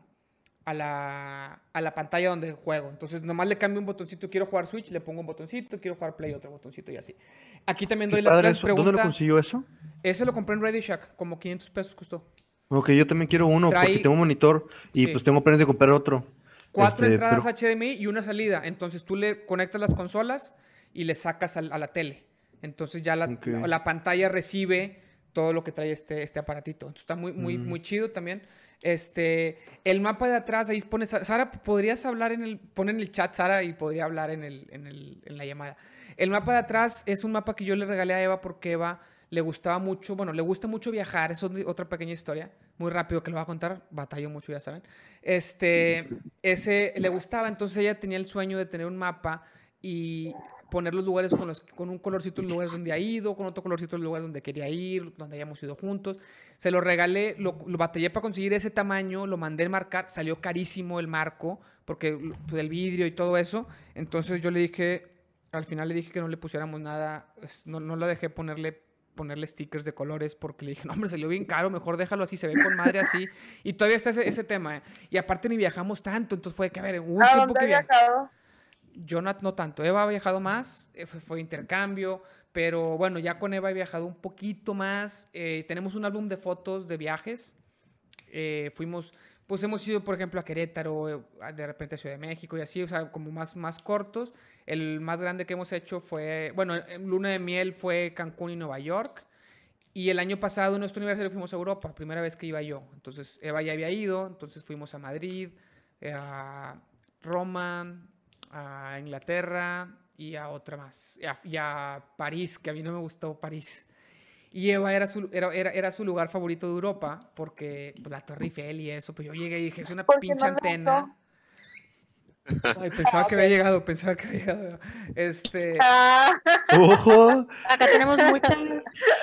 a la, a la pantalla donde juego. Entonces, nomás le cambio un botoncito. Quiero jugar Switch, le pongo un botoncito. Quiero jugar Play, otro botoncito y así. Aquí también doy las tres preguntas. ¿Dónde lo consiguió eso? Ese lo compré en Ready Shack, como 500 pesos costó. Ok, yo también quiero uno porque tengo un monitor y pues tengo planes de comprar otro. Cuatro este, entradas HDMI y una salida. Entonces tú le conectas las consolas y le sacas a, la tele. Entonces ya la, la, pantalla recibe todo lo que trae este, este aparatito. Entonces está muy, muy, mm. muy chido también. Este, el mapa de atrás, ahí pones, Sara, ¿podrías hablar en el, pon en el chat Sara y podría hablar en, el, en, el, en la llamada. El mapa de atrás es un mapa que yo le regalé a Eva porque Eva le gustaba mucho, bueno, le gusta mucho viajar, es otra pequeña historia, muy rápido que lo voy a contar, batallo mucho, ya saben. Este, ese le gustaba, entonces ella tenía el sueño de tener un mapa y poner los lugares con, los, con un colorcito los lugares donde ha ido, con otro colorcito los lugares donde quería ir, donde hayamos ido juntos. Se lo regalé, lo, batallé para conseguir ese tamaño, lo mandé a marcar, salió carísimo el marco, porque pues, el vidrio y todo eso. Entonces yo le dije, al final le dije que no le pusiéramos nada, no, no lo dejé ponerle ponerle stickers de colores porque le dije, no, hombre, salió bien caro, mejor déjalo así, se ve con madre así. Y todavía está ese, ese tema. ¿eh? Y aparte ni viajamos tanto, entonces fue que, a ver, un ¿A dónde que viajado? Yo no, no, tanto. Eva ha viajado más, eh, fue, intercambio, pero bueno, ya con Eva he viajado un poquito más. Eh, tenemos un álbum de fotos de viajes. fuimos, pues hemos ido, por ejemplo, a Querétaro, de repente a Ciudad de México y así, o sea, como más, más cortos. El más grande que hemos hecho fue, bueno, luna de miel fue Cancún y Nueva York. Y el año pasado en nuestro aniversario fuimos a Europa, primera vez que iba yo. Entonces Eva ya había ido, entonces fuimos a Madrid, eh, a Roma, a Inglaterra y a otra más. Y a, París, que a mí no me gustó París. Y Eva era su, era, era, su lugar favorito de Europa, porque pues, la Torre Eiffel y eso, pues yo llegué y dije, es una pinche antena. Ay, pensaba que había llegado, pensaba que había llegado. Este. Ah. Ojo. Acá tenemos mucha.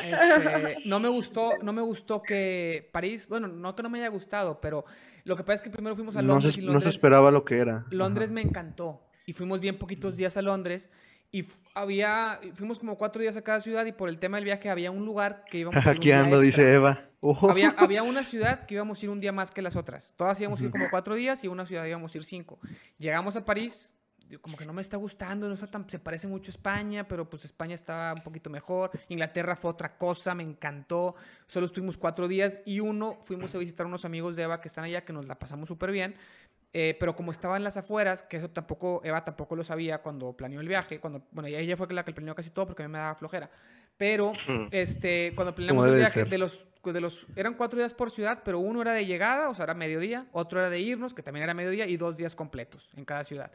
Este, no me gustó, no me gustó que París, bueno, no que no me haya gustado, pero lo que pasa es que primero fuimos a Londres no y Londres. No se esperaba lo que era. Londres me encantó. Y fuimos bien poquitos días a Londres y había, fuimos como cuatro días a cada ciudad y por el tema del viaje había un lugar que íbamos a ir un [laughs] día dice Eva. Había, [laughs] había, una ciudad que íbamos a ir un día más que las otras. Todas íbamos a ir como cuatro días y una ciudad íbamos a ir cinco. Llegamos a París, como que no me está gustando, no está tan, se parece mucho a España, pero pues España estaba un poquito mejor. Inglaterra fue otra cosa, me encantó. Solo estuvimos cuatro días y uno fuimos a visitar a unos amigos de Eva que están allá, que nos la pasamos súper bien. Eh, pero como estaba en las afueras, que eso tampoco, Eva tampoco lo sabía cuando planeó el viaje, cuando, bueno, ella fue la que planeó casi todo porque a mí me daba flojera. Pero, este, cuando planeamos el viaje, de los, de los, eran cuatro días por ciudad, pero uno era de llegada, o sea, era mediodía, otro era de irnos, que también era mediodía, y dos días completos en cada ciudad.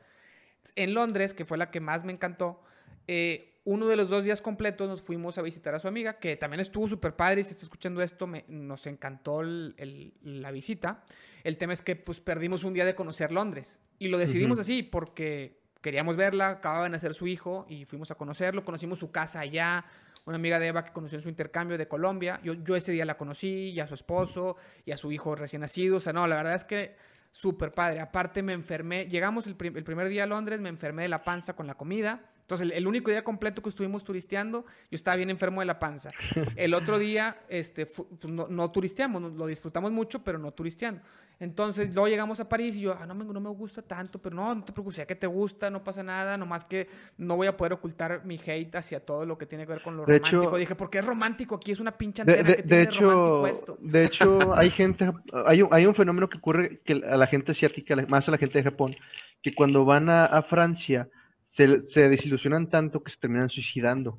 En Londres, que fue la que más me encantó, eh, uno de los dos días completos nos fuimos a visitar a su amiga, que también estuvo súper padre, y si está escuchando esto, me, nos encantó la visita. El tema es que pues perdimos un día de conocer Londres y lo decidimos así porque queríamos verla, acababa de nacer su hijo y fuimos a conocerlo, conocimos su casa allá, una amiga de Eva que conoció en su intercambio de Colombia, yo, yo ese día la conocí y a su esposo y a su hijo recién nacido, o sea, no, la verdad es que súper padre, aparte me enfermé, llegamos el, el primer día a Londres, me enfermé de la panza con la comida, entonces, el, único día completo que estuvimos turisteando, yo estaba bien enfermo de la panza. El otro día, este, pues, no, no, turisteamos, lo disfrutamos mucho, pero no turisteando. Entonces, luego llegamos a París y yo, ah, no, me, no me gusta tanto, pero no, no te preocupes, ya que te gusta, no pasa nada, nomás que no voy a poder ocultar mi hate hacia todo lo que tiene que ver con lo romántico. Dije, ¿por qué es romántico? Aquí es una pinche antena de, que tiene hecho, romántico esto. De hecho, hay gente, hay un, hay un fenómeno que ocurre que a la gente asiática, más a la gente de Japón, que cuando van a, a Francia, se, desilusionan tanto que se terminan suicidando.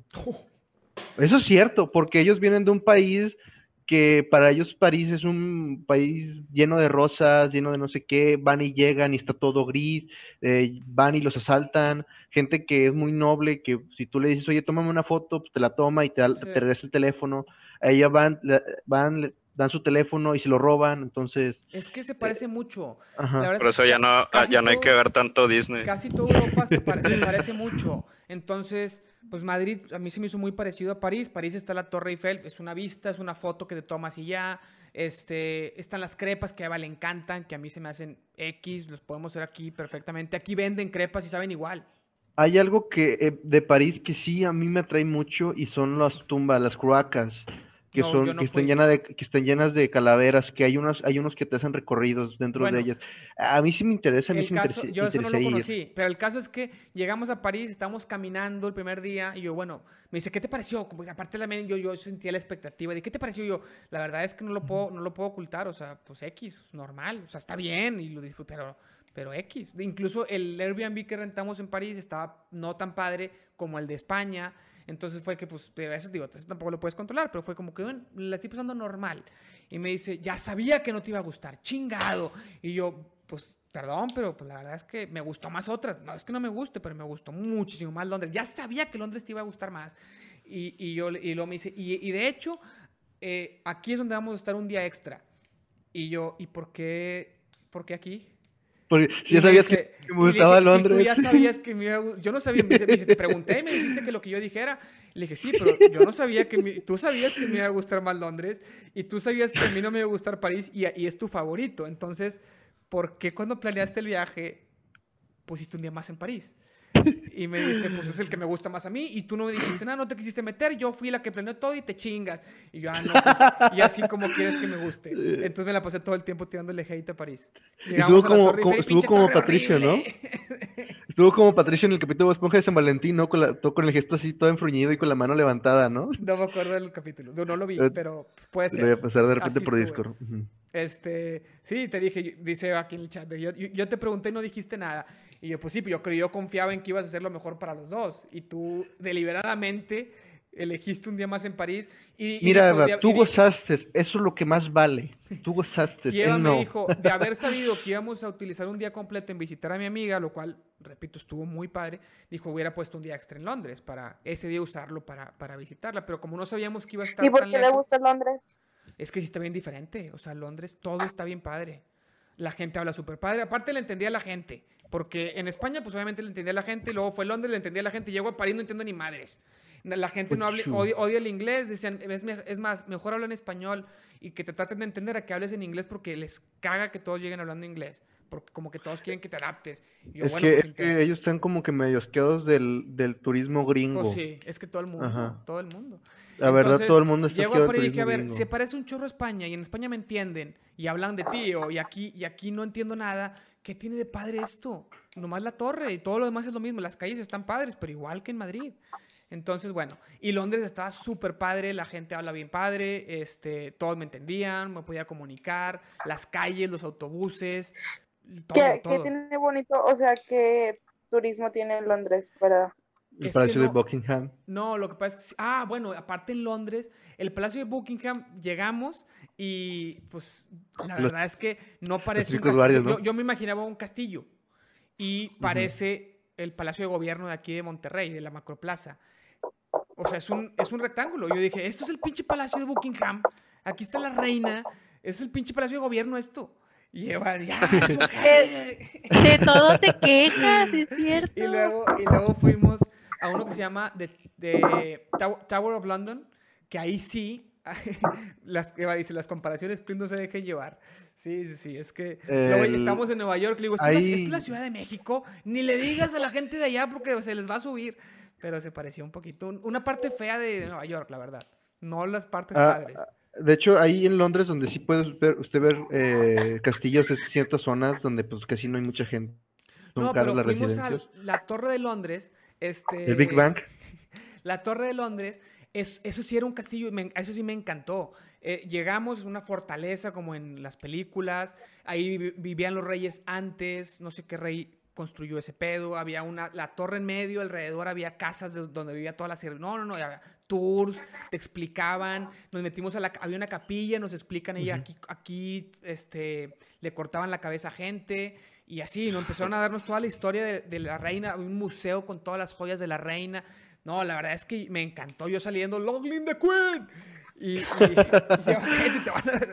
Eso es cierto, porque ellos vienen de un país que para ellos París es un país lleno de rosas, lleno de no sé qué, van y llegan y está todo gris, eh, van y los asaltan, gente que es muy noble, que si tú le dices, oye, tómame una foto, pues te la toma y te, regresa el teléfono, a ella van, van, dan su teléfono y se lo roban, entonces... Es que se parece mucho. Por eso ya no, ya no hay que ver tanto Disney. Casi toda Europa se, [laughs] parece mucho. Entonces, pues Madrid a mí se me hizo muy parecido a París. París está la Torre Eiffel, es una vista, es una foto que te tomas y ya. Este, están las crepas que a Eva le encantan, que a mí se me hacen X, los podemos hacer aquí perfectamente. Aquí venden crepas y saben igual. Hay algo que eh, de París que sí a mí me atrae mucho y son las tumbas, las cloacas que son que están llenas de que están llenas de calaveras que hay unos hay unos que te hacen recorridos dentro de ellas. A mí sí me interesa a mí sí me interesa, yo eso no lo conocí pero el caso es que llegamos a París estamos caminando el primer día y yo bueno me dice qué te pareció Como, aparte también yo yo sentía la expectativa de qué te pareció yo la verdad es que no lo puedo no lo puedo ocultar o sea pues X normal o sea está bien y lo disfruto pero pero X. Incluso el Airbnb que rentamos en París estaba no tan padre como el de España. Entonces fue que, pues, a veces digo, eso tampoco lo puedes controlar, pero fue como que, bueno, la estoy pasando normal. Y me dice, ya sabía que no te iba a gustar, chingado. Y yo, pues, perdón, pero pues la verdad es que me gustó más otras. No es que no me guste, pero me gustó muchísimo más Londres. Ya sabía que Londres te iba a gustar más. Y, y yo, y luego me dice, y, y de hecho, eh, aquí es donde vamos a estar un día extra. Y yo, ¿y por qué, por qué aquí? Porque si ya sabías que me gustaba Londres. tú ya sabías que me iba a Yo no sabía, me, te pregunté y me dijiste que lo que yo dijera. Le dije, sí, pero yo no sabía que tú sabías que me iba a gustar más Londres y tú sabías que a mí no me iba a gustar París y, y es tu favorito. Entonces, ¿por qué cuando planeaste el viaje pusiste un día más en París? Y me dice, pues es el que me [gasps] gusta más a mí. Y tú no me dijiste nada, no te quisiste meter. Yo fui la que planeó todo y te chingas. Y yo, ah, no, pues, y así como quieres que me guste. [laughs] Entonces me la pasé todo el tiempo tirándole hate a París. estuvo como, estuvo como Patricio, ¿no? estuvo como Patricio en el capítulo de Esponja de San Valentín, ¿no? Con, la, todo, con el gesto así todo enfruñido y con la mano levantada, ¿no? No me acuerdo del capítulo. No, no lo vi, pero puede ser. Lo voy a pasar de repente por Discord. Este, sí, te dije, dice aquí en el chat, yo, yo, te pregunté y no dijiste nada. Y yo, pues sí, yo, yo confiaba en que ibas a hacer lo mejor para los dos. Y tú deliberadamente elegiste un día más en París. Y, Mira, tú gozaste, eso es lo que más vale. Tú gozaste. y Eva me dijo, de haber [laughs] sabido que íbamos a utilizar un día completo en visitar a mi amiga, lo cual, repito, estuvo muy padre, dijo, hubiera puesto un día extra en Londres para ese día usarlo para, para visitarla. Pero como no sabíamos que iba a estar. ¿Y por qué le gusta Londres? Es que sí está bien diferente. O sea, Londres todo está bien padre. La gente habla súper padre. Aparte le entendía a la gente. Porque en España, pues obviamente le entendía a la gente. Luego fue Londres, le entendía a la gente. Llego a París, no entiendo ni madres. La gente no habla, odia, el inglés. Decían, es, es más, mejor hablar en español y que te traten de entender a que hables en inglés porque les caga que todos lleguen hablando inglés porque como que todos quieren que te adaptes. es, que, pues, ellos están como que medio asqueados del, del turismo gringo. Pues sí, es que todo el mundo, todo el mundo. La verdad, todo el mundo está Llego a París y dije, a ver, se parece un chorro a España y en España me entienden y hablan de ti o, y, aquí, y aquí no entiendo nada. ¿Qué tiene de padre esto? Nomás la torre y todo lo demás es lo mismo. Las calles están padres, pero igual que en Madrid. Entonces, bueno, y Londres estaba súper padre, la gente habla bien padre, este, todos me entendían, me podía comunicar, las calles, los autobuses, ¿Qué, tiene bonito? O sea, ¿qué turismo tiene en Londres para...? El Palacio de Buckingham. No, lo que pasa es que... Ah, bueno, aparte en Londres, el Palacio de Buckingham, llegamos y pues la verdad es que no parece un castillo. Yo, me imaginaba un castillo y parece el Palacio de Gobierno de aquí de Monterrey, de la Macroplaza. O sea, es un, es un rectángulo. Yo dije, esto es el pinche Palacio de Buckingham. Aquí está la reina. Es el pinche Palacio de Gobierno esto. Y Eva, ya, [laughs] de, todo te quejas, es [laughs] cierto. Y luego, y luego fuimos a uno que se llama The, Tower of London, que ahí sí, [laughs] las, Eva dice, las comparaciones pues, no se dejen llevar. Sí, sí, sí, es que luego estamos en Nueva York, le digo, ¿esto, es la Ciudad de México? Ni le digas a la gente de allá porque se les va a subir. Pero se parecía un poquito, una parte fea de Nueva York, la verdad. No las partes ah, padres. De hecho, ahí en Londres, donde sí puede ver, usted ver eh, castillos, es ciertas zonas donde pues casi no hay mucha gente. no, pero fuimos a la Torre de Londres. Este, el Big Bang. [laughs] La Torre de Londres, es, eso sí era un castillo, eso sí me encantó. Eh, llegamos, una fortaleza como en las películas, ahí vivían los reyes antes, no sé qué rey construyó ese pedo, había una, la torre en medio, alrededor había casas donde vivía toda la serie. No, no, no, había tours, te explicaban, nos metimos a la, había una capilla, nos explican ella, aquí, aquí, este, le cortaban la cabeza a gente y así, nos empezaron a darnos toda la historia de, la reina, había un museo con todas las joyas de la reina. No, la verdad es que me encantó yo saliendo, Long the Queen. Y,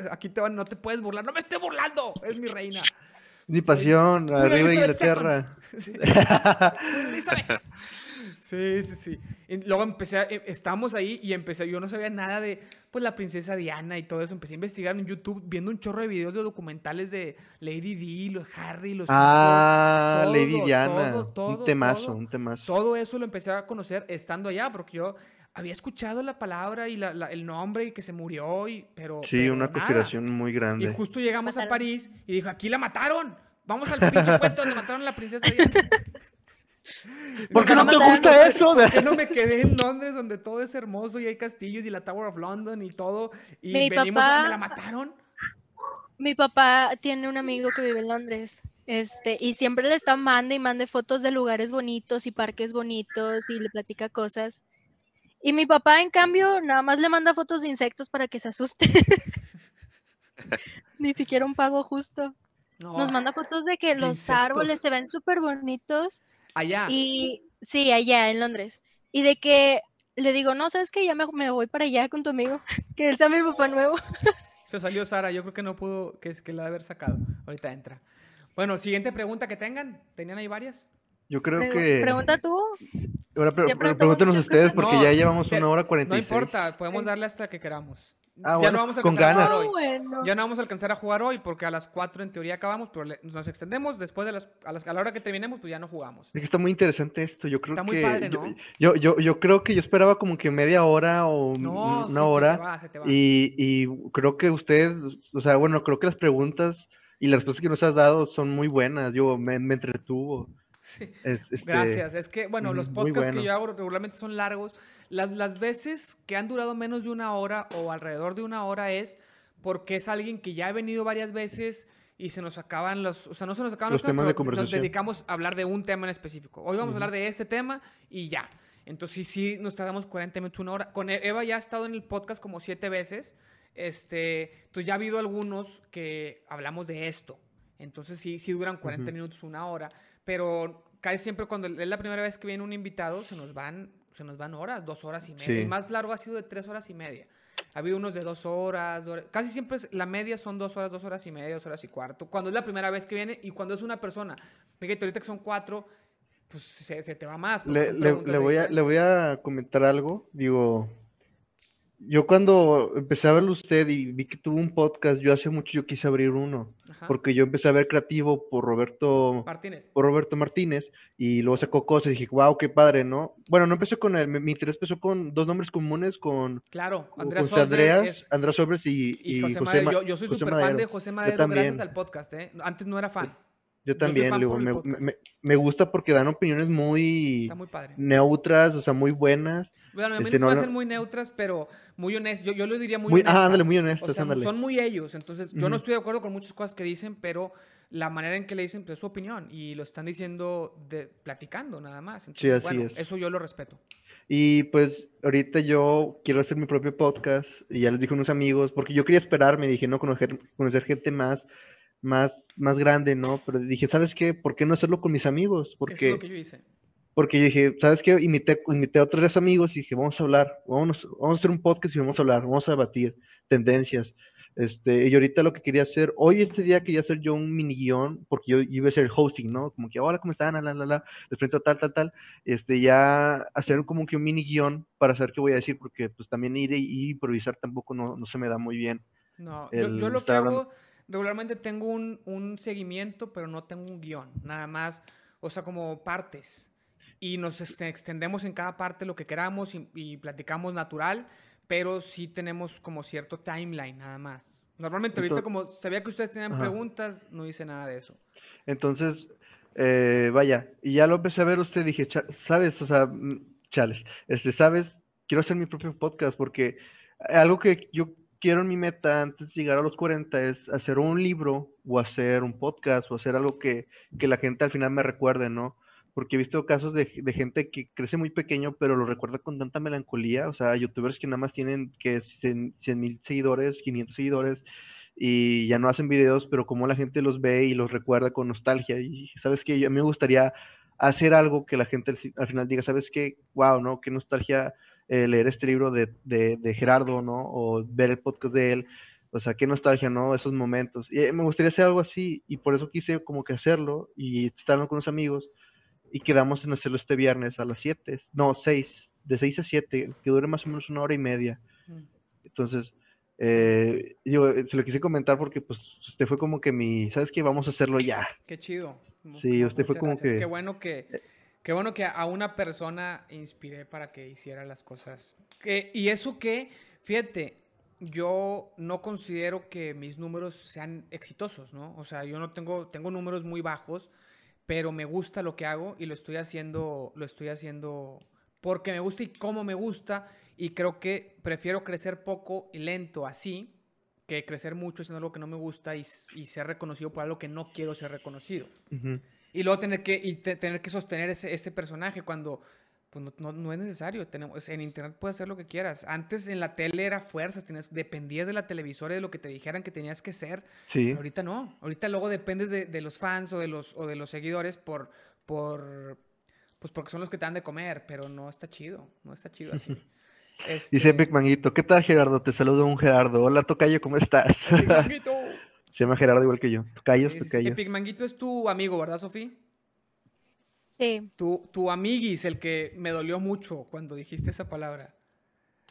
aquí te van, no te puedes burlar, no me estoy burlando, es mi reina. Mi pasión, arriba de Inglaterra. [laughs] Sí. sí, sí, luego empecé, a, eh, estábamos ahí y empecé, yo no sabía nada de, pues, la princesa Diana y todo eso. Empecé a investigar en YouTube, viendo un chorro de videos de documentales de Lady Di, los Harry, los Ah, Lady Diana. un temazo, un temazo. Todo eso lo empecé a conocer estando allá, porque yo había escuchado la palabra y el nombre y que se murió, y, pero. Sí, una conspiración muy grande. Y justo llegamos a París y dijo: aquí la mataron. Vamos al pinche puente donde mataron a la princesa Diana. [laughs] ¿Por qué no, te gusta eso? [laughs] ¿Por qué no me quedé en Londres donde todo es hermoso y hay castillos y la Tower of London y todo? Y venimos a donde la mataron. Mi papá tiene un amigo que vive en Londres. Este, y siempre le está mande y mande fotos de lugares bonitos y parques bonitos y le platica cosas. Y mi papá, en cambio, nada más le manda fotos de insectos para que se asuste. [laughs] Ni siquiera un pago justo. Nos manda fotos de que los árboles se ven súper bonitos. Allá. Y sí, allá en Londres. Y de que le digo, no, sabes que ya me, me, voy para allá con tu amigo, [laughs] que él está mi papá nuevo. Se salió Sara, yo creo que no pudo, que es que la de haber sacado. Ahorita entra. Bueno, siguiente pregunta que tengan. ¿Tenían ahí varias? Yo creo que. Pregunta tú. Ahora pregúntenos ustedes porque ya llevamos una hora cuarenta No importa, podemos darle hasta que queramos. Ah, ya no vamos a con ganas. hoy. Ya no vamos a alcanzar a jugar hoy porque a las 4 en teoría acabamos, pero nos extendemos después de las a, la hora que terminemos, pues ya no jugamos. Es que está muy interesante esto. Yo creo está que muy padre, ¿no? Yo, yo, yo, creo que yo esperaba como que media hora o una hora. Y, y creo que usted, o sea, bueno, creo que las preguntas y las respuestas que nos has dado son muy buenas. Yo me, me entretuvo. Este, Gracias. Es que, bueno, los podcasts que yo hago regularmente son largos. Las, las veces que han durado menos de una hora o alrededor de una hora es porque es alguien que ya ha venido varias veces y se nos acaban los, o sea, no se nos acaban los, temas, de conversación. nos dedicamos a hablar de un tema en específico. Hoy vamos a hablar de este tema y ya. Entonces sí, sí, nos tardamos 40 minutos, una hora. Con e, Eva ya ha estado en el podcast como siete veces. Este, entonces ya ha habido algunos que hablamos de esto. Entonces sí, sí duran 40 minutos, una hora pero casi siempre cuando es la primera vez que viene un invitado, se nos van, se nos van horas, dos horas y media. El más largo ha sido de tres horas y media. Ha habido unos de dos horas, casi siempre la media son dos horas, dos horas y media, dos horas y cuarto. Cuando es la primera vez que viene y cuando es una persona, fíjate, ahorita que son cuatro, pues se, te va más. Le, voy a, le voy a comentar algo, digo, yo cuando empecé a verlo usted y vi que tuvo un podcast, yo hace mucho yo quise abrir uno, porque yo empecé a ver creativo por Roberto Martínez. Por Roberto Martínez y luego sacó cosas y dije, wow, qué padre, ¿no? Bueno, no empecé con él, mi, interés empezó con dos nombres comunes, con Claro, Andrés Andreas, Andrés Sobres y, José, Madero. Yo, soy súper fan de José Madero gracias al podcast, ¿eh? Antes no era fan. Yo también, me, gusta porque dan opiniones muy, neutras, o sea, muy buenas. Bueno, a mí este, no, ser muy neutras, pero muy honestas. Yo, yo lo diría muy, muy Ah, ándale, muy honestas, o sea, Son muy ellos. Entonces, yo no estoy de acuerdo con muchas cosas que dicen, pero la manera en que le dicen pues, es su opinión y lo están diciendo de, platicando nada más. Entonces, sí, así bueno, es. Eso yo lo respeto. Y pues ahorita yo quiero hacer mi propio podcast y ya les dije a unos amigos, porque yo quería esperarme, dije, no, conocer, conocer gente más más, más grande, ¿no? Pero dije, ¿sabes qué? ¿Por qué no hacerlo con mis amigos? Porque, es lo que yo hice. Porque dije, ¿sabes qué? Invité, invité a otros amigos y dije, vamos a hablar, vamos, vamos a hacer un podcast y vamos a hablar, vamos a debatir tendencias. Este, y ahorita lo que quería hacer, hoy este día quería hacer yo un mini guion, porque yo iba a ser el hosting, ¿no? Como que, hola, ¿cómo están? La, la, la, les presento tal, tal, tal. Este, ya hacer como que un mini guion para saber qué voy a decir, porque pues también ir y improvisar tampoco no, no se me da muy bien. No, yo, yo, lo que hago regularmente tengo un, seguimiento, pero no tengo un guion, nada más, o sea, como partes. Y nos este, extendemos en cada parte lo que queramos y, platicamos natural, pero sí tenemos como cierto timeline, nada más. Normalmente ahorita como sabía que ustedes tenían preguntas, no hice nada de eso. Entonces, eh, vaya, y ya lo empecé a ver usted, dije, sabes, o sea, mm, chales, este, sabes, quiero hacer mi propio podcast porque algo que yo quiero en mi meta antes de llegar a los 40 es hacer un libro o hacer un podcast o hacer algo que, la gente al final me recuerde, ¿no? Porque he visto casos de, gente que crece muy pequeño, pero lo recuerda con tanta melancolía. O sea, youtubers que nada más tienen que 100 mil seguidores, 500 seguidores, y ya no hacen videos, pero como la gente los ve y los recuerda con nostalgia. Y sabes que a mí me gustaría hacer algo que la gente al final diga, ¿sabes qué? Wow, ¿no? Qué nostalgia eh, leer este libro de, de, Gerardo, ¿no? O ver el podcast de él. O sea, qué nostalgia, ¿no? Esos momentos. Y eh, me gustaría hacer algo así y por eso quise como que hacerlo y estar con unos amigos y quedamos en hacerlo este viernes a las 7, no, 6, de 6 a 7, que dure más o menos una hora y media. Entonces, eh, yo se lo quise comentar porque pues usted fue como que mi, ¿sabes qué? Vamos a hacerlo ya. Qué chido. Sí, usted fue como que... Qué bueno que Qué bueno que a una persona inspiré para que hiciera las cosas. y eso que, fíjate, yo no considero que mis números sean exitosos, ¿no? O sea, yo no tengo, tengo números muy bajos, pero me gusta lo que hago y lo estoy haciendo, lo estoy haciendo porque me gusta y cómo me gusta. Y creo que prefiero crecer poco y lento así que crecer mucho siendo algo que no me gusta y, ser reconocido por algo que no quiero ser reconocido. Y luego tener que, y tener que sostener ese, ese personaje cuando pues no, no, es necesario. Tenemos, en internet puedes hacer lo que quieras. Antes en la tele era fuerzas, tenías, dependías de la televisora y de lo que te dijeran que tenías que ser. Sí. ahorita no. Ahorita luego dependes de, de, los fans o de los, o de los seguidores por, por, pues porque son los que te dan de comer, pero no está chido. No está chido así. [laughs] Este... Dice Manguito, ¿qué tal Gerardo? Te saludo un Gerardo. Hola Tocayo, ¿cómo estás? [laughs] Se llama Gerardo igual que yo. Callos, sí, sí, Epic Manguito es tu amigo, ¿verdad, Sofía? Sí. Tu, tu amiguis, el que me dolió mucho cuando dijiste esa palabra.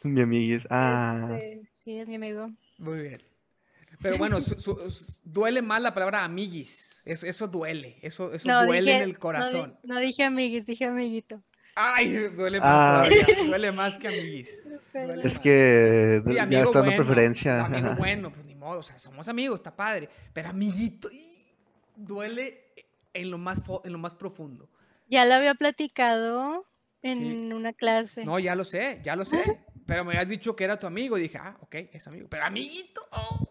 Mi amiguis. Ah. Este, sí, es mi amigo. Muy bien. Pero bueno, duele más la palabra amiguis. Eso, eso duele. Eso, eso duele en el corazón. No, dije amiguis, dije amiguito. Ay, duele más ah. todavía. Duele más que amiguis. [laughs] es que sí, ya está bueno, preferencia. Amigo bueno, pues ni modo. O sea, somos amigos, está padre. Pero amiguito, duele en lo más, en lo más profundo. Ya lo había platicado en una clase. No, ya lo sé, ya lo sé. Pero me habías dicho que era tu amigo y dije, ah, ok, es amigo. Pero amiguito. Oh.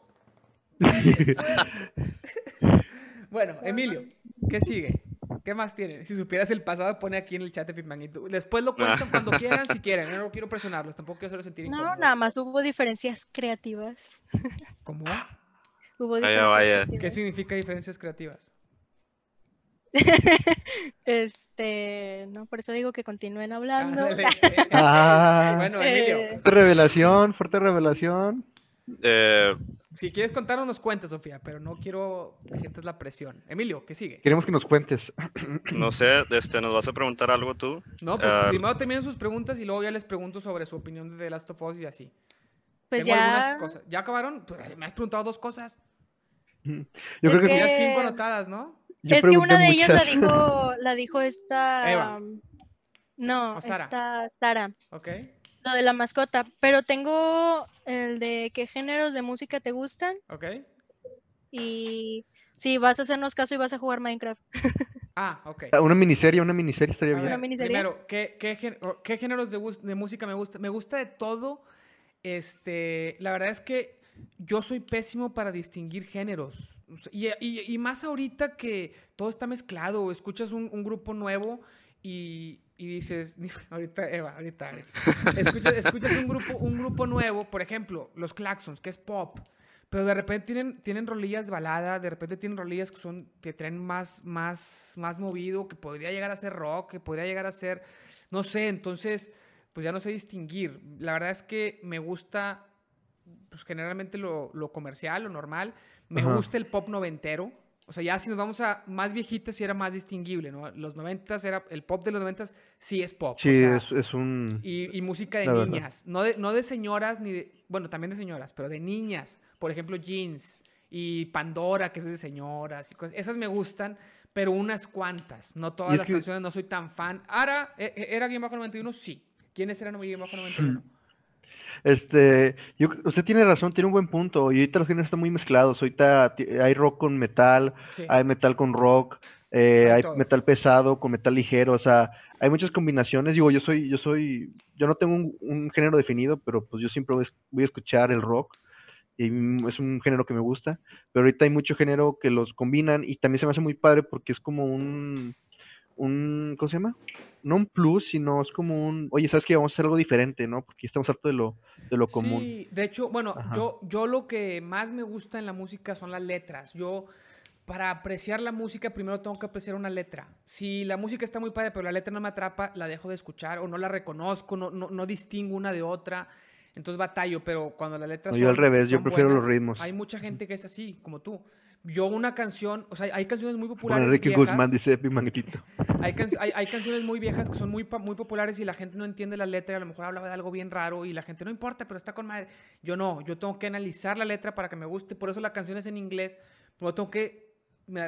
[laughs] bueno, Emilio, ¿qué sigue? ¿Qué más tiene? Si supieras el pasado, pone aquí en el chat de Pitmanguito. Después lo cuentan cuando quieran, si quieren. No quiero [laughs] presionarlos, tampoco quiero hacerlos sentir No, nada más hubo diferencias creativas. ¿Cómo? [laughs] Hubo diferencias ¿Qué significa diferencias creativas? [laughs] este, no, por eso digo que continúen hablando. [laughs] Ah, bueno, Emilio. Eh, fuerte revelación, fuerte revelación. Eh, si quieres contarnos, nos cuentas, Sofía, pero no quiero que sientas la presión. Emilio, ¿qué sigue? Queremos que nos cuentes. [clears throat] No sé, este, ¿nos vas a preguntar algo tú? No, pues ah, primero terminen sus preguntas y luego ya les pregunto sobre su opinión de The Last of Us y así. Pues ya. ¿Ya acabaron? Pues, me has preguntado dos cosas. Yo creo que tenías cinco anotadas, ¿no? Es que una de ellas la dijo, [laughs] la dijo esta. no, esta Sara. Ok. Lo de la mascota. Pero tengo el de qué géneros de música te gustan. Ok. Y si vas a hacernos caso y vas a jugar Minecraft. [laughs] Ah, ok. Ah, una miniserie, una miniserie estaría bien. miniserie? Primero, ¿qué, qué, géneros de, de, música me gusta? Me gusta de todo. Este, la verdad es que yo soy pésimo para distinguir géneros. Y, más ahorita que todo está mezclado, escuchas un, grupo nuevo y, dices, [laughs] ahorita, Eva, ahorita, escuchas, un, grupo, un grupo nuevo, por ejemplo, los Claxons, que es pop, pero de repente tienen, tienen rolillas balada, de repente tienen rolillas que son, que traen más, más, más movido, que podría llegar a ser rock, que podría llegar a ser, no sé, entonces, pues ya no sé distinguir. La verdad es que me gusta, pues generalmente lo, lo comercial, lo normal, me gusta el pop noventero. O sea, ya si nos vamos a más viejitas, sí era más distinguible, ¿no? Los noventas era, el pop de los noventas sí es pop. Sí, es, un... Y, música de niñas, no de, no de señoras, ni de, bueno, también de señoras, pero de niñas. Por ejemplo, Jeans y Pandora, que es de señoras y cosas. Esas me gustan, pero unas cuantas. No todas las canciones, no soy tan fan. Ahora, ¿e, e, ¿era Game Bajo 91? Sí. ¿Quiénes eran Game Bajo 91? Este, yo, usted tiene razón, tiene un buen punto. Y ahorita los géneros están muy mezclados. Ahorita hay rock con metal, hay metal con rock, eh, hay metal pesado con metal ligero. O sea, hay muchas combinaciones. Digo, yo soy, yo soy, yo no tengo un, género definido, pero pues yo siempre voy, a escuchar el rock. Y es un género que me gusta. Pero ahorita hay mucho género que los combinan y también se me hace muy padre porque es como un un, ¿cómo se llama? No un plus, sino es como un, oye, ¿sabes qué? Vamos a hacer algo diferente, ¿no? Porque estamos hartos de lo, de lo común. Sí, de hecho, bueno, yo, yo lo que más me gusta en la música son las letras. Yo, para apreciar la música, primero tengo que apreciar una letra. Si la música está muy padre, pero la letra no me atrapa, la dejo de escuchar o no la reconozco, no, no, no distingo una de otra. Entonces batallo, pero cuando la letra no, Yo al revés, yo prefiero los ritmos. Hay mucha gente que es así, como tú yo una canción, o sea, hay canciones muy populares. Enrique viejas, Guzmán dice [laughs] hay, hay, hay, canciones muy viejas que son muy, muy populares y la gente no entiende la letra, a lo mejor hablaba de algo bien raro y la gente no importa, pero está con madre. Yo no, yo tengo que analizar la letra para que me guste, por eso la canción es en inglés, pero tengo que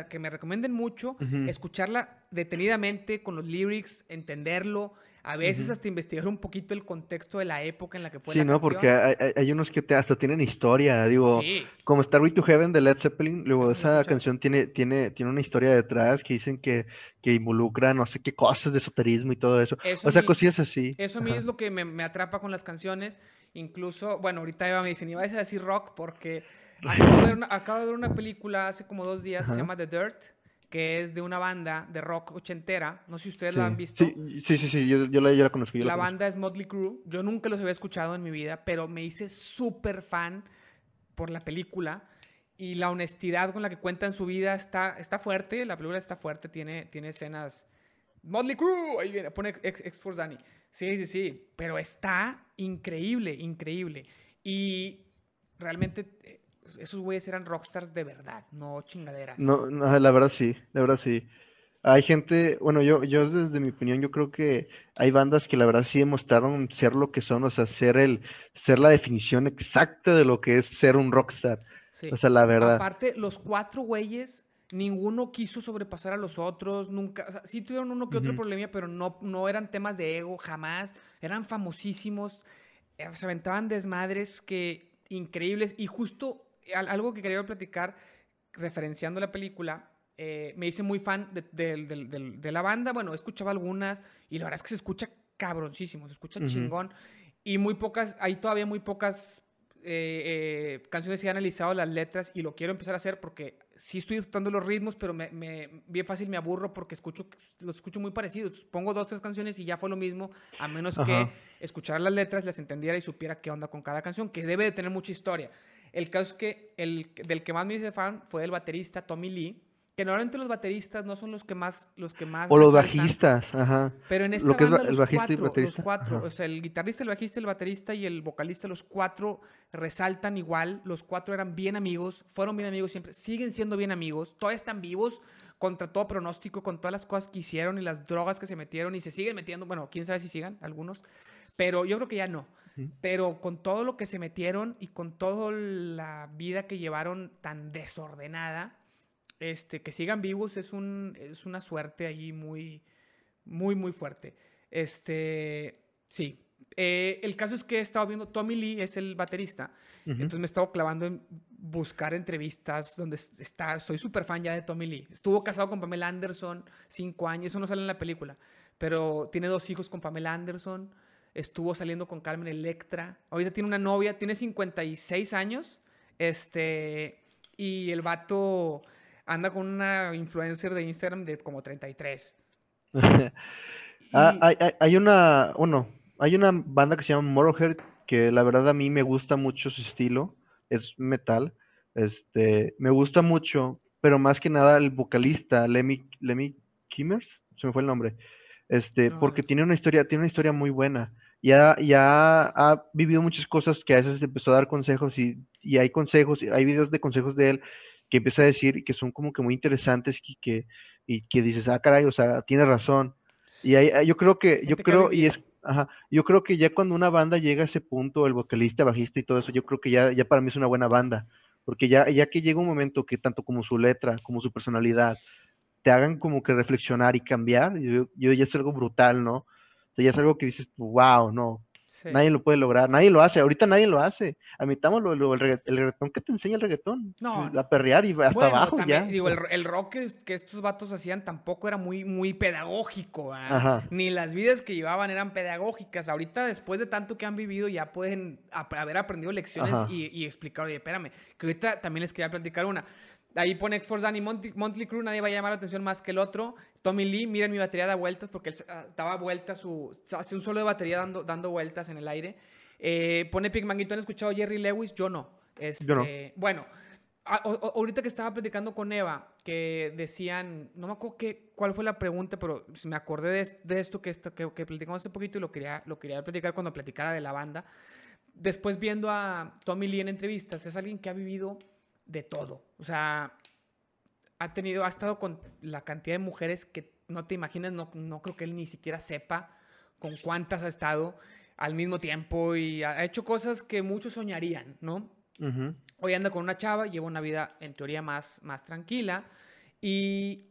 que me recomienden mucho, escucharla detenidamente con los lyrics, entenderlo, a veces hasta investigar un poquito el contexto de la época en la que fue sí, la no, porque hay, unos que te, hasta tienen historia, digo, como Starway to Heaven de Led Zeppelin, luego esa canción tiene, tiene, tiene una historia detrás que dicen que, que involucra no sé qué cosas de esoterismo y todo eso, o sea, cosillas así. Eso a mí es lo que me, atrapa con las canciones, incluso, bueno, ahorita Eva me dice, ni vais a decir rock porque acabo de ver una, película hace como dos días, se llama The Dirt, que es de una banda de rock ochentera. No sé si ustedes la han visto. Sí, sí, sí, Yo, yo, la, yo, la, conozco. la, banda es Motley Crue. Yo nunca los había escuchado en mi vida, pero me hice súper fan por la película. Y la honestidad con la que cuentan su vida está, está fuerte. La película está fuerte, tiene, tiene escenas. Motley Crue, ahí viene, pone X-Force Danny. Sí, sí, sí. Pero está increíble, increíble. Y realmente eh, esos güeyes eran rockstars de verdad, no chingaderas. No, no, la verdad sí, la verdad sí. Hay gente, bueno, yo, yo desde mi opinión, yo creo que hay bandas que la verdad sí demostraron ser lo que son, o sea, ser el, ser la definición exacta de lo que es ser un rockstar. O sea, la verdad. Aparte, los cuatro güeyes, ninguno quiso sobrepasar a los otros, nunca, o sea, sí tuvieron uno que otro problema, pero no, no eran temas de ego, jamás. Eran famosísimos, eh, se aventaban desmadres que increíbles. Y justo algo que quería platicar, referenciando la película, eh, me hice muy fan de, la banda. Bueno, escuchaba algunas y la verdad es que se escucha cabroncísimo, se escucha chingón. Y muy pocas, hay todavía muy pocas eh, eh, canciones que he analizado las letras y lo quiero empezar a hacer porque sí estoy disfrutando los ritmos, pero me, bien fácil me aburro porque escucho, los escucho muy parecidos. Pongo dos, tres canciones y ya fue lo mismo, a menos que escuchar las letras, las entendiera y supiera qué onda con cada canción, que debe de tener mucha historia. El caso es que el del que más me hice fan fue el baterista Tommy Lee que normalmente los bateristas no son los que más los que más o los bajistas ajá. pero en esta Lo que banda, es los, cuatro, los cuatro o sea el guitarrista el bajista el baterista y el vocalista los cuatro resaltan igual los cuatro eran bien amigos fueron bien amigos siempre siguen siendo bien amigos todavía están vivos contra todo pronóstico con todas las cosas que hicieron y las drogas que se metieron y se siguen metiendo bueno quién sabe si sigan algunos pero yo creo que ya no pero con todo lo que se metieron y con toda la vida que llevaron tan desordenada este, que sigan vivos es, un, es una suerte ahí muy, muy, muy fuerte. Este, sí. Eh, el caso es que he estado viendo, Tommy Lee es el baterista, entonces me he estado clavando en buscar entrevistas donde está, soy súper fan ya de Tommy Lee. Estuvo casado con Pamela Anderson cinco años, eso no sale en la película, pero tiene dos hijos con Pamela Anderson, estuvo saliendo con Carmen Electra, ahorita tiene una novia, tiene 56 años, este, y el vato anda con una influencer de Instagram de como 33. [laughs] Ah, hay, una, bueno, hay una banda que se llama Motorhead que la verdad a mí me gusta mucho su estilo, es metal, este, me gusta mucho, pero más que nada el vocalista, Lemmy, Lemmy Kimmers, se me fue el nombre, este, porque tiene una historia, tiene una historia muy buena. Ya, ya ha vivido muchas cosas que a veces empezó a dar consejos y, y hay consejos, hay videos de consejos de él que empieza a decir que son como que muy interesantes y que, y que dices, ah, caray, o sea, tiene razón. Y ahí, yo creo que, yo creo, y es, ajá, yo creo que ya cuando una banda llega a ese punto, el vocalista, bajista y todo eso, yo creo que ya, ya para mí es una buena banda. Porque ya, ya que llega un momento que tanto como su letra, como su personalidad, te hagan como que reflexionar y cambiar, yo, yo ya es algo brutal, ¿no? Sea, ya es algo que dices, wow, no, Nadie lo puede lograr, nadie lo hace, ahorita nadie lo hace. Admitamos lo, el, reggaetón, ¿qué te enseña el reggaetón? No. A perrear y hasta abajo ya. Digo, el, rock que, estos vatos hacían tampoco era muy, muy pedagógico, ¿ah? ni las vidas que llevaban eran pedagógicas. Ahorita, después de tanto que han vivido, ya pueden haber aprendido lecciones y, y, explicar, oye, espérame, que ahorita también les quería platicar una. Ahí pone X-Force Danny Monthly Crew, nadie va a llamar la atención más que el otro. Tommy Lee, miren mi batería da vueltas porque él ah, daba vueltas, su, hace un solo de batería dando, dando vueltas en el aire. Eh, pone Pigmanguito, ¿han escuchado Jerry Lewis? Yo no. Este, Yo no. Bueno, ahorita que estaba platicando con Eva, que decían, no me acuerdo qué, cuál fue la pregunta, pero me acordé de, esto, que, esto que, que, platicamos hace poquito y lo quería, lo quería platicar cuando platicara de la banda. Después viendo a Tommy Lee en entrevistas, es alguien que ha vivido de todo. O sea, ha tenido, ha estado con la cantidad de mujeres que no te imaginas, no, no creo que él ni siquiera sepa con cuántas ha estado al mismo tiempo y ha hecho cosas que muchos soñarían, ¿no? Hoy anda con una chava, lleva una vida en teoría más, más tranquila y,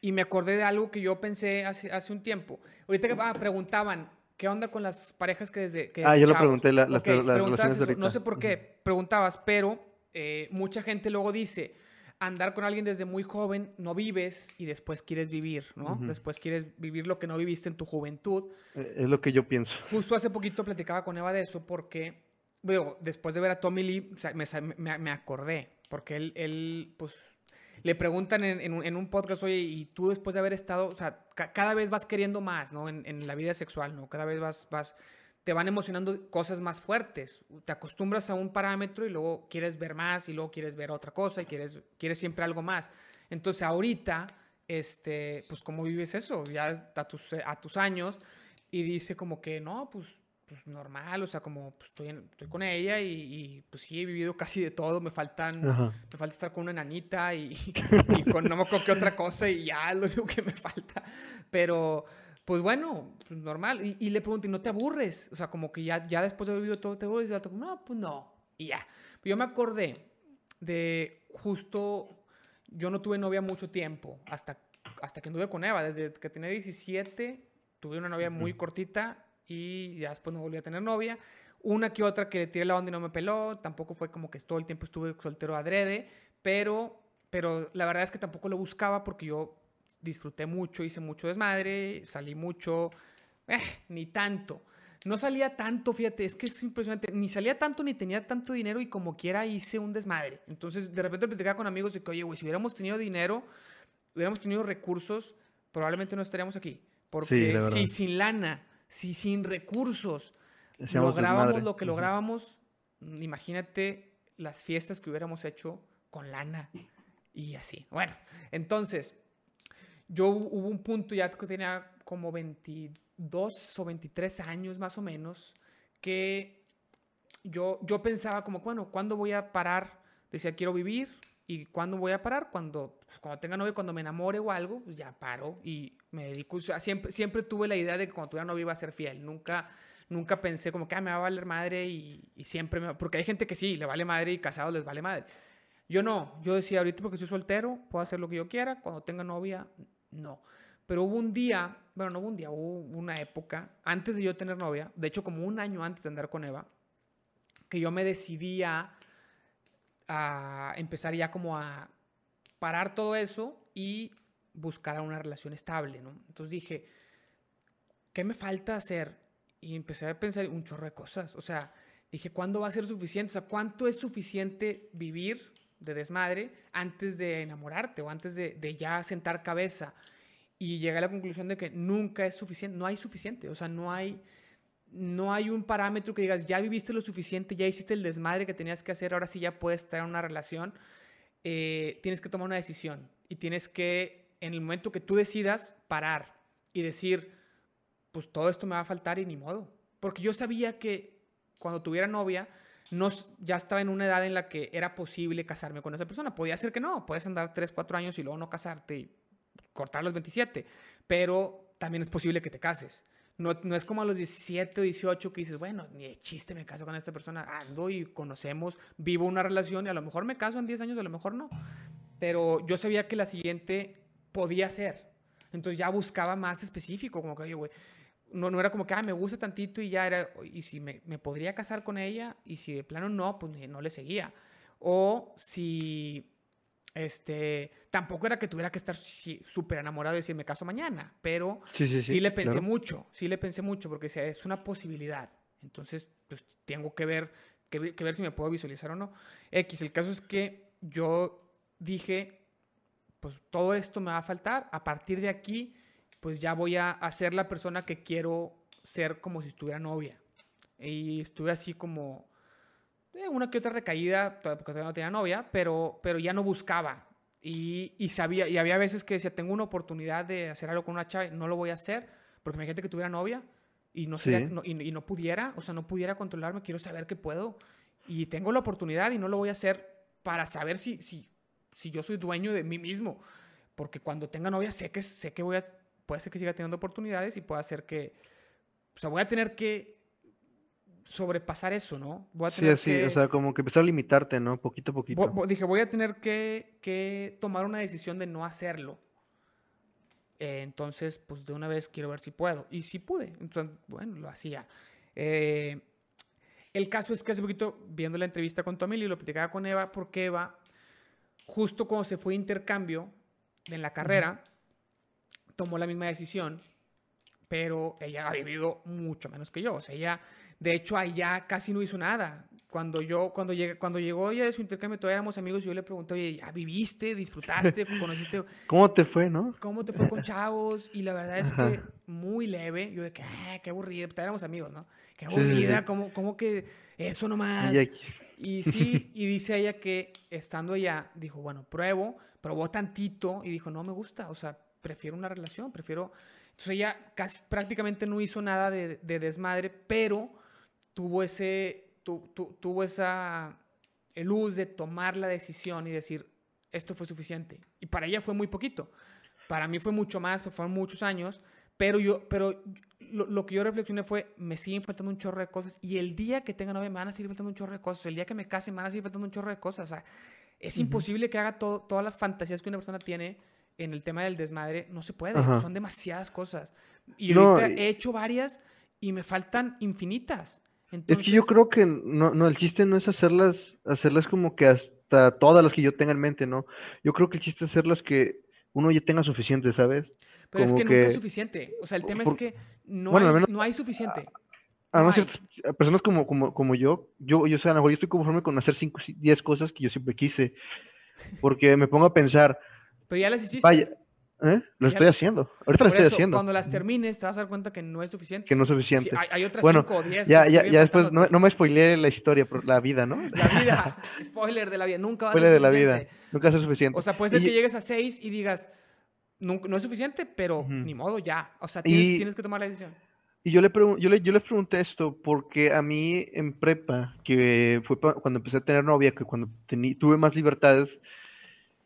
y me acordé de algo que yo pensé hace, hace un tiempo. Ahorita que ah, preguntaban, ¿qué onda con las parejas que desde... Que ah, yo lo pregunté, la, No sé por qué preguntabas, pero eh, mucha gente luego dice, andar con alguien desde muy joven, no vives y después quieres vivir, ¿no? Después quieres vivir lo que no viviste en tu juventud. Eh, es lo que yo pienso. Justo hace poquito platicaba con Eva de eso porque, bueno, después de ver a Tommy Lee, me, acordé, porque él, él, pues, le preguntan en, un podcast, oye, y tú después de haber estado, o sea, cada vez vas queriendo más, ¿no? En, en, la vida sexual, ¿no? Cada vez vas, vas te van emocionando cosas más fuertes. Te acostumbras a un parámetro y luego quieres ver más y luego quieres ver otra cosa y quieres, quieres siempre algo más. Entonces ahorita, este, pues ¿cómo vives eso? Ya a tus, a tus años y dice como que no, pues pues normal, o sea, como pues, estoy, estoy con ella y, pues sí, he vivido casi de todo, me faltan, me falta estar con una enanita [laughs] y, con no me acuerdo qué otra cosa y ya es lo único que me falta, pero pues bueno, pues normal, y, le pregunto, ¿y no te aburres? O sea, como que ya, ya después de haber vivido todo, ¿te aburres? Y el no, pues no, y ya. yo me acordé de justo, yo no tuve novia mucho tiempo, hasta, hasta que anduve con Eva, desde que tenía 17, tuve una novia muy cortita y ya después no volví a tener novia. Una que otra que tiré la onda y no me peló, tampoco fue como que todo el tiempo estuve soltero adrede, pero, pero la verdad es que tampoco lo buscaba porque yo disfruté mucho, hice mucho desmadre, salí mucho, eh, ni tanto. No salía tanto, fíjate, es que es impresionante. Ni salía tanto ni tenía tanto dinero y como quiera hice un desmadre. Entonces, de repente platicaba con amigos de que, oye, güey, si hubiéramos tenido dinero, hubiéramos tenido recursos, probablemente no estaríamos aquí. Porque si sin lana si sin recursos lográbamos lo que lográbamos, imagínate las fiestas que hubiéramos hecho con lana y así. Bueno, entonces, yo hubo un punto ya que tenía como 22 o 23 años más o menos, que yo, yo pensaba como, bueno, ¿cuándo voy a parar? Decía, quiero vivir. ¿Y cuándo voy a parar? Cuando, pues, cuando tenga novia, cuando me enamore o algo, pues ya paro y me dedico. siempre, siempre tuve la idea de que cuando tuviera novia iba a ser fiel. Nunca, nunca pensé como que ah, me va a valer madre y, siempre me... Porque hay gente que sí, le vale madre y casados les vale madre. Yo no, yo decía ahorita porque soy soltero, puedo hacer lo que yo quiera, cuando tenga novia, no. Pero hubo un día, bueno, no hubo un día, hubo una época, antes de yo tener novia, de hecho como un año antes de andar con Eva, que yo me decidía a empezar ya como a parar todo eso y buscar una relación estable, ¿no? Entonces dije, ¿qué me falta hacer? Y empecé a pensar un chorro de cosas. O sea, dije, ¿cuándo va a ser suficiente? O sea, ¿cuánto es suficiente vivir de desmadre antes de enamorarte o antes de, ya sentar cabeza? Y llegué a la conclusión de que nunca es suficiente, no hay suficiente, o sea, no hay no hay un parámetro que digas, ya viviste lo suficiente, ya hiciste el desmadre que tenías que hacer, ahora sí ya puedes estar en una relación. Eh, tienes que tomar una decisión y tienes que, en el momento que tú decidas, parar y decir, pues todo esto me va a faltar y ni modo. Porque yo sabía que cuando tuviera novia, no, ya estaba en una edad en la que era posible casarme con esa persona. Podía ser que no, puedes andar 3, 4 años y luego no casarte y cortar los 27, pero también es posible que te cases. No, no, es como a los 17 o 18 que dices, bueno, ni de chiste me caso con esta persona, ando y conocemos, vivo una relación y a lo mejor me caso en 10 años, a lo mejor no. Pero yo sabía que la siguiente podía ser. Entonces ya buscaba más específico, como que, oye, güey, no, no era como que, ah, me gusta tantito y ya era, y si me, me podría casar con ella, y si de plano no, pues no le seguía. O si este, tampoco era que tuviera que estar súper enamorado y decir me caso mañana, pero sí, le pensé mucho, sí le pensé mucho porque es una posibilidad. Entonces, pues tengo que ver, que, ver si me puedo visualizar o no. X, el caso es que yo dije, pues todo esto me va a faltar. A partir de aquí, pues ya voy a, a ser la persona que quiero ser como si estuviera novia. Y estuve así como eh, una que otra recaída, porque todavía no tenía novia, pero, pero ya no buscaba. Y, y, sabía, y había veces que decía, tengo una oportunidad de hacer algo con una chava, no lo voy a hacer, porque me gente que tuviera novia y no, y, no pudiera, o sea, no pudiera controlarme, quiero saber que puedo. Y tengo la oportunidad y no lo voy a hacer para saber si, si, si yo soy dueño de mí mismo. Porque cuando tenga novia sé que, sé que voy a, puede ser que siga teniendo oportunidades y pueda ser que, o sea, voy a tener que sobrepasar eso, ¿no? Voy a tener sí, o sea, como que empezar a limitarte, ¿no? Poquito a poquito. dije, voy a tener que, tomar una decisión de no hacerlo. Eh, entonces, pues de una vez quiero ver si puedo. Y si pude. Entonces, bueno, lo hacía. Eh, el caso es que hace poquito, viendo la entrevista con y lo platicaba con Eva, porque Eva, justo cuando se fue intercambio en la carrera, tomó la misma decisión, pero ella ha vivido mucho menos que yo. O sea, ella de hecho, allá casi no hizo nada. Cuando yo, cuando, llegué, cuando llegó ella de su intercambio, todavía éramos amigos y yo le pregunté, oye, ¿ya viviste, disfrutaste, [laughs] conociste? ¿Cómo te fue, no? ¿Cómo te fue con [laughs] chavos? Y la verdad es que muy leve. Yo de que, ah, qué aburrida. Todavía éramos amigos, ¿no? Qué aburrida, ¿cómo, que eso nomás? Y sí, [laughs] y dice ella que estando allá, dijo, bueno, pruebo, probó tantito y dijo, no me gusta, o sea, prefiero una relación, prefiero... Entonces ella casi prácticamente no hizo nada de, desmadre, pero tuvo ese, tuvo esa luz de tomar la decisión y decir, esto fue suficiente. Y para ella fue muy poquito. Para mí fue mucho más, porque fueron muchos años, pero yo, pero lo, que yo reflexioné fue, me siguen faltando un chorro de cosas y el día que tenga novia me van a seguir faltando un chorro de cosas, el día que me case me van a seguir faltando un chorro de cosas. O sea, es imposible que haga todo, todas las fantasías que una persona tiene en el tema del desmadre, no se puede, son demasiadas cosas. Y ahorita he hecho varias y me faltan infinitas. Es que yo creo que no, no, el chiste no es hacerlas, hacerlas como que hasta todas las que yo tenga en mente, ¿no? Yo creo que el chiste es hacerlas que uno ya tenga suficiente, ¿sabes? Pero es que, nunca es suficiente. O sea, el tema es que no, hay, no hay suficiente. Además, personas como, como, como yo, yo, yo, o sea, a lo mejor yo estoy conforme con hacer 5, 10 cosas que yo siempre quise. Porque me pongo a pensar. Pero ya las hiciste. Vaya, ¿eh? Lo estoy haciendo. Ahorita lo estoy haciendo. Cuando las termines, te vas a dar cuenta que no es suficiente. Que no es suficiente. hay, otras 5 o 10. Ya, ya, ya después, no, no, me spoileé la historia, la vida, ¿no? La vida. [laughs] Spoiler de la vida. Nunca va a ser suficiente. de la vida. Nunca va a ser suficiente. O sea, puede ser que llegues a 6 y digas no, no es suficiente, pero ni modo, ya. O sea, tienes, que tomar la decisión. Y yo le, yo, le, yo les pregunté esto porque a mí en prepa, que fue cuando empecé a tener novia, que cuando tuve más libertades,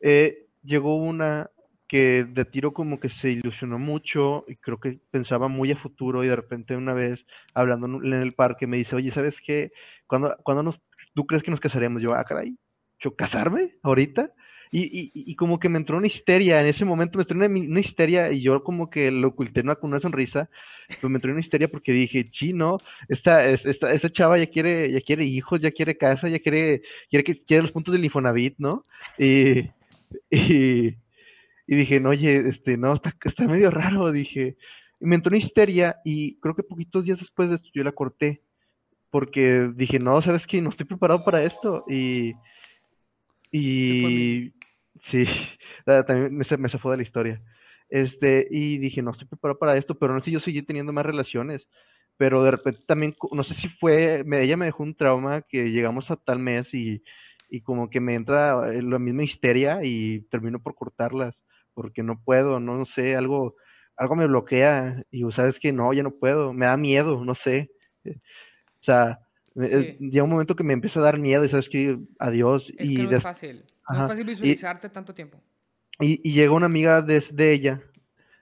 eh, llegó una que de tiro como que se ilusionó mucho y creo que pensaba muy a futuro y de repente una vez hablando en el parque me dice, oye, ¿sabes qué? ¿Cuándo, cuando nos, tú crees que nos casaremos? Yo, ah, caray, ¿yo casarme ahorita? Y, y, como que me entró una histeria, en ese momento me entró una, histeria y yo como que lo oculté con una sonrisa, pues me entró una histeria porque dije, chino, esta, esta, esta chava ya quiere, ya quiere hijos, ya quiere casa, ya quiere, quiere, quiere los puntos del Infonavit, ¿no? Y, [laughs] y, dije, no, oye, este, no, está, está medio raro, dije. Y me entró una histeria y creo que poquitos días después de esto yo la corté porque dije, no, sabes que no estoy preparado para esto y... Y Sí, [laughs] también me, me zafó de la historia. Este, y dije, no estoy preparado para esto, pero no sé, yo seguí teniendo más relaciones. Pero de repente también, no sé si fue, ella me dejó un trauma que llegamos a tal mes y, y como que me entra eh, la misma histeria y termino por cortarlas, porque no puedo, no, sé, algo, algo me bloquea y sabes que no, ya no puedo, me da miedo, no sé. O sea, eh, llega un momento que me empieza a dar miedo y sabes que adiós. Es y que no es fácil. No es fácil visualizarte tanto tiempo. Y, y, llega una amiga de, de, ella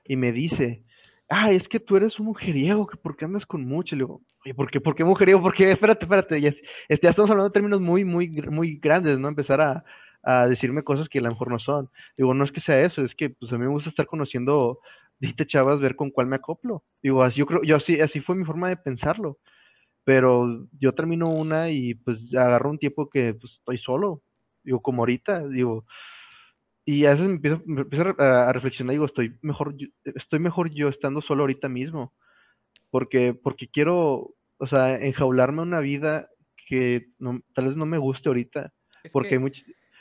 y me dice, ah, es que tú eres un mujeriego, que ¿por qué andas con mucho? Le digo, ¿por qué, por qué mujeriego? Porque, [laughs] espérate, espérate, ya, este, ya, estamos hablando de términos muy, muy, muy grandes, ¿no? Empezar a, a, decirme cosas que a lo mejor no son. Digo, no es que sea eso, es que pues a mí me gusta estar conociendo, dijiste chavas, ver con cuál me acoplo. Digo, así, yo creo, yo así, así fue mi forma de pensarlo pero yo termino una y pues agarro un tiempo que pues, estoy solo, digo, como ahorita, digo, y a veces me empiezo, a, reflexionar, digo, estoy mejor, yo, estoy mejor yo estando solo ahorita mismo, porque, porque quiero, o sea, enjaularme una vida que tal vez no me guste ahorita, porque, hay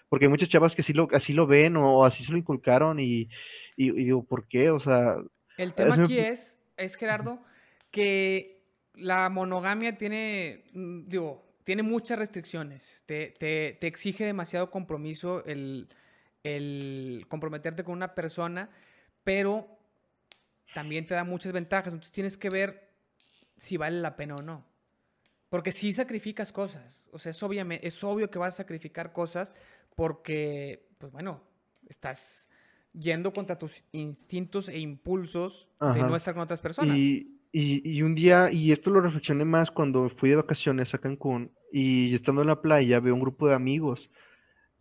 porque hay muchas chavas que así lo, así lo ven o, así se lo inculcaron y, y, digo, ¿por qué? O sea... El tema aquí es, es Gerardo, que la monogamia tiene, mm, digo, tiene muchas restricciones. Te, te, exige demasiado compromiso el, el, comprometerte con una persona, pero también te da muchas ventajas. Entonces tienes que ver si vale la pena o no. Porque si sacrificas cosas. O sea, es, obviamente, es obvio que vas a sacrificar cosas porque, pues bueno, estás yendo contra tus instintos e impulsos de no estar con otras personas. Y, un día, y esto lo reflexioné más cuando fui de vacaciones a Cancún y estando en la playa veo un grupo de amigos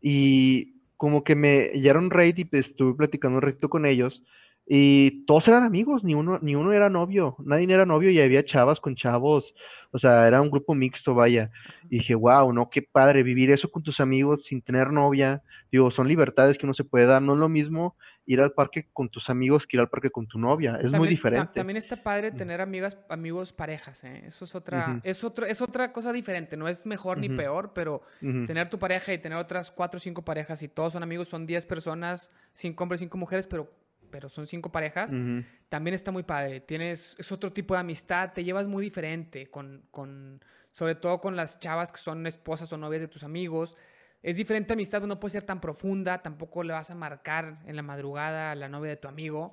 y como que me hallaron raid y estuve platicando un ratito con ellos y todos eran amigos, ni uno, ni uno era novio, nadie era novio y había chavas con chavos, o sea, era un grupo mixto, vaya. Y dije, wow, no, qué padre vivir eso con tus amigos sin tener novia. Digo, son libertades que uno se puede dar, no es lo mismo ir al parque con tus amigos que ir al parque con tu novia, es muy diferente. también está padre tener amigas, amigos parejas, ¿eh? eso es otra, es, otro, es otra cosa diferente, no es mejor ni peor, pero tener tu pareja y tener otras cuatro o cinco parejas y todos son amigos, son diez personas, cinco hombres, cinco mujeres, pero pero son cinco parejas, también está muy padre. Tienes, es otro tipo de amistad, te llevas muy diferente con, con, sobre todo con las chavas que son esposas o novias de tus amigos. Es diferente amistad, no puede ser tan profunda, tampoco le vas a marcar en la madrugada a la novia de tu amigo.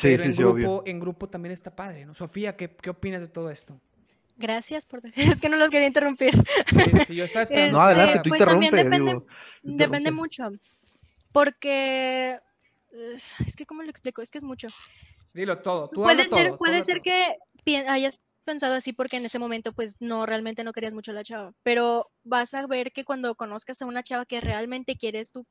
pero en, grupo, en grupo también está padre, ¿no? Sofía, ¿qué, ¿qué opinas de todo esto? Gracias por... [laughs] Es que no los quería interrumpir. Sí, yo estaba [laughs] esperando. no, adelante, tú pues interrumpes. Depende, depende mucho. Porque... Es que, ¿cómo lo explico? Es que es mucho. Dilo todo, tú puede ser, todo. Puede ser que hayas pensado así porque en ese momento pues no, realmente no querías mucho a la chava, pero vas a ver que cuando conozcas a una chava que realmente quieres tu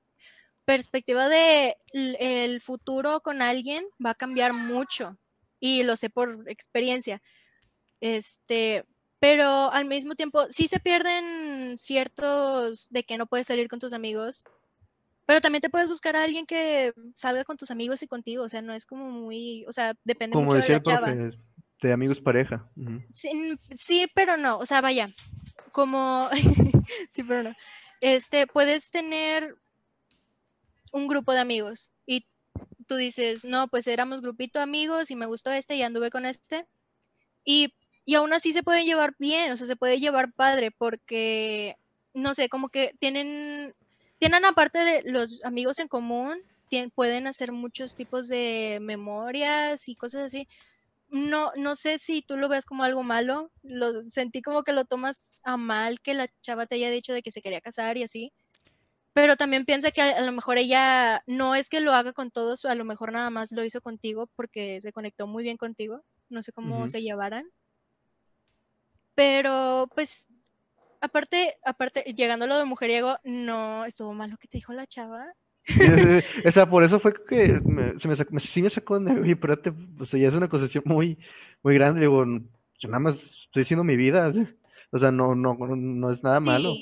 perspectiva de el futuro con alguien va a cambiar mucho y lo sé por experiencia. Este, pero al mismo tiempo sí se pierden ciertos de que no puedes salir con tus amigos, pero también te puedes buscar a alguien que salga con tus amigos y contigo, o sea, no es como muy, o sea, depende mucho de la chava. De amigos pareja. sí, pero no, o sea, vaya, como, [laughs] sí, pero no. Este, puedes tener un grupo de amigos y tú dices, no, pues éramos grupito de amigos y me gustó este y anduve con este. Y, y aún así se pueden llevar bien, o sea, se puede llevar padre porque, no sé, como que tienen, tienen aparte de los amigos en común, pueden hacer muchos tipos de memorias y cosas así no, no sé si tú lo ves como algo malo, lo sentí como que lo tomas a mal que la chava te haya dicho de que se quería casar y así, pero también piensa que a, lo mejor ella no es que lo haga con todos, a lo mejor nada más lo hizo contigo porque se conectó muy bien contigo, no sé cómo se llevaran, pero pues aparte, aparte, llegando a lo de mujeriego, no estuvo mal lo que te dijo la chava, o sea, por eso fue que se me sacó, sí me sacó de, oye, espérate, o sea, ya es una concesión muy, muy grande, digo, yo nada más estoy haciendo mi vida, o sea, no, no, no es nada malo.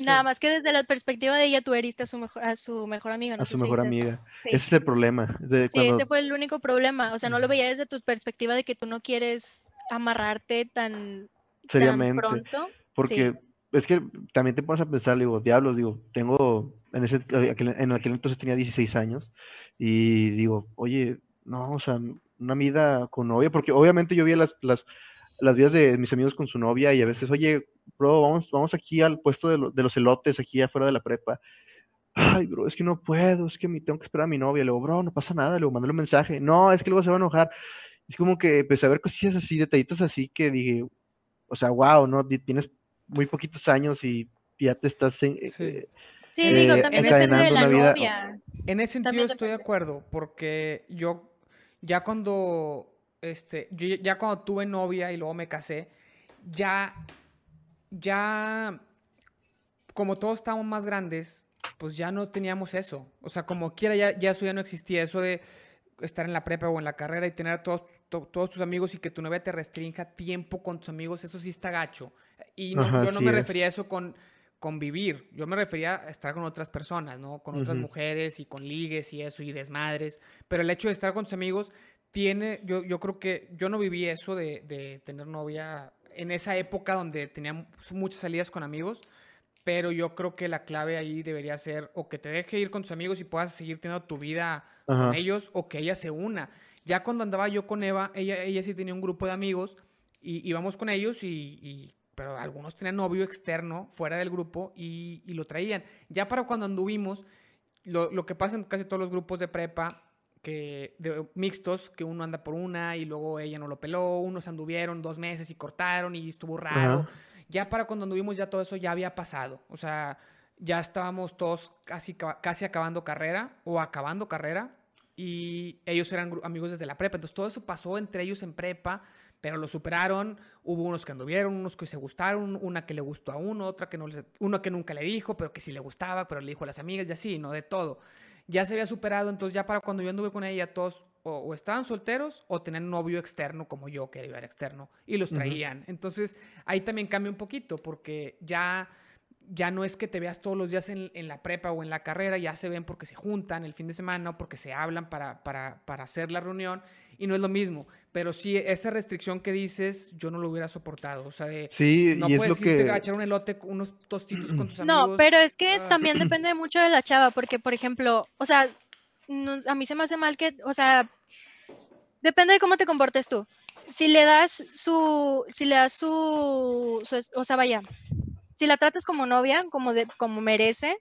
Nada más que desde la perspectiva de ella tú heriste a su mejor, a su mejor amiga. a su mejor amiga. Ese es el problema. Sí, ese fue el único problema, o sea, no lo veía desde tu perspectiva de que tú no quieres amarrarte tan, Seriamente, pronto. Porque es que también te pones a pensar, digo, diablos, digo, tengo en, ese, en aquel entonces tenía 16 años y digo, oye, no, o sea, una vida con novia, porque obviamente yo vi las, las, las vidas de mis amigos con su novia y a veces, oye, bro, vamos, vamos aquí al puesto de, de los elotes, aquí afuera de la prepa. Ay, bro, es que no puedo, es que me tengo que esperar a mi novia. Le digo, bro, no pasa nada. Le digo, mandale un mensaje. No, es que luego se va a enojar. Es como que empecé a ver cosillas así, detallitos así que dije, o sea, wow, ¿no? Tienes muy poquitos años y ya te estás en, eh, Sí, eh, digo, también depende de la novia. En ese sentido estoy de acuerdo, porque yo ya cuando, este, yo ya cuando tuve novia y luego me casé, ya, ya, como todos estábamos más grandes, pues ya no teníamos eso. O sea, como quiera, ya, ya eso ya no existía, eso de estar en la prepa o en la carrera y tener a todos, todos tus amigos y que tu novia te restrinja tiempo con tus amigos, eso sí está gacho. Y yo no me refería a eso con convivir. Yo me refería a estar con otras personas, ¿no? Con otras mujeres y con ligues y eso y desmadres. Pero el hecho de estar con tus amigos tiene, yo, yo creo que yo no viví eso de, de tener novia en esa época donde tenía muchas salidas con amigos. Pero yo creo que la clave ahí debería ser o que te deje ir con tus amigos y puedas seguir teniendo tu vida con ellos o que ella se una. Ya cuando andaba yo con Eva, ella, ella sí tenía un grupo de amigos y íbamos con ellos y pero algunos tenían novio externo fuera del grupo y, lo traían. Ya para cuando anduvimos, lo, que pasa en casi todos los grupos de prepa, que de, mixtos, que uno anda por una y luego ella no lo peló, unos anduvieron dos meses y cortaron y estuvo raro. Ya para cuando anduvimos ya todo eso ya había pasado. O sea, ya estábamos todos casi, casi acabando carrera o acabando carrera y ellos eran amigos desde la prepa. Entonces todo eso pasó entre ellos en prepa pero lo superaron. Hubo unos que anduvieron, unos que se gustaron, una que le gustó a uno, otra que no uno que nunca le dijo, pero que sí le gustaba, pero le dijo a las amigas y así, no de todo. Ya se había superado, entonces ya para cuando yo anduve con ella, todos o, estaban solteros o tenían novio externo como yo, que era externo, y los traían. Entonces ahí también cambia un poquito, porque ya ya no es que te veas todos los días en, en, la prepa o en la carrera, ya se ven porque se juntan el fin de semana o porque se hablan para, para, para hacer la reunión y no es lo mismo. Pero sí, esa restricción que dices, yo no lo hubiera soportado. O sea, de no puedes irte a echar un elote, unos tostitos con tus amigos. No, pero es que ah. también depende mucho de la chava, porque, por ejemplo, o sea, a mí se me hace mal que, o sea, depende de cómo te comportes tú. Si le das su, si le das su, su o sea, vaya, si la tratas como novia, como, de, como merece,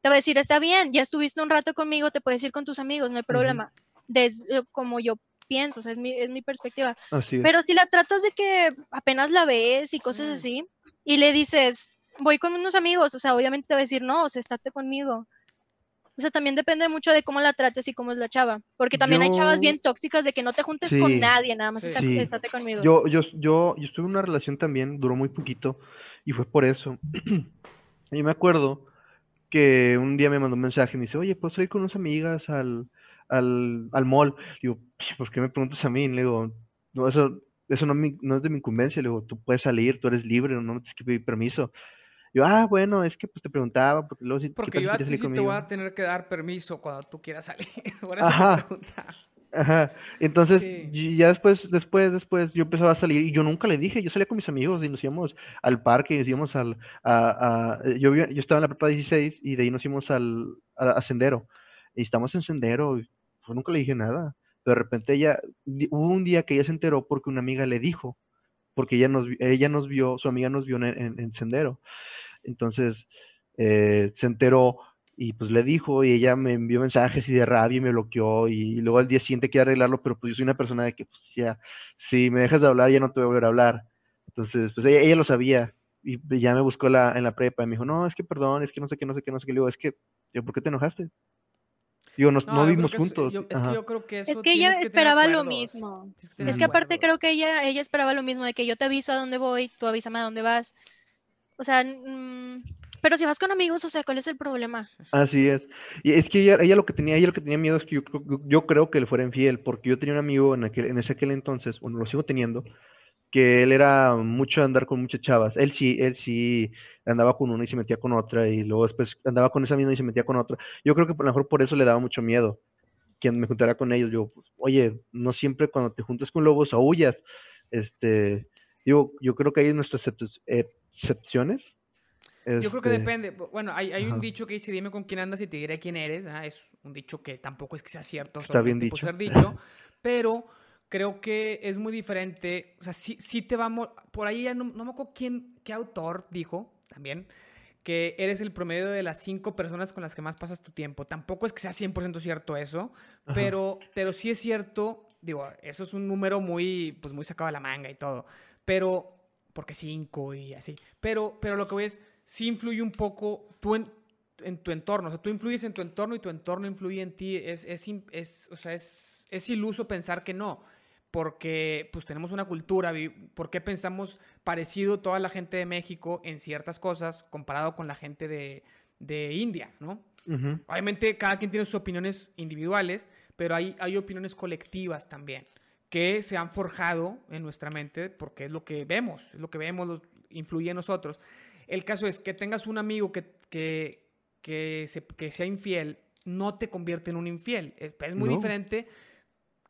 te va a decir, está bien, ya estuviste un rato conmigo, te puedes ir con tus amigos, no hay problema. Desde como yo pienso, o sea, es mi, es mi perspectiva. Pero si la tratas de que apenas la ves y cosas mm. así, y le dices, voy con unos amigos, o sea, obviamente te va a decir, no, o sea, estate conmigo. O sea, también depende mucho de cómo la trates y cómo es la chava. Porque también hay chavas bien tóxicas de que no te juntes con nadie, nada más estate, conmigo. Yo, yo, yo, yo estuve en una relación también, duró muy poquito, y fue por eso. [clears throat] y me acuerdo que un día me mandó un mensaje y me dice, oye, pues ir con unas amigas al, al, al mall. digo, ¿por qué me preguntas a mí? Le digo, no, eso, eso no, no es de mi incumbencia. Le digo, tú puedes salir, tú eres libre, no me tienes que pedir permiso. Yo, ah, bueno, es que pues te preguntaba, porque luego si Porque yo a ti sí te voy a tener que dar permiso cuando tú quieras salir. [laughs] Por eso Ajá. te Ajá. Entonces, ya después, después, después, yo empezaba a salir y yo nunca le dije, yo salía con mis amigos y nos íbamos al parque, y nos íbamos al, a, a, yo, yo estaba en la prepa 16 y de ahí nos íbamos al, a, Sendero. Y estamos en Sendero, y pues nunca le dije nada. Pero de repente ella, hubo un día que ella se enteró porque una amiga le dijo, porque ella nos, ella nos vio, su amiga nos vio en, en, Sendero. Entonces, eh, se enteró y pues le dijo y ella me envió mensajes y de rabia y me bloqueó y, luego al día siguiente quiere arreglarlo, pero pues yo soy una persona de que pues ya, si me dejas de hablar ya no te voy a volver a hablar. Entonces, pues ella, lo sabía y ya me buscó en la prepa y me dijo, no, es que perdón, es que no sé qué, no sé qué, no sé qué. Le digo, es que, ¿por qué te enojaste? Digo, no, no vivimos juntos. Es, que yo creo que eso Es que ella esperaba lo mismo. Es que aparte creo que ella, ella esperaba lo mismo, de que yo te aviso a dónde voy, tú avísame a dónde vas. O sea, mm, pero si vas con amigos, o sea, ¿cuál es el problema? Así es. Y es que ella, ella lo que tenía, ella lo que tenía miedo es que yo, yo, creo que le fuera infiel, porque yo tenía un amigo en aquel, en ese aquel entonces, bueno, lo sigo teniendo, que él era mucho andar con muchas chavas. Él sí, él sí andaba con una y se metía con otra, y luego después andaba con esa misma y se metía con otra. Yo creo que a lo mejor por eso le daba mucho miedo que me juntara con ellos. Yo, pues, oye, no siempre cuando te juntas con lobos aullas. Este, yo, yo creo que hay nuestras excepciones yo creo que este, depende. Bueno, hay, hay un dicho que dice, dime con quién andas y te diré quién eres. Es un dicho que tampoco es que sea cierto. Está bien dicho. Ser dicho. [laughs] pero creo que es muy diferente. O sea, sí, sí te vamos... Por ahí ya no, no, me acuerdo quién, qué autor dijo también que eres el promedio de las cinco personas con las que más pasas tu tiempo. Tampoco es que sea 100% cierto eso, pero, pero sí es cierto, digo, eso es un número muy, pues muy sacado de la manga y todo, pero, porque cinco y así, pero, pero lo que voy es, sí influye un poco tú en, tu entorno. O sea, tú influyes en tu entorno y tu entorno influye en ti. Es, es, es, o sea, es, es iluso pensar que no porque pues tenemos una cultura, ¿por qué pensamos parecido toda la gente de México en ciertas cosas comparado con la gente de, de India, ¿no? Obviamente cada quien tiene sus opiniones individuales, pero hay, hay opiniones colectivas también que se han forjado en nuestra mente porque es lo que vemos, es lo que vemos, influye en nosotros. El caso es que tengas un amigo que, que, que, sea infiel, no te convierte en un infiel. Es, muy diferente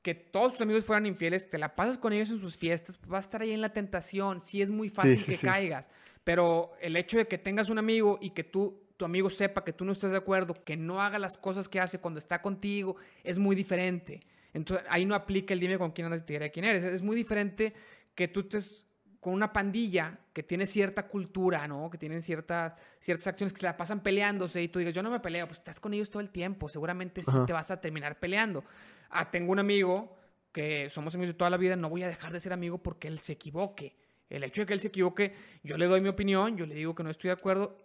que todos tus amigos fueran infieles, te la pasas con ellos en sus fiestas, pues, vas a estar ahí en la tentación, sí es muy fácil que caigas, pero el hecho de que tengas un amigo y que tú, tu amigo sepa que tú no estás de acuerdo, que no haga las cosas que hace cuando está contigo, es muy diferente. Entonces ahí no aplica el dime con quién andas y te diré quién eres. Es muy diferente que tú estés con una pandilla que tiene cierta cultura, ¿no? Que tienen ciertas, ciertas acciones que se la pasan peleándose y tú digas, yo no me peleo, pues estás con ellos todo el tiempo, seguramente sí te vas a terminar peleando. Ah, tengo un amigo que somos amigos de toda la vida, no voy a dejar de ser amigo porque él se equivoque. El hecho de que él se equivoque, yo le doy mi opinión, yo le digo que no estoy de acuerdo,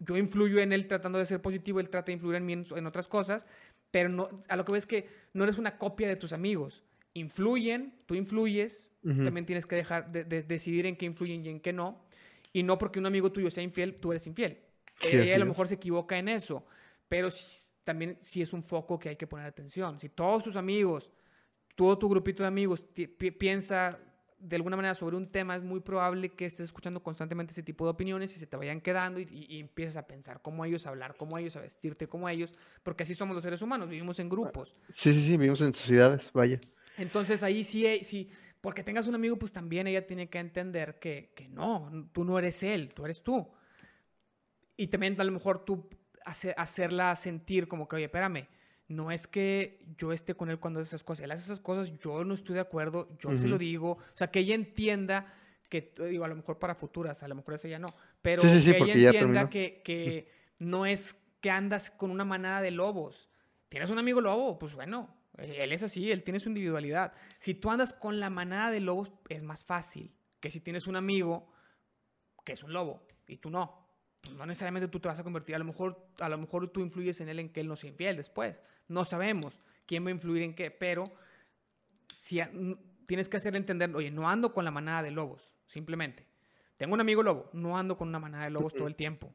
yo influyo en él tratando de ser positivo, él trata de influir en mí en, otras cosas, pero no, a lo que ves es que no eres una copia de tus amigos influyen, tú influyes, también tienes que dejar de, decidir en qué influyen y en qué no. Y no porque un amigo tuyo sea infiel, tú eres infiel. Ella a lo mejor se equivoca en eso, pero también sí es un foco que hay que poner atención. Si todos tus amigos, todo tu grupito de amigos piensa de alguna manera sobre un tema, es muy probable que estés escuchando constantemente ese tipo de opiniones y se te vayan quedando y, y, empieces a pensar cómo ellos, a hablar como ellos, a vestirte como ellos, porque así somos los seres humanos, vivimos en grupos. Sí, sí, sí, vivimos en sociedades, vaya. Entonces ahí sí, eh, sí, porque tengas un amigo, pues también ella tiene que entender que, que no, tú no eres él, tú eres tú. Y también a lo mejor tú hacerla sentir como que, oye, espérame, no es que yo esté con él cuando hace esas cosas, él hace esas cosas, yo no estoy de acuerdo, yo se lo digo, o sea, que ella entienda que, digo, a lo mejor para futuras, a lo mejor eso ya no, pero que ella entienda que, que no es que andas con una manada de lobos. ¿Tienes un amigo lobo? Pues bueno, él es así, él tiene su individualidad. Si tú andas con la manada de lobos, es más fácil que si tienes un amigo que es un lobo y tú no. No necesariamente tú te vas a convertir, a lo mejor, a lo mejor tú influyes en él en que él no sea infiel después. No sabemos quién va a influir en qué, pero si tienes que hacerle entender, oye, no ando con la manada de lobos, simplemente. Tengo un amigo lobo, no ando con una manada de lobos todo el tiempo.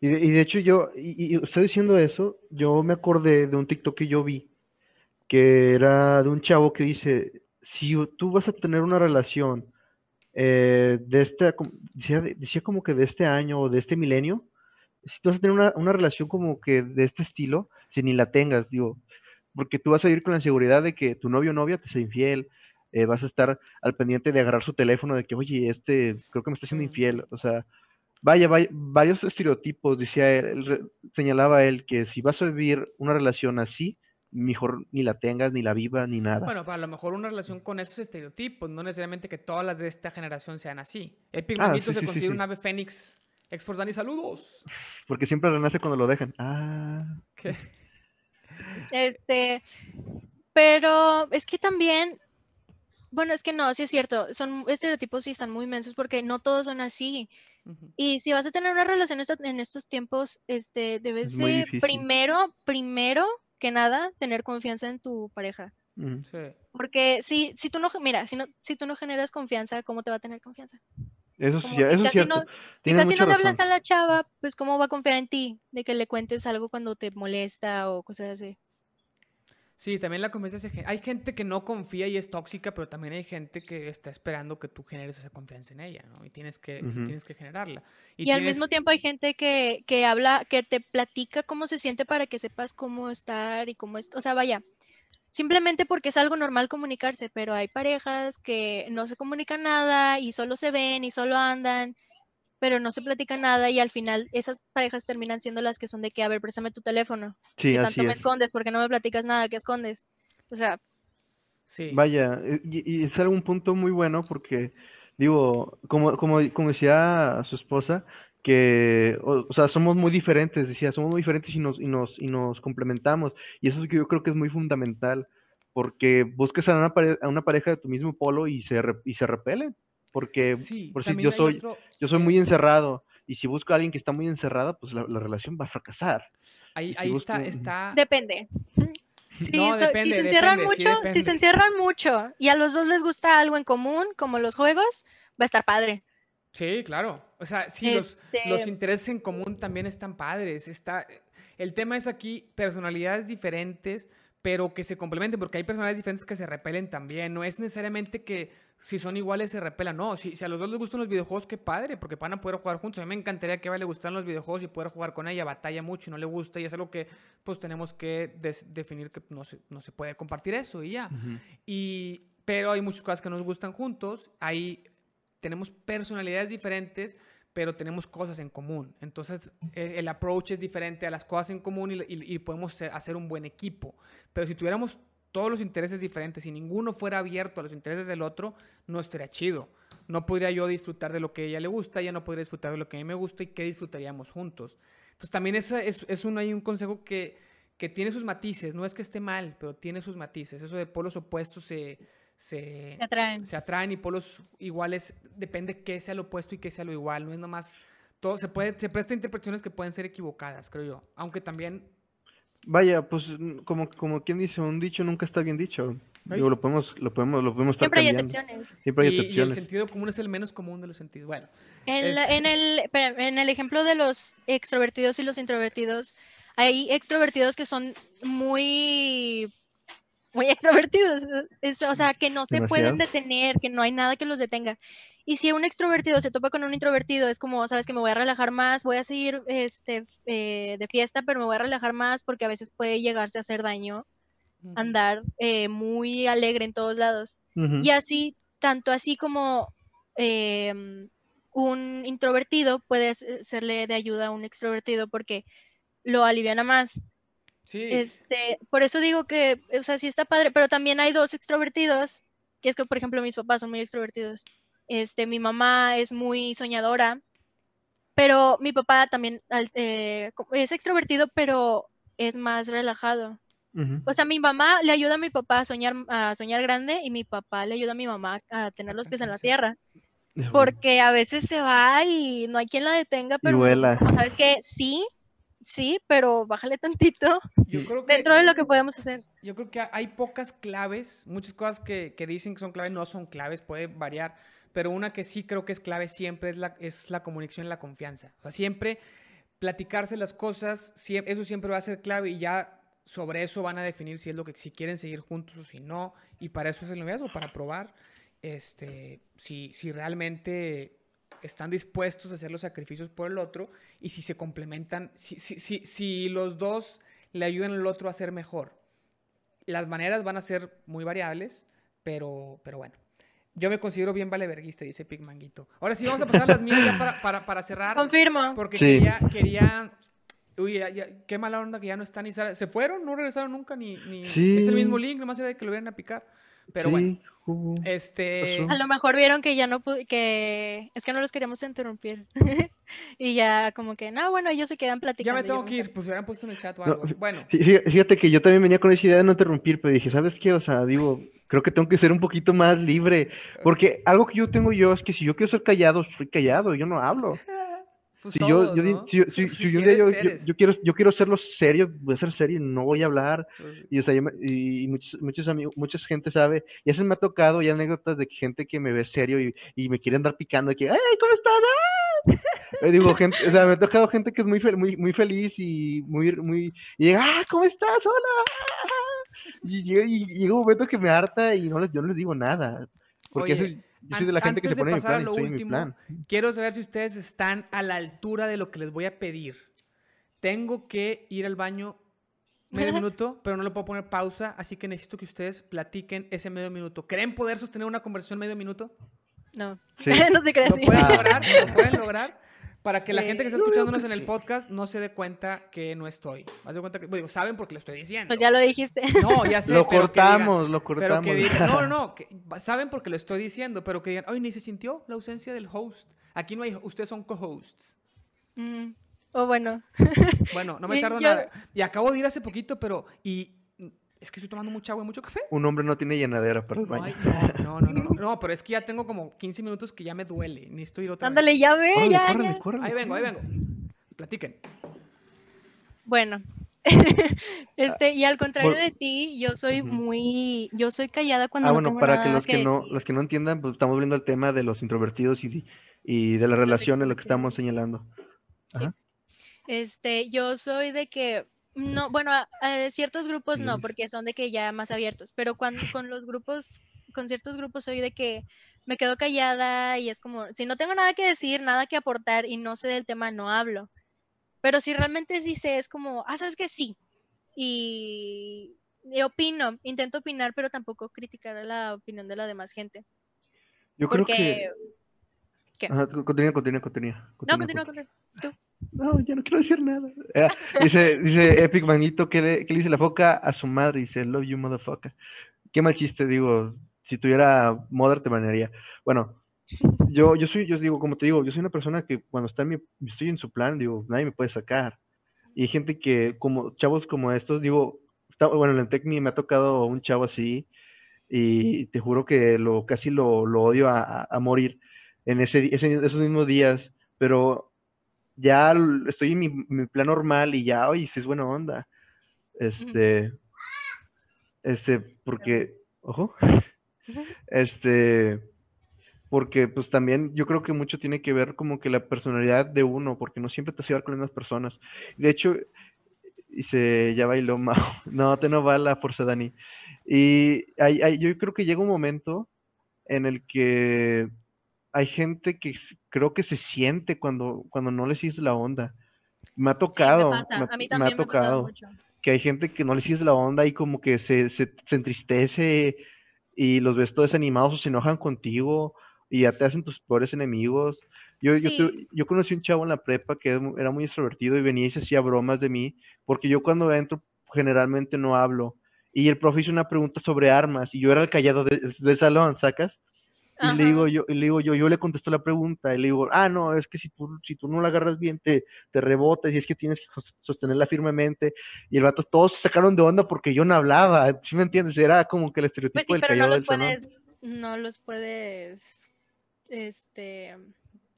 Y de, hecho yo, y, estoy diciendo eso, yo me acordé de un TikTok que yo vi, que era de un chavo que dice, si tú vas a tener una relación eh, de este, decía, como que de este año o de este milenio, si tú vas a tener una, una relación como que de este estilo, si ni la tengas, digo, porque tú vas a ir con la seguridad de que tu novio o novia te sea infiel, eh, vas a estar al pendiente de agarrar su teléfono, de que, oye, este creo que me está haciendo infiel, o sea, vaya, vaya varios estereotipos, decía él, señalaba él, que si vas a vivir una relación así, mejor ni la tengas, ni la vivas, ni nada. Bueno, para lo mejor una relación con esos estereotipos, no necesariamente que todas las de esta generación sean así. El ah, se considera un ave fénix. Exfordani, saludos. Porque siempre renace cuando lo dejan. Ah. ¿Qué? Este, pero es que también, bueno, es que no, sí es cierto, son estereotipos y están muy inmensos porque no todos son así. Y si vas a tener una relación en estos tiempos, este, debes de primero, primero que nada, tener confianza en tu pareja. Porque si, si tú no, mira, si, no, si tú no generas confianza, ¿cómo te va a tener confianza? Eso, sí, eso es cierto. si casi no le hablas a la chava, pues ¿cómo va a confiar en ti? De que le cuentes algo cuando te molesta o cosas así. Sí, también la confianza. Hay gente que no confía y es tóxica, pero también hay gente que está esperando que tú generes esa confianza en ella, ¿no? Y tienes que, tienes que generarla. Y, al mismo tiempo hay gente que, que, habla, que te platica cómo se siente para que sepas cómo estar y cómo es. O sea, vaya, simplemente porque es algo normal comunicarse, pero hay parejas que no se comunican nada y solo se ven y solo andan pero no se platica nada y al final esas parejas terminan siendo las que son de que, a ver, préstame tu teléfono. Sí, que tanto me escondes, porque no me platicas nada, que escondes. O sea. Sí. Vaya, eh, y, es algún punto muy bueno porque, digo, como, como, como decía su esposa, que, o, sea, somos muy diferentes, decía, somos muy diferentes y nos, y nos, y nos complementamos. Y eso es que yo creo que es muy fundamental, porque busques a una, a una pareja de tu mismo polo y se, y se repelen porque por si yo soy, yo soy muy encerrado y si busco a alguien que está muy encerrado, pues la, relación va a fracasar. Ahí, ahí está, está... Depende. [laughs] Sí, no, depende, si se encierran mucho, si se encierran mucho y a los dos les gusta algo en común, como los juegos, va a estar padre. Sí, claro. O sea, sí, los, los este intereses en común también están padres. Está, el tema es aquí personalidades diferentes, pero que se complementen, porque hay personalidades diferentes que se repelen también. No es necesariamente que si son iguales se repelan, no. Si, si a los dos les gustan los videojuegos, qué padre, porque van a poder jugar juntos. A mí me encantaría que a Eva le gustaran los videojuegos y poder jugar con ella. Batalla mucho y no le gusta, y es algo que pues tenemos que definir que no se, no se puede compartir eso y ya. y, pero hay muchas cosas que nos gustan juntos. Ahí tenemos personalidades diferentes pero tenemos cosas en común. Entonces, eh, el approach es diferente a las cosas en común y, podemos hacer un buen equipo. Pero si tuviéramos todos los intereses diferentes y ninguno fuera abierto a los intereses del otro, no estaría chido. No podría yo disfrutar de lo que ella le gusta, ella no podría disfrutar de lo que a mí me gusta y qué disfrutaríamos juntos. Entonces, también es, es, un, hay un consejo que, que tiene sus matices. No es que esté mal, pero tiene sus matices. Eso de polos opuestos se se, atraen. se atraen y polos iguales, depende qué sea lo opuesto y qué sea lo igual, no es nomás, todo se puede, se presta interpretaciones que pueden ser equivocadas, creo yo, aunque también... Vaya, pues como, como quien dice, un dicho nunca está bien dicho. lo podemos, lo podemos, lo podemos Siempre hay excepciones. Siempre hay excepciones. Y, el sentido común es el menos común de los sentidos. Bueno. en, el, en el ejemplo de los extrovertidos y los introvertidos, hay extrovertidos que son muy muy extrovertidos, o sea, que no se pueden detener, que no hay nada que los detenga. Y si un extrovertido se topa con un introvertido, es como, sabes que me voy a relajar más, voy a seguir este, eh, de fiesta, pero me voy a relajar más porque a veces puede llegarse a hacer daño andar eh, muy alegre en todos lados. Y así, tanto así como em, un introvertido puede serle de ayuda a un extrovertido porque lo aliviana más. Este, por eso digo que, o sea, sí está padre, pero también hay dos extrovertidos, que es que, por ejemplo, mis papás son muy extrovertidos. Este, mi mamá es muy soñadora, pero mi papá también eh, es extrovertido, pero es más relajado. O sea, mi mamá le ayuda a mi papá a soñar, a soñar grande y mi papá le ayuda a mi mamá a tener los pies en la tierra. Porque a veces se va y no hay quien la detenga, pero saber que sí, sí, pero bájale tantito dentro de lo que podemos hacer. Yo creo que hay pocas claves, muchas cosas que, que dicen que son claves no son claves, puede variar pero una que sí creo que es clave siempre es la, es la comunicación y la confianza. O sea, siempre platicarse las cosas, eso siempre va a ser clave y ya sobre eso van a definir si es lo que si quieren seguir juntos o si no y para eso es el noviazgo para probar este si, si realmente están dispuestos a hacer los sacrificios por el otro y si se complementan si, si, si, si los dos le ayudan al otro a ser mejor las maneras van a ser muy variables pero pero bueno yo me considero bien valeverguista, dice Pigmanguito. Ahora sí, vamos a pasar a las mías ya para, para, cerrar. Confirmo. Porque quería, quería. Uy, qué mala onda que ya no están ni se fueron, no regresaron nunca ni, ni... es el mismo link, nomás era de que lo vieran a picar. Pero bueno, este... A lo mejor vieron que ya no pude, que es que no los queríamos interrumpir. [laughs] y ya como que, no, bueno, ellos se quedan platicando. Ya me tengo que ir, pues hubieran puesto en el chat o algo. bueno. Fíjate que yo también venía con esa idea de no interrumpir, pero dije, ¿sabes qué? O sea, digo, creo que tengo que ser un poquito más libre. Porque algo que yo tengo yo es que si yo quiero ser callado, soy callado, yo no hablo. [laughs] Pues si, yo, yo, si, si, un día yo, yo, quiero, yo quiero serlo serio, voy a ser serio, no voy a hablar. Pues y, o sea, y muchos, muchos amigos, mucha gente sabe, y a veces me ha tocado ya anécdotas de gente que me ve serio y, y me quiere andar picando, de que, ¡ay, ¿cómo estás? ¡Ah! digo, gente, o sea, me ha tocado gente que es muy, muy, muy feliz y muy, muy, y llega, ¡ah, ¿cómo estás? ¡Hola! Y llega, un momento que me harta y no les, yo no les digo nada. Porque Oye, yo soy de la gente que se pone en plan, lo último, quiero saber si ustedes están a la altura de lo que les voy a pedir. Tengo que ir al baño medio [laughs] minuto, pero no le puedo poner pausa, así que necesito que ustedes platiquen ese medio minuto. ¿Creen poder sostener una conversación medio minuto? No, [laughs] no te crees. ¿Lo pueden lograr? ¿Lo pueden lograr? Para que la gente que está escuchándonos en el podcast no se dé cuenta que no estoy. de cuenta que, bueno, saben porque lo estoy diciendo. Pues ya lo dijiste. [laughs] No, ya sé. lo cortamos, lo cortamos. no, no, [laughs] saben porque lo estoy diciendo, pero que digan, ay, ni se sintió la ausencia del host. Aquí no hay, ustedes son co-hosts. Mm, o bueno. Bueno, no me [laughs] tardo nada. Y acabo de ir hace poquito, pero, y es que estoy tomando mucha agua y mucho café. Un hombre no tiene llenadera para el baño. no, no, no, no, [laughs] no, pero es que ya tengo como 15 minutos que ya me duele. Necesito ir otra Ándale, ya ve, ya, ahí vengo, ahí vengo. Platiquen. Bueno, [laughs] este, y al contrario de ti, yo soy muy, yo soy callada cuando ah, bueno, para que los que, no, los que no entiendan, pues estamos viendo el tema de los introvertidos y, y de las relaciones, lo que estamos señalando. Sí. Este, yo soy de que no, bueno, ciertos grupos no, porque son de que ya más abiertos, pero cuando con los grupos, con ciertos grupos soy de que me quedo callada y es como, si no tengo nada que decir, nada que aportar y no sé del tema, no hablo. Pero si realmente sí sé, es como, ah, sabes que sí. Y, opino, intento opinar, pero tampoco criticar la opinión de la demás gente. Yo creo que... ¿Qué? continúa, continúa, continúa, No, continúa, continúa. Tú. No, ya no quiero decir nada. Ah, dice, dice Epic Manito que le, le dice la foca a su madre, dice, love you, motherfucker. Qué mal chiste, digo, si tuviera mother te banearía. Bueno, yo, yo soy, yo digo, como te digo, yo soy una persona que cuando está en mi, estoy en su plan, digo, nadie me puede sacar. Y hay gente que, como chavos como estos, digo, bueno, en el Tecni me ha tocado un chavo así, y te juro que lo casi lo, lo odio a, a, morir en ese, ese, esos mismos días, pero ya estoy en mi, plan normal y ya, oye, si es buena onda. Este, este, porque, ojo, [laughs] este, porque pues también yo creo que mucho tiene que ver como que la personalidad de uno, porque no siempre te vas a con las personas. De hecho, dice, ya bailó Mao, [laughs] no, te no va la fuerza, Dani. Y hay, yo creo que llega un momento en el que hay gente que creo que se siente cuando, cuando no les sigues la onda. Me ha tocado, me, ha tocado que hay gente que no les sigues la onda y como que se, se, entristece y los ves todos desanimados o se enojan contigo y ya te hacen tus peores enemigos. Yo, yo, yo, conocí un chavo en la prepa que era muy extrovertido y venía y se hacía bromas de mí, porque yo cuando entro generalmente no hablo. Y el profe hizo una pregunta sobre armas y yo era el callado del salón, ¿sacas? Y le digo yo, y le digo yo, yo le contesto la pregunta y le digo, ah, no, es que si tú, si tú no la agarras bien, te, te rebotas y es que tienes que sostenerla firmemente. Y el vato, todos se sacaron de onda porque yo no hablaba, ¿sí me entiendes? Era como que el estereotipo pues del no los puedes, No los puedes, este...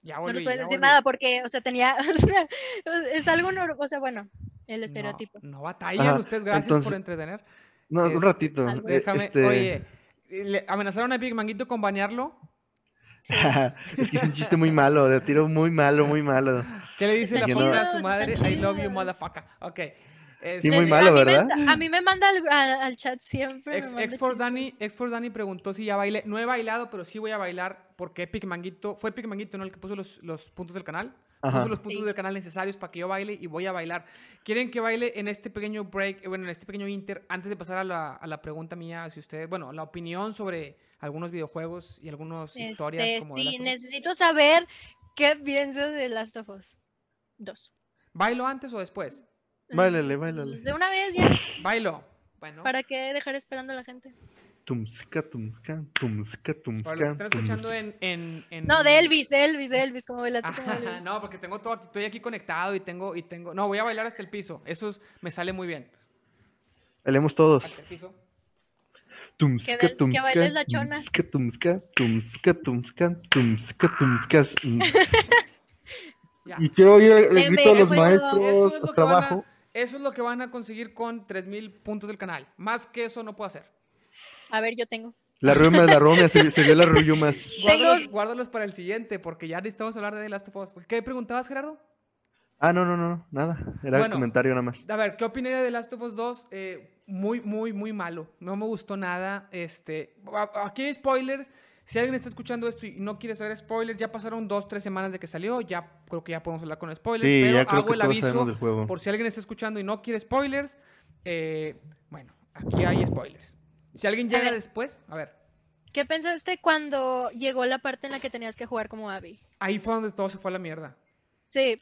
no les puedes decir nada porque, o sea, tenía, [laughs] es algo, o sea, bueno, el estereotipo. No, batallan ustedes, gracias por entretener. No, un este, ratito. Déjame, este oye, ¿Le amenazaron a Big Manguito con banearlo? [laughs] es que es un chiste muy malo, de tiro muy malo, muy malo. ¿Qué le dice la foca a su madre? I love you, motherfucker. Ok. sí, muy malo, ¿verdad? a mí me manda al, chat siempre. Ex, Force Dani, Dani preguntó si ya bailé. No he bailado, pero sí voy a bailar porque Epic Manguito, fue Epic Manguito, ¿no? El que puso los, los puntos del canal. Puso los puntos del canal necesarios para que yo baile y voy a bailar. ¿Quieren que baile en este pequeño break, bueno, en este pequeño inter, antes de pasar a la, a la pregunta mía, si ustedes, bueno, la opinión sobre algunos videojuegos y algunas este, historias como sí, necesito saber qué piensas de Last of Us 2. ¿Bailo antes o después? Bailale, bailale. De una vez ya. Bailo. Bueno. ¿Para qué dejar esperando a la gente? Tumska, tumska, tumska, tumska. Para los que están escuchando en, en, en, No, de Elvis, de Elvis, de Elvis, como bailaste No, porque tengo todo, estoy aquí conectado y tengo, y tengo... No, voy a bailar hasta el piso. Eso me sale muy bien. Bailemos todos. Hasta el piso. Tumska, que, tumska, que bailes la chona. Tumska, tumska, tumska, tumska, tumska, tumska. [laughs] Y quiero oír el grito de los maestros eso trabajo. eso es lo que van a conseguir con 3000 puntos del canal. Más que eso no puedo hacer. A ver, yo tengo. La ruma de la Roma, se, se vio la más. [laughs] Guárdalos, guárdalos, para el siguiente, porque ya necesitamos hablar de The Last of Us. ¿Qué preguntabas, Gerardo? Ah, no, no, no, nada. Era el comentario nada más. A ver, ¿qué opiné de The Last of Us 2? Eh, muy, muy, muy malo. No me gustó nada. Este, aquí hay spoilers. Si alguien está escuchando esto y no quiere saber spoilers, ya pasaron dos, tres semanas de que salió. Ya creo que ya podemos hablar con spoilers. pero hago el aviso por si alguien está escuchando y no quiere spoilers. Eh, bueno, aquí hay spoilers. Si alguien llega después, a ver. ¿Qué pensaste cuando llegó la parte en la que tenías que jugar como Abby? Ahí fue donde todo se fue a la mierda. Sí.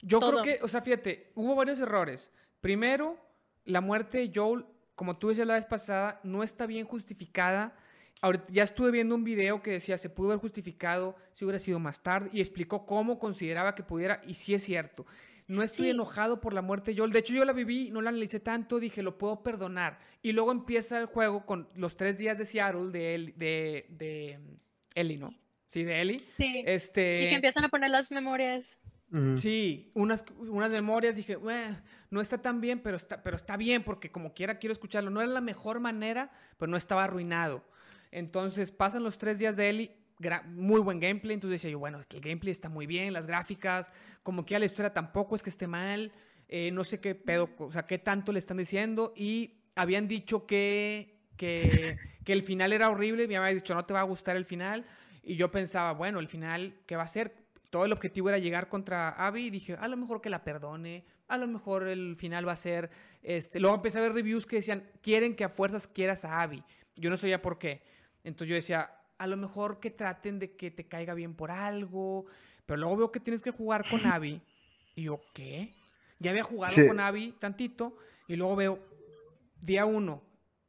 Yo creo que, o sea, fíjate, hubo varios errores. Primero, la muerte de Joel, como tú decías la vez pasada, no está bien justificada. Ahorita ya estuve viendo un video que decía se pudo haber justificado si hubiera sido más tarde y explicó cómo consideraba que pudiera y sí es cierto. No estoy enojado por la muerte de Joel. De hecho, yo la viví, no la analicé tanto, dije, lo puedo perdonar. Y luego empieza el juego con los tres días de Seattle de, de, de Ellie, ¿no? Sí, de Ellie. Sí. Este... Y que empiezan a poner las memorias. Sí, unas, unas memorias, dije, no está tan bien, pero está, pero está bien, porque como quiera quiero escucharlo. No era la mejor manera, pero no estaba arruinado. Entonces pasan los tres días de Ellie muy buen gameplay, entonces decía yo, bueno, el gameplay está muy bien, las gráficas, como que a la historia tampoco es que esté mal, eh, no sé qué pedo, o sea, qué tanto le están diciendo, y habían dicho que, que, [laughs] que el final era horrible, me habían dicho, no te va a gustar el final, y yo pensaba, bueno, el final, ¿qué va a ser? Todo el objetivo era llegar contra Abby, y dije, a lo mejor que la perdone, a lo mejor el final va a ser, este, luego empecé a ver reviews que decían, quieren que a fuerzas quieras a Abby, yo no sabía por qué, entonces yo decía, a lo mejor que traten de que te caiga bien por algo, pero luego veo que tienes que jugar con Abby. Y yo, ¿qué? Ya había jugado con Abby tantito y luego veo día uno.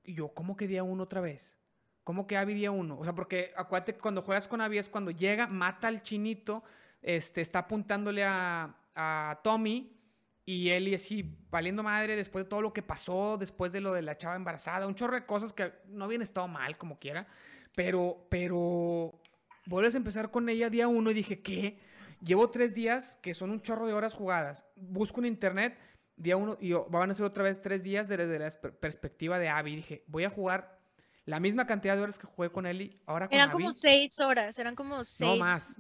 Y yo, ¿cómo que día uno otra vez? ¿Cómo que Abby día uno? O sea, porque acuérdate que cuando juegas con Abby es cuando llega, mata al chinito, este, está apuntándole a, a Tommy y él y así valiendo madre después de todo lo que pasó, después de lo de la chava embarazada, un chorro de cosas que no habían estado mal como quiera. Pero, pero, vuelves a empezar con ella día uno y dije, ¿qué? Llevo tres días, que son un chorro de horas jugadas. Busco en internet, día uno, y van a ser otra vez tres días desde la perspectiva de Abby. Dije, voy a jugar la misma cantidad de horas que jugué con Eli, ahora con Eran como seis horas, eran como seis. No más.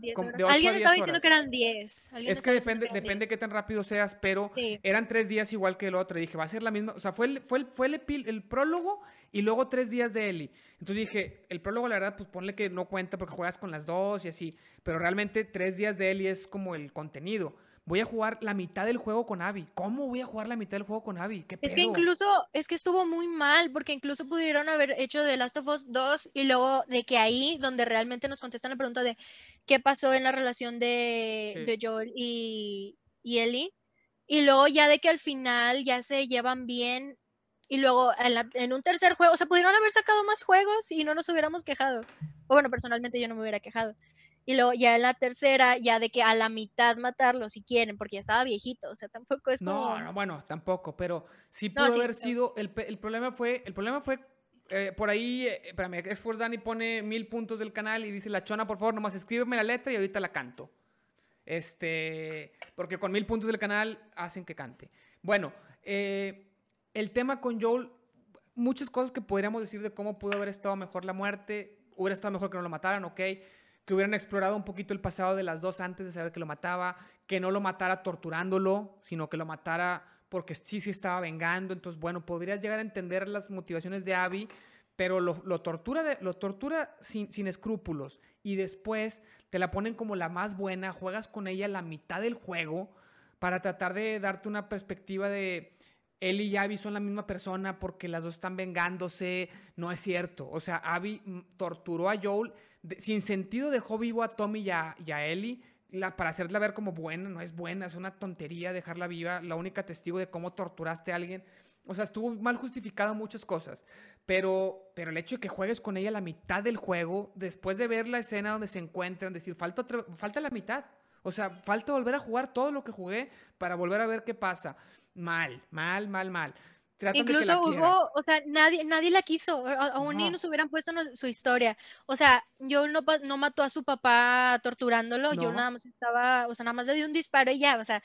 Alguien estaba diciendo que eran diez. Es que depende, depende qué tan rápido seas, pero eran tres días igual que el otro. Y dije, va a ser la misma. O sea, fue el, fue fue el, el prólogo y luego tres días de Eli. Entonces dije, el prólogo, la verdad, pues ponle que no cuenta porque juegas con las dos y así. Pero realmente tres días de Eli es como el contenido voy a jugar la mitad del juego con Abby. ¿Cómo voy a jugar la mitad del juego con Abby? ¿Qué Es que incluso, es que estuvo muy mal, porque incluso pudieron haber hecho The Last of Us 2 y luego de que ahí, donde realmente nos contestan la pregunta de qué pasó en la relación de, de Joel y, y Ellie, y luego ya de que al final ya se llevan bien, y luego en, en un tercer juego, o sea, pudieron haber sacado más juegos y no nos hubiéramos quejado O bueno, personalmente yo no me hubiera quejado. Y luego ya en la tercera, ya de que a la mitad matarlo si quieren, porque ya estaba viejito, o sea, tampoco es como... No, no, bueno, tampoco, pero sí pudo haber sido, el, el, problema fue, el problema fue, eh, por ahí, eh, espérame, Exforce Dani pone mil puntos del canal y dice, la chona, por favor, nomás escríbeme la letra y ahorita la canto. Este, porque con mil puntos del canal hacen que cante. Bueno, eh, el tema con Joel, muchas cosas que podríamos decir de cómo pudo haber estado mejor la muerte, hubiera estado mejor que no lo mataran, ok que hubieran explorado un poquito el pasado de las dos antes de saber que lo mataba, que no lo matara torturándolo, sino que lo matara porque sí se estaba vengando. Entonces, bueno, podrías llegar a entender las motivaciones de Abby, pero lo, tortura, lo tortura sin, sin, escrúpulos y después te la ponen como la más buena, juegas con ella la mitad del juego para tratar de darte una perspectiva de él y Abby son la misma persona porque las dos están vengándose, no es cierto. O sea, Abby mm, torturó a Joel, sin sentido dejó vivo a Tommy y a, Ellie la, para hacerla ver como buena, no es buena, es una tontería dejarla viva, la única testigo de cómo torturaste a alguien. O sea, estuvo mal justificado muchas cosas, pero, pero el hecho de que juegues con ella la mitad del juego, después de ver la escena donde se encuentran, decir, falta, falta la mitad. O sea, falta volver a jugar todo lo que jugué para volver a ver qué pasa mal, mal, mal, mal. Incluso hubo, o sea, nadie, nadie la quiso, aún ni nos hubieran puesto su historia. O sea, yo no, no mató a su papá torturándolo, yo nada más estaba, o sea, nada más le di un disparo y ya, o sea,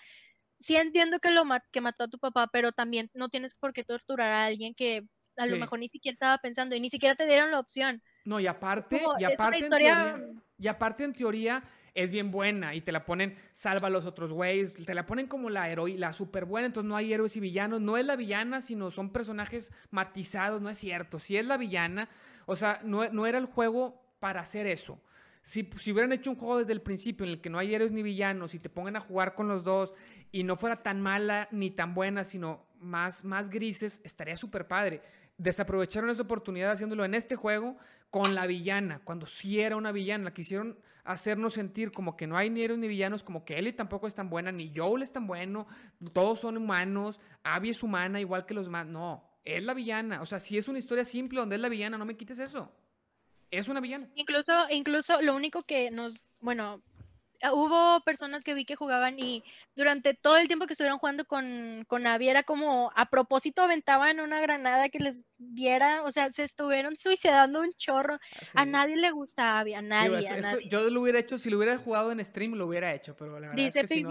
sí entiendo que lo que mató a tu papá, pero también no tienes por qué torturar a alguien que a lo mejor ni siquiera estaba pensando y ni siquiera te dieron la opción. No, y aparte, y aparte, en teoría, y aparte en teoría, es bien buena y te la ponen, salva a los otros güeyes, te la ponen como la heroína, la super buena, entonces no hay héroes y villanos, no es la villana, sino son personajes matizados, no es cierto, si es la villana, o sea, no, no era el juego para hacer eso. Si, si, hubieran hecho un juego desde el principio en el que no hay héroes ni villanos y te pongan a jugar con los dos y no fuera tan mala ni tan buena, sino más, más grises, estaría súper padre. Desaprovecharon esa oportunidad haciéndolo en este juego con la villana, cuando sí era una villana. Quisieron hacernos sentir como que no hay ni héroes ni villanos, como que Ellie tampoco es tan buena, ni Joel es tan bueno, todos son humanos, Abby es humana igual que los demás. No, es la villana. O sea, si es una historia simple donde es la villana, no me quites eso. Es una villana. Incluso, incluso lo único que nos, bueno, hubo personas que vi que jugaban y durante todo el tiempo que estuvieron jugando con, con Abby era como a propósito aventaban una granada que les diera, o sea, se estuvieron suicidando un chorro. A nadie le gusta Abby, a nadie, yo lo hubiera hecho, si lo hubiera jugado en stream, lo hubiera hecho, pero la verdad dice es que si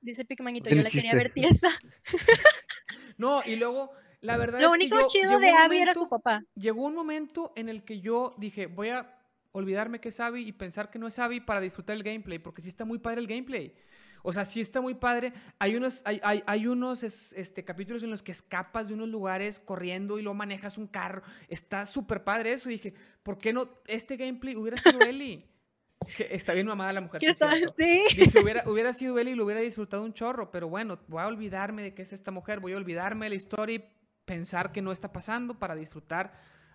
dice Pigmanguito, yo la quería ver tiesa. [laughs] no, y luego... La verdad lo es único que yo, chido de Abby era su papá. Llegó un momento en el que yo dije, voy a olvidarme que es Abby y pensar que no es Abby para disfrutar el gameplay, porque sí está muy padre el gameplay. O sea, sí está muy padre. Hay unos, hay, hay, hay unos este, capítulos en los que escapas de unos lugares corriendo y luego manejas un carro. Está súper padre eso. Y dije, ¿por qué no? Este gameplay hubiera sido [laughs] Ellie. está bien mamada la mujer. Sí, hubiera, hubiera sido Ellie y lo hubiera disfrutado un chorro. Pero bueno, voy a olvidarme de que es esta mujer. Voy a olvidarme de la historia y pensar que no está pasando para disfrutar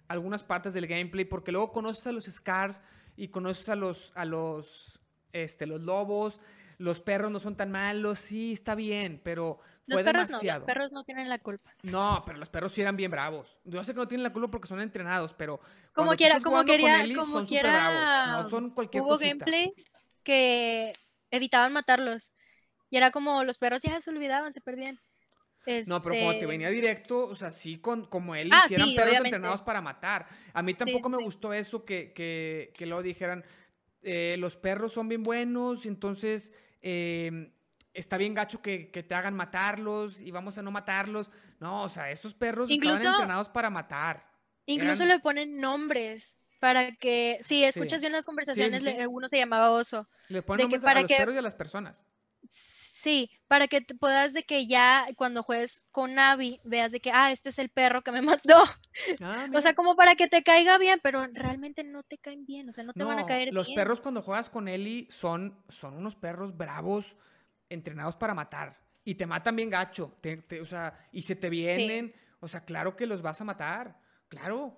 algunas partes del gameplay, porque luego conoces a los Scars y conoces a los, a los, este, los lobos, los perros no son tan malos, sí, está bien, pero fue demasiado. los perros no tienen la culpa. No, pero los perros sí eran bien bravos. Yo sé que no tienen la culpa porque son entrenados, pero como quiera, como quería, son súper bravos, no son cualquier hubo gameplays que evitaban matarlos. Y era como los perros ya se olvidaban, se perdían. No, pero como te este venía directo, o sea, sí, con, como él, ah, hicieran perros entrenados para matar. A mí tampoco me gustó eso que, que, que luego dijeran, eh, los perros son bien buenos, entonces em, está bien gacho que, te hagan matarlos y vamos a no matarlos. No, o sea, esos perros estaban entrenados para matar. Incluso le ponen nombres para que, si escuchas bien las conversaciones, uno se llamaba oso. Le ponen nombres a los perros y a las personas. Sí, para que puedas de que ya cuando juegues con Navi veas de que, ah, este es el perro que me [laughs] mató. Ah, o sea, como para que te caiga bien, pero realmente no te caen bien, o sea, no te van a caer los bien. Los perros cuando juegas con Eli son, son unos perros bravos, entrenados para matar. Y te matan bien gacho, o sea, y se te vienen, o sea, claro que los vas a matar, claro.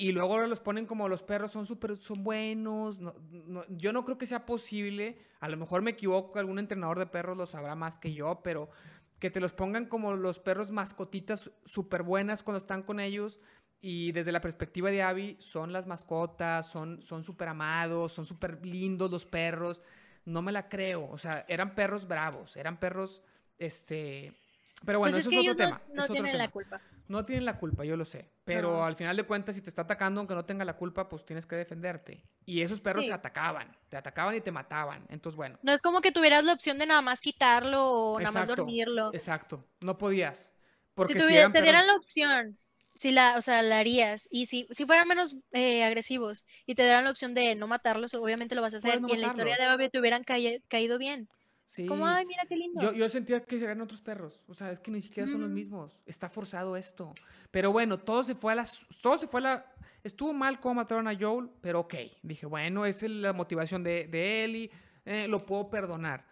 Y luego los ponen como los perros son súper, son buenos. yo no creo que sea posible. A lo mejor me equivoco, algún entrenador de perros lo sabrá más que yo, pero que te los pongan como los perros mascotitas súper buenas cuando están con ellos. y desde la perspectiva de Abby, son las mascotas, son súper amados, son súper lindos los perros. No me la creo. O sea, eran perros bravos, eran perros, este... Pero bueno, pues eso es, otro tema. No, tienen la culpa. No tienen la culpa, yo lo sé. Pero al final de cuentas, si te está atacando, aunque no tenga la culpa, pues tienes que defenderte. Y esos perros se atacaban, te atacaban y te mataban. Entonces, bueno. No es como que tuvieras la opción de nada más quitarlo o nada más dormirlo. Exacto, no podías. Porque si, tuvieras, te dieran la opción si la, o sea, la harías. Y si, si fueran menos eh, agresivos y te dieran la opción de no matarlos, obviamente lo vas a hacer. y en la historia de Bobby te hubieran caído bien. Es como, ay, mira qué lindo. Yo, yo sentía que eran otros perros. O sea, es que ni siquiera son los mm. mismos. Está forzado esto. Pero bueno, todo se fue a la. Todo se fue a la. Estuvo mal cómo mataron a Joel, pero ok. Dije, bueno, esa es la motivación de, de Ellie. Eh, lo puedo perdonar.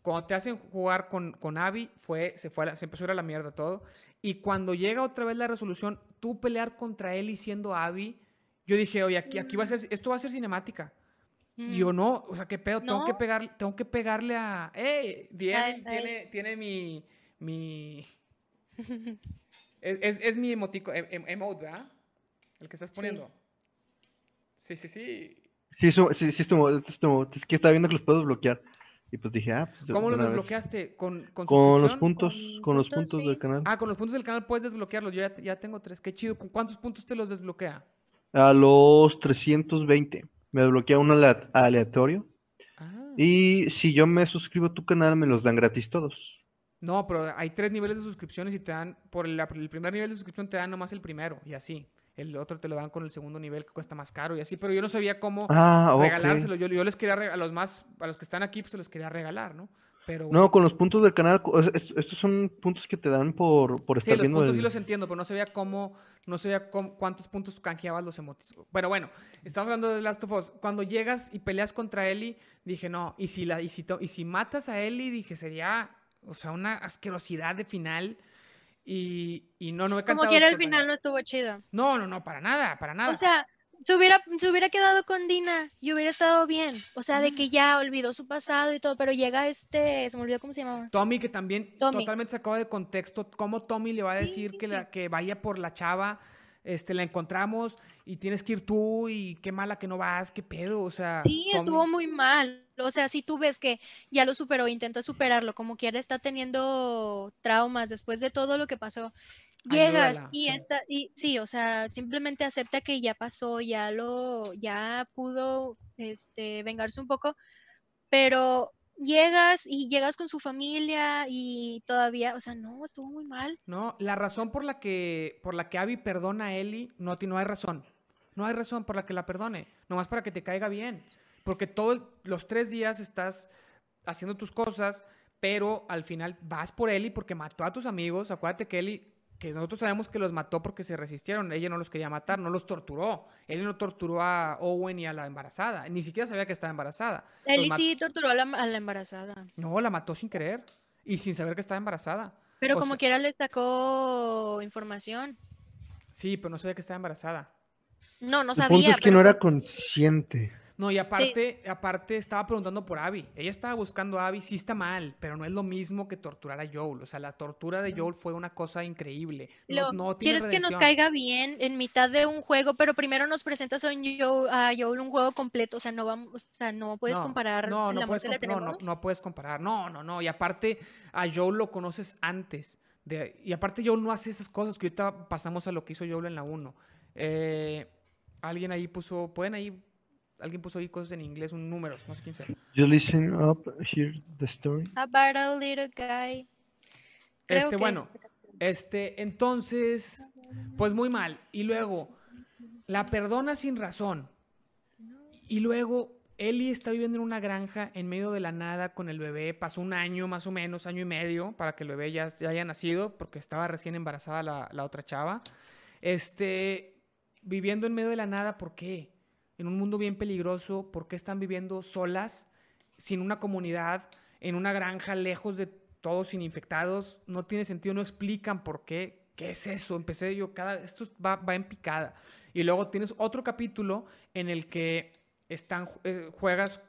Cuando te hacen jugar con, con Abby, fue, se, fue se empezó a ir a la mierda todo. Y cuando llega otra vez la resolución, tú pelear contra él y siendo Abby, yo dije, oye, aquí, aquí va a ser, esto va a ser cinemática. Y yo no, o sea, qué pedo, tengo que pegarle, tengo que pegarle a. ¡Ey! tiene, tiene mi. mi... [laughs] es, es, mi emotico, em, em, emote, ¿verdad? El que estás poniendo. Sí, sí, sí. Sí, sí, sí, sí, es que está viendo que los puedo bloquear. Y pues dije, ah, pues ¿Cómo los desbloqueaste? ¿Con, con, con los puntos, con, los puntos del canal. Ah, con los puntos del canal puedes desbloquearlos. Yo ya, ya tengo tres. Qué chido. ¿Con cuántos puntos te los desbloquea? A los 320. Me desbloquea uno aleatorio. Ah. Y si yo me suscribo a tu canal, me los dan gratis todos. No, pero hay tres niveles de suscripciones y te dan, por el, el primer nivel de suscripción te dan nomás el primero y así el otro te lo dan con el segundo nivel que cuesta más caro y así, pero yo no sabía cómo ah, regalárselo. Yo, yo, les quería a los más, a los que están aquí, pues se los quería regalar, ¿no? Pero, no, con los puntos del canal, estos son puntos que te dan por, por estar sí, los puntos sí los entiendo, pero no sabía cómo, no sabía cuántos puntos canjeabas los emotes. Pero bueno, estamos hablando de Last of Us. Cuando llegas y peleas contra Ellie, dije, no, y si, la, y si, y si matas a Ellie, dije, sería, o sea, una asquerosidad de final y, y no, no he cantado. Como quiera, el final no estuvo chido. No, no, no, para nada, para nada. O sea, se hubiera, se hubiera quedado con Dina y hubiera estado bien. O sea, de que ya olvidó su pasado y todo, pero llega este, se me olvidó cómo se llamaba. Tommy, que también totalmente sacaba de contexto cómo Tommy le va a decir que, la, que vaya por la chava este, la encontramos y tienes que ir tú y qué mala que no vas, qué pedo, o sea. Sí, estuvo muy mal. O sea, si tú ves que ya lo superó, intenta superarlo, como quiera está teniendo traumas después de todo lo que pasó. Llegas y, sí. y sí, o sea, simplemente acepta que ya pasó, ya lo, ya pudo este, vengarse un poco, pero llegas y llegas con su familia y todavía, o sea, no, estuvo muy mal. No, la razón por la que, por la que Abby perdona a Ellie, no, no hay razón. No hay razón por la que la perdone, nomás para que te caiga bien. Porque todos los tres días estás haciendo tus cosas, pero al final vas por Ellie porque mató a tus amigos. Acuérdate que Ellie que nosotros sabemos que los mató porque se resistieron, ella no los quería matar, no los torturó. Él no torturó a Owen y a la embarazada, ni siquiera sabía que estaba embarazada. Él sí torturó a la, embarazada. No, la mató sin querer y sin saber que estaba embarazada. Pero como quiera le sacó información. Sí, pero no sabía que estaba embarazada. No, no sabía. es que no era consciente. No, y aparte, aparte estaba preguntando por Abby. Ella estaba buscando a Abby, sí está mal, pero no es lo mismo que torturar a Joel. O sea, la tortura de Joel fue una cosa increíble. No, ¿Quieres que nos caiga bien en mitad de un juego, pero primero nos presentas a Joel, un juego completo? O sea, no vamos, o sea, no puedes comparar. No, no puedes, no, no, no puedes comparar. No, no, no. Y aparte, a Joel lo conoces antes. De, y aparte, Joel no hace esas cosas que ahorita pasamos a lo que hizo Joel en la 1. Eh, alguien ahí puso, pueden ahí alguien puso ahí cosas en inglés, un número, no sé quién sea. You listen up, hear the story. About a little guy. este, bueno, este, entonces, pues muy mal. Y luego, la perdona sin razón. Y luego, Ellie está viviendo en una granja en medio de la nada con el bebé. Pasó un año más o menos, año y medio, para que el bebé ya, haya nacido, porque estaba recién embarazada la, la otra chava. Este, viviendo en medio de la nada, ¿por qué? En un mundo bien peligroso, ¿por qué están viviendo solas, sin una comunidad, en una granja, lejos de todos, sin infectados? No tiene sentido, no explican por qué. ¿Qué es eso? Empecé yo, cada, esto va, va en picada. Y luego tienes otro capítulo en el que están, eh, juegas,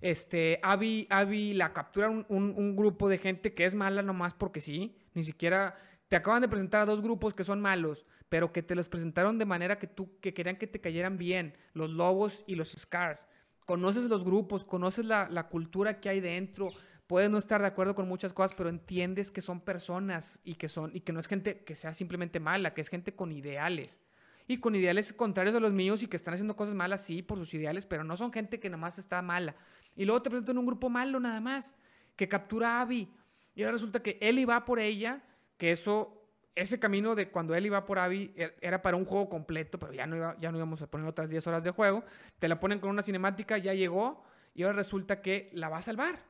este, Abby, Abby la captura un, un, grupo de gente que es mala nomás porque sí, ni siquiera te acaban de presentar a dos grupos que son malos, pero que te los presentaron de manera que tú, que querían que te cayeran bien, los lobos y los scars. Conoces los grupos, conoces la, la cultura que hay dentro, puedes no estar de acuerdo con muchas cosas, pero entiendes que son personas y que son, y que no es gente que sea simplemente mala, que es gente con ideales. Y con ideales contrarios a los míos y que están haciendo cosas malas, sí, por sus ideales, pero no son gente que nada más está mala. Y luego te presentan un grupo malo nada más, que captura a Abby. Y ahora resulta que él iba por ella, que eso, ese camino de cuando él iba por Abby e, era para un juego completo, pero ya no, iba, ya no íbamos a poner otras 10 horas de juego. Te la ponen con una cinemática, ya llegó, y ahora resulta que la va a salvar.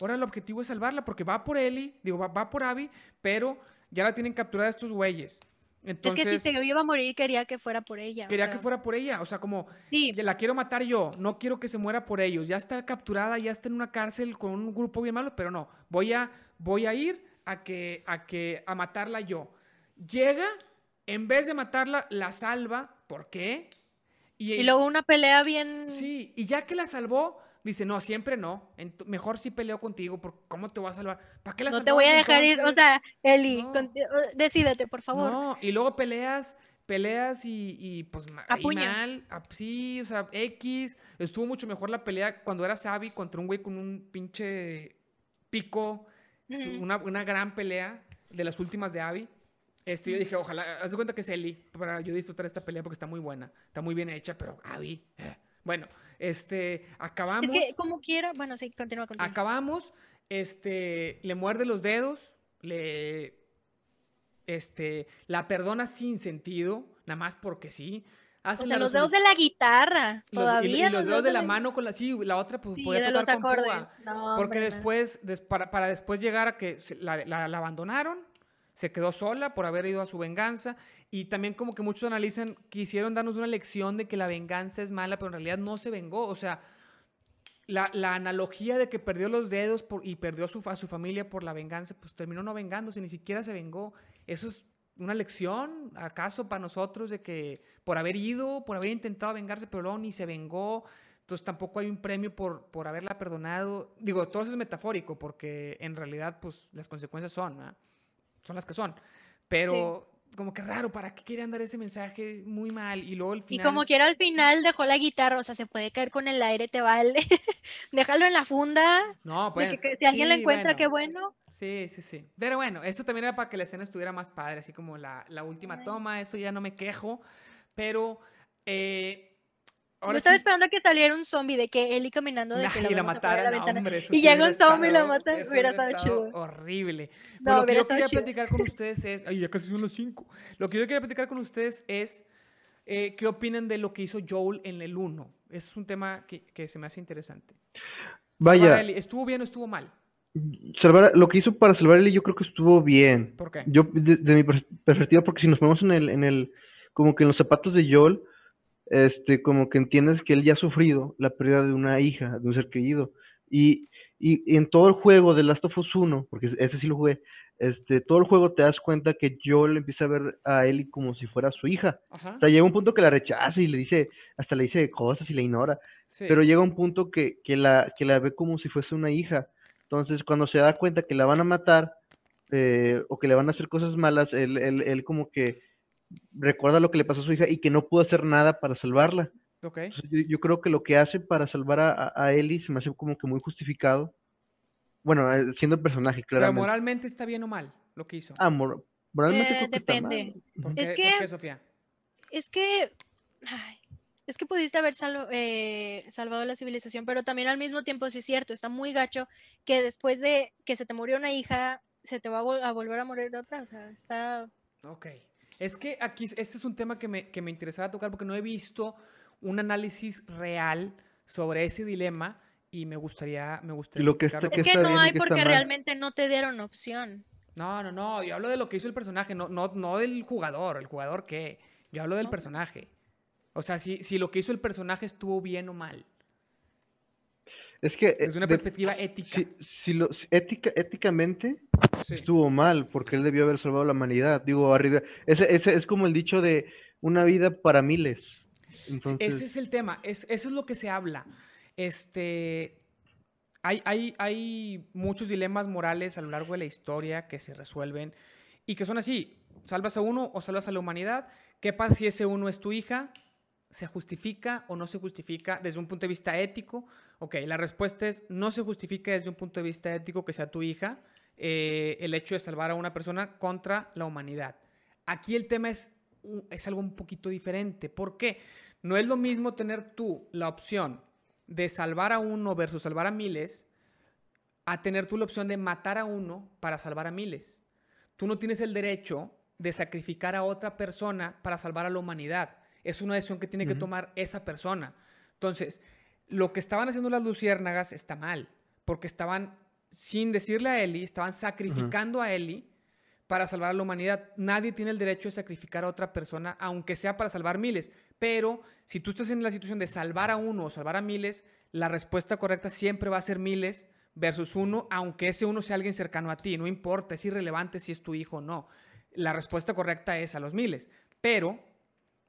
Ahora el objetivo es salvarla porque va por Ellie, digo, va, va por Abby, pero ya la tienen capturada estos güeyes es que si se iba a morir quería que fuera por ella. Quería que fuera por ella, o sea, como sí. la quiero matar yo, no quiero que se muera por ellos. Ya está capturada, ya está en una cárcel con un grupo bien malo, pero no, voy a, voy a ir a que, a que, a matarla yo. Llega, en vez de matarla, la salva. ¿Por qué? Y, y luego una pelea bien. Sí, y ya que la salvó, dice, no, siempre no. mejor sí peleo contigo, porque ¿cómo te voy a salvar? ¿Para qué la No te voy a dejar ir, o sea, Eli, decídete, por favor. No, y luego peleas, peleas y, y pues y mal, sí, o sea, X. Estuvo mucho mejor la pelea cuando era Sabi contra un güey con un pinche pico. una, una, gran pelea de las últimas de Abby. Este, yo dije, ojalá, haz de cuenta que es Eli para yo disfrutar esta pelea porque está muy buena, está muy bien hecha, pero Abby, eh. bueno, este, acabamos. Es que como quiera, bueno, sí, continúa, continúa. Acabamos, este, le muerde los dedos, le, este, la perdona sin sentido, nada más porque sí. Hace los dedos de la guitarra, todavía. Y, los, dedos, de la mano con la, sí, la otra pues podía tocar con púa. porque después, para, para, después llegar a que la, la, la abandonaron, se quedó sola por haber ido a su venganza y también como que muchos analizan, quisieron darnos una lección de que la venganza es mala, pero en realidad no se vengó. O sea, la, analogía de que perdió los dedos y perdió su, a su familia por la venganza, pues terminó no vengándose, ni siquiera se vengó. Eso es una lección, acaso, para nosotros de que por haber ido, por haber intentado vengarse, pero luego ni se vengó. Entonces tampoco hay un premio por, por haberla perdonado. Digo, todo eso es metafórico, porque en realidad, pues las consecuencias son, son las que son. Pero como que raro, ¿para qué querían dar ese mensaje muy mal? Y luego al final... Y como quiera al final dejó la guitarra, o sea, se puede caer con el aire, te vale. [laughs] Déjalo en la funda. No, pues... si alguien lo encuentra, qué bueno. Sí, sí, sí. Pero bueno, eso también era para que la escena estuviera más padre, así como la, la última toma, eso ya no me quejo. Pero... Eh, yo estaba esperando a que saliera un zombie de que Eli caminando de que y la mataran, hombre, Y llega un zombie y la mata, hubiera estado chido. Horrible. Pero lo que yo quería platicar con ustedes es, ay, ya casi son las 5. Lo que yo quería platicar con ustedes es eh, qué opinan de lo que hizo Joel en el 1. Es un tema que, que se me hace interesante. Vaya. ¿Estuvo bien o estuvo mal? Salvar, lo que hizo para salvar a Eli yo creo que estuvo bien. ¿Por qué? Yo, de, de mi perspectiva, porque si nos ponemos en el, en el, como que en los zapatos de Joel, este, como que entiendes que él ya ha sufrido la pérdida de una hija, de un ser querido. Y, y, en todo el juego de Last of Us 1, porque ese sí lo jugué, este, todo el juego te das cuenta que Joel empieza a ver a Ellie como si fuera su hija. O sea, llega un punto que la rechaza y le dice, hasta le dice cosas y la ignora. Pero llega un punto que, que, la, que la ve como si fuese una hija. Entonces, cuando se da cuenta que la van a matar eh, o que le van a hacer cosas malas, él, él, él como que recuerda lo que le pasó a su hija y que no pudo hacer nada para salvarla. Okay. yo, creo que lo que hace para salvar a, a, Ellie se me hace como que muy justificado. Bueno, eh, siendo el personaje, claro. Pero moralmente está bien o mal lo que hizo. Ah, moralmente eh, depende. es que, Sofía? Es que, es que pudiste haber eh, salvado la civilización, pero también al mismo tiempo sí es cierto, está muy gacho que después de que se te murió una hija, se te va a, a volver a morir otra. O sea, está. Ok. Es que aquí, este es un tema que me, que me interesaba tocar porque no he visto un análisis real sobre ese dilema y me gustaría, me gustaría lo que, está, es que no hay porque realmente no te dieron opción. No, no, no, yo hablo de lo que hizo el personaje, no, no, no del jugador, el jugador qué, yo hablo del personaje. O sea, si, si lo que hizo el personaje estuvo bien o mal. Es que... Desde una perspectiva ética. Si, lo, ética. Éticamente estuvo mal, porque él debió haber salvado la humanidad. Digo, ese, ese es como el dicho de una vida para miles. Ese es el tema, es, eso es lo que se habla. Este, hay, hay, hay muchos dilemas morales a lo largo de la historia que se resuelven y que son así, salvas a uno o salvas a la humanidad. ¿Qué pasa si ese uno es tu hija? ¿Se justifica o no se justifica desde un punto de vista ético? Ok, la respuesta es no se justifica desde un punto de vista ético que sea tu hija eh, el hecho de salvar a una persona contra la humanidad. Aquí el tema es, es algo un poquito diferente. ¿Por qué? No es lo mismo tener tú la opción de salvar a uno versus salvar a miles a tener tú la opción de matar a uno para salvar a miles. Tú no tienes el derecho de sacrificar a otra persona para salvar a la humanidad. Es una decisión que tiene que tomar esa persona. Entonces, lo que estaban haciendo las luciérnagas está mal, porque estaban, sin decirle a Eli, estaban sacrificando a Eli para salvar a la humanidad. Nadie tiene el derecho de sacrificar a otra persona, aunque sea para salvar miles. Pero si tú estás en la situación de salvar a uno o salvar a miles, la respuesta correcta siempre va a ser miles versus uno, aunque ese uno sea alguien cercano a ti. No importa, es irrelevante si es tu hijo o no. La respuesta correcta es a los miles. Pero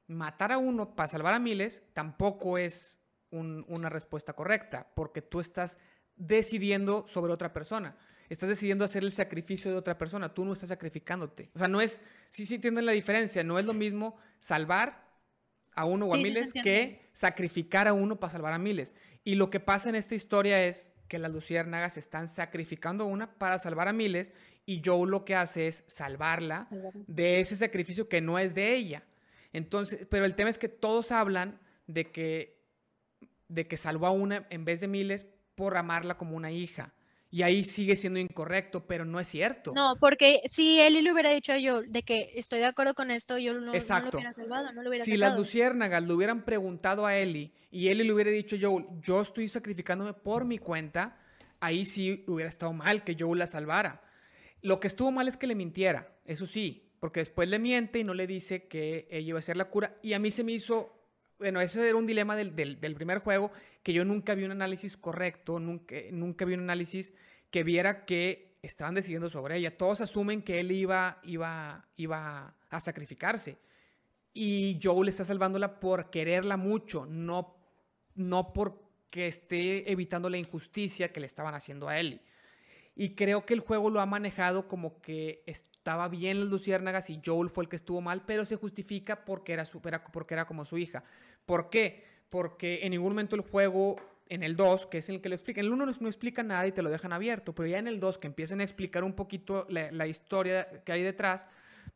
matar a uno para salvar a miles tampoco es una respuesta correcta, porque tú estás decidiendo sobre otra persona. Estás decidiendo hacer el sacrificio de otra persona. Tú no estás sacrificándote. O sea, no es, sí, sí entienden la diferencia. No es lo mismo salvar a uno o a miles que sacrificar a uno para salvar a miles. Y lo que pasa en esta historia es que las luciérnagas están sacrificando a una para salvar a miles y Joe lo que hace es salvarla de ese sacrificio que no es de ella. Entonces, pero el tema es que todos hablan de que, de que salvó a una en vez de miles por amarla como una hija. Y ahí sigue siendo incorrecto, pero no es cierto. No, porque si Eli le hubiera dicho a Joel de que estoy de acuerdo con esto, yo no, Exacto. lo hubiera salvado, no lo hubiera Si las luciérnagas le hubieran preguntado a Eli y Eli le hubiera dicho a Joel, yo estoy sacrificándome por mi cuenta, ahí sí hubiera estado mal que Joel la salvara. Lo que estuvo mal es que le mintiera, eso sí, porque después le miente y no le dice que ella iba a ser la cura. Y a mí se me hizo bueno, ese era un dilema del, del, primer juego, que yo nunca vi un análisis correcto, nunca, nunca vi un análisis que viera que estaban decidiendo sobre ella. Todos asumen que él iba, iba, iba a sacrificarse. Y Joel está salvándola por quererla mucho, no, no porque esté evitando la injusticia que le estaban haciendo a Ellie. Y creo que el juego lo ha manejado como que estaba bien las luciérnagas y Joel fue el que estuvo mal, pero se justifica porque era, su, porque era como su hija. ¿Por qué? Porque en ningún momento el juego, en el 2, que es el que lo explica, en el 1 no, explica nada y te lo dejan abierto, pero ya en el 2, que empiezan a explicar un poquito la, historia que hay detrás,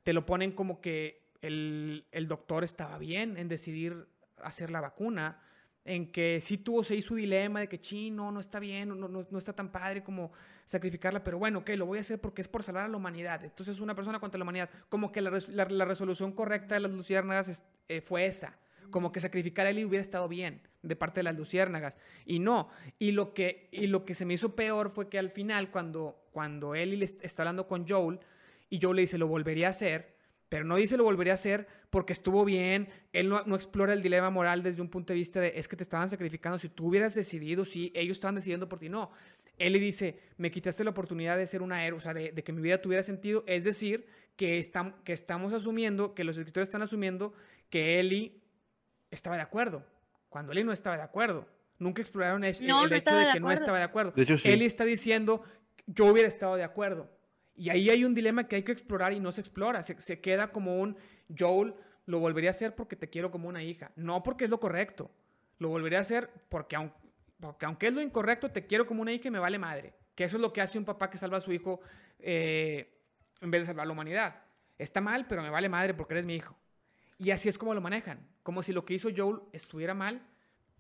te lo ponen como que el, el doctor estaba bien en decidir hacer la vacuna en que sí tuvo, hizo su dilema de que, chino, no, está bien, no, no, está tan padre como sacrificarla, pero bueno, ok, lo voy a hacer porque es por salvar a la humanidad. Entonces, una persona contra la humanidad, como que la, la, resolución correcta de las luciérnagas eh, fue esa, como que sacrificar a Eli hubiera estado bien de parte de las luciérnagas, y no. Y lo que, y lo que se me hizo peor fue que al final, cuando, cuando Eli está hablando con Joel, y Joel le dice, lo volvería a hacer, pero no dice lo volvería a hacer porque estuvo bien. Él no, explora el dilema moral desde un punto de vista de es que te estaban sacrificando. Si tú hubieras decidido, si ellos estaban decidiendo por ti, no. Él le dice, me quitaste la oportunidad de ser una héroe, o sea, de, que mi vida tuviera sentido. Es decir, que, que estamos asumiendo, que los escritores están asumiendo que Eli estaba de acuerdo, cuando Eli no estaba de acuerdo. Nunca exploraron el, hecho de, que no estaba de acuerdo. De Eli está diciendo, yo hubiera estado de acuerdo. Y ahí hay un dilema que hay que explorar y no se explora. Se, queda como un Joel, lo volvería a hacer porque te quiero como una hija. No porque es lo correcto. Lo volvería a hacer porque, porque aunque es lo incorrecto, te quiero como una hija y me vale madre. Que eso es lo que hace un papá que salva a su hijo eh, en vez de salvar a la humanidad. Está mal, pero me vale madre porque eres mi hijo. Y así es como lo manejan. Como si lo que hizo Joel estuviera mal,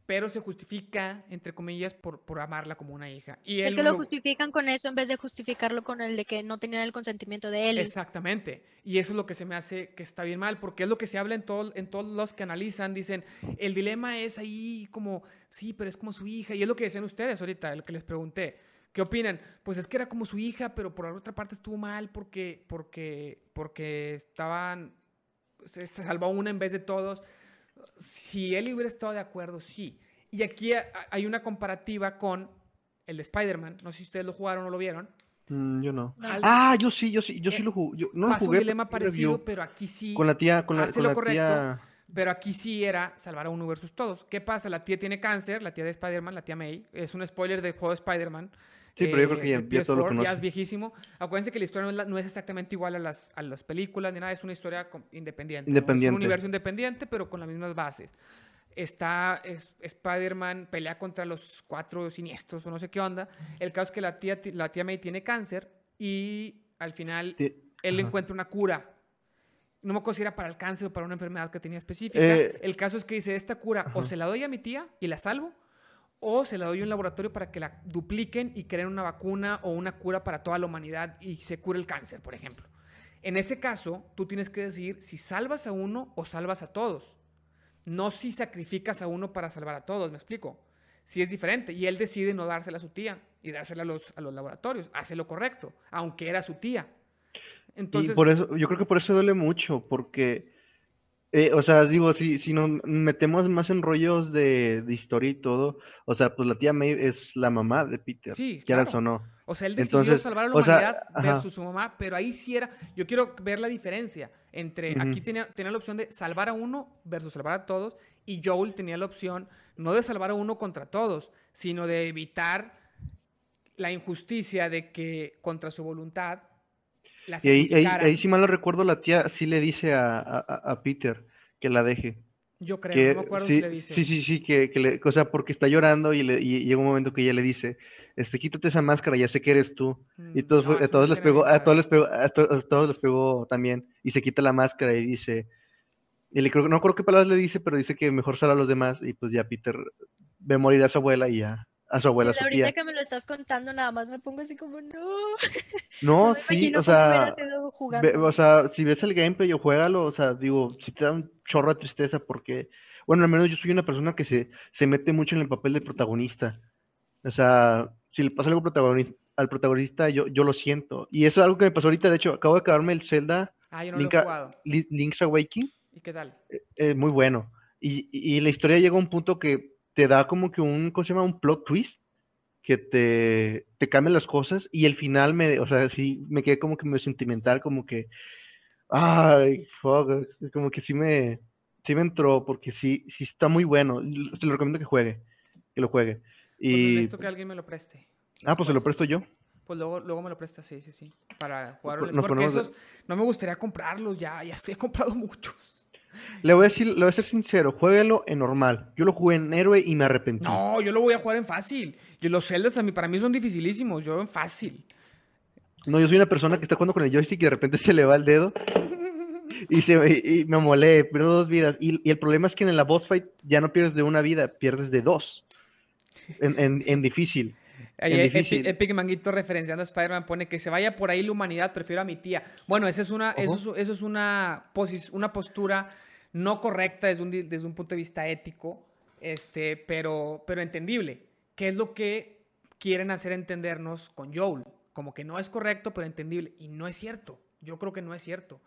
pero se justifica, entre comillas, por, por amarla como una hija. Y es que lo, justifican con eso en vez de justificarlo con el de que no tenían el consentimiento de él. Exactamente. Y eso es lo que se me hace que está bien mal, porque es lo que se habla en, todo, en todos los que analizan. Dicen, el dilema es ahí como, sí, pero es como su hija. Y es lo que decían ustedes ahorita, lo que les pregunté. ¿Qué opinan? Pues es que era como su hija, pero por otra parte estuvo mal porque, porque, porque estaban, se salvó una en vez de todos si él hubiera estado de acuerdo, sí. Y aquí hay una comparativa con el de Spider-Man. No sé si ustedes lo jugaron o lo vieron. Mm, yo no. ah, yo sí, yo sí, yo sí eh, lo jugué. no lo jugué, un dilema parecido, pero aquí sí. Con la tía, con la, con la tía... Pero aquí sí era salvar a uno versus todos. ¿Qué pasa? La tía tiene cáncer, la tía de Spider-Man, la tía May. Es un spoiler del juego de Spider-Man. Sí, pero yo creo que ya, todo lo ya es viejísimo. Acuérdense que la historia no es, exactamente igual a las, a las películas ni nada, es una historia independiente. Independiente. Es un universo independiente, pero con las mismas bases. Está Spider-Man, pelea contra los cuatro siniestros o no sé qué onda. El caso es que la tía, la tía May tiene cáncer y al final él encuentra una cura. No me acuerdo si era para el cáncer o para una enfermedad que tenía específica. Eh, el caso es que dice, esta cura o se la doy a mi tía y la salvo, o se la doy a un laboratorio para que la dupliquen y creen una vacuna o una cura para toda la humanidad y se cure el cáncer, por ejemplo. En ese caso, tú tienes que decidir si salvas a uno o salvas a todos. No si sacrificas a uno para salvar a todos, ¿me explico? Si es diferente. Y él decide no dársela a su tía y dársela a los, a los laboratorios. Hace lo correcto, aunque era su tía. Entonces, y por eso, yo creo que por eso duele mucho, porque eh, o sea, digo, si, si nos metemos más en rollos de, historia y todo, o sea, pues la tía May es la mamá de Peter, sí, quieras o no. O sea, él decidió salvar a la humanidad versus su mamá, pero ahí sí era, yo quiero ver la diferencia entre, aquí tenía, tenía la opción de salvar a uno versus salvar a todos, y Joel tenía la opción no de salvar a uno contra todos, sino de evitar la injusticia de que contra su voluntad y ahí, ahí, si mal lo recuerdo, la tía sí le dice a, Peter que la deje. Yo creo, no me acuerdo si le dice. Sí, sí, sí, que, le, o sea, porque está llorando y, le, llega un momento que ella le dice, este, quítate esa máscara, ya sé que eres tú. y mm, todos, a todos les pegó, a todos les pegó, a, todos les pegó también, y se quita la máscara y dice, y le creo, no creo qué palabras le dice, pero dice que mejor sale a los demás, y pues ya Peter ve morir a su abuela y ya a su abuela, su ahorita que me lo estás contando, nada más me pongo así como, no. [laughs] No, sí, o sea, o sea, si ves el gameplay o juégalo, o sea, digo, si te da un chorro de tristeza porque, bueno, al menos yo soy una persona que se, se mete mucho en el papel de protagonista. O sea, si le pasa algo protagonista, al protagonista, yo, yo lo siento. Y eso es algo que me pasó ahorita, de hecho, acabo de acabarme el Zelda ah, yo no lo he jugado. Link's Awakening. ¿Y qué tal? Es eh, eh, muy bueno. Y, y la historia llega a un punto que te da como que un, ¿cómo se llama? Un plot twist que te, te cambia las cosas y el final me, o sea, sí me quedé como que medio sentimental, como que, ay, fuck, como que sí me, sí me entró, porque sí, sí está muy bueno, te lo recomiendo que juegue, que lo juegue. Pues y... Pues que alguien me lo preste. Ah, pues se lo presto yo. Pues luego, luego me lo presta, sí, sí, sí, para jugar. Porque esos, no me gustaría comprarlos ya, ya estoy, he comprado [laughs] muchos. Le voy a decir, le voy a ser sincero, jueguelo en normal. Yo lo jugué en héroe y me arrepentí. No, yo lo voy a jugar en fácil. Y los celdas a mí, para mí son dificilísimos, yo en fácil. No, yo soy una persona que está jugando con el joystick y de repente [laughs] se le va el dedo. y, se, me molé, pierdo dos vidas. Y, el problema es que en la boss fight ya no pierdes de una vida, pierdes de dos. En, difícil. Epic, Manguito referenciando a Spider-Man pone que se vaya por ahí la humanidad, prefiero a mi tía. Bueno, esa es una, eso es, una, una postura no correcta desde un, desde un punto de vista ético, este, pero, pero entendible. ¿Qué es lo que quieren hacer entendernos con Joel? Como que no es correcto, pero entendible. Y no es cierto. Yo creo que no es cierto.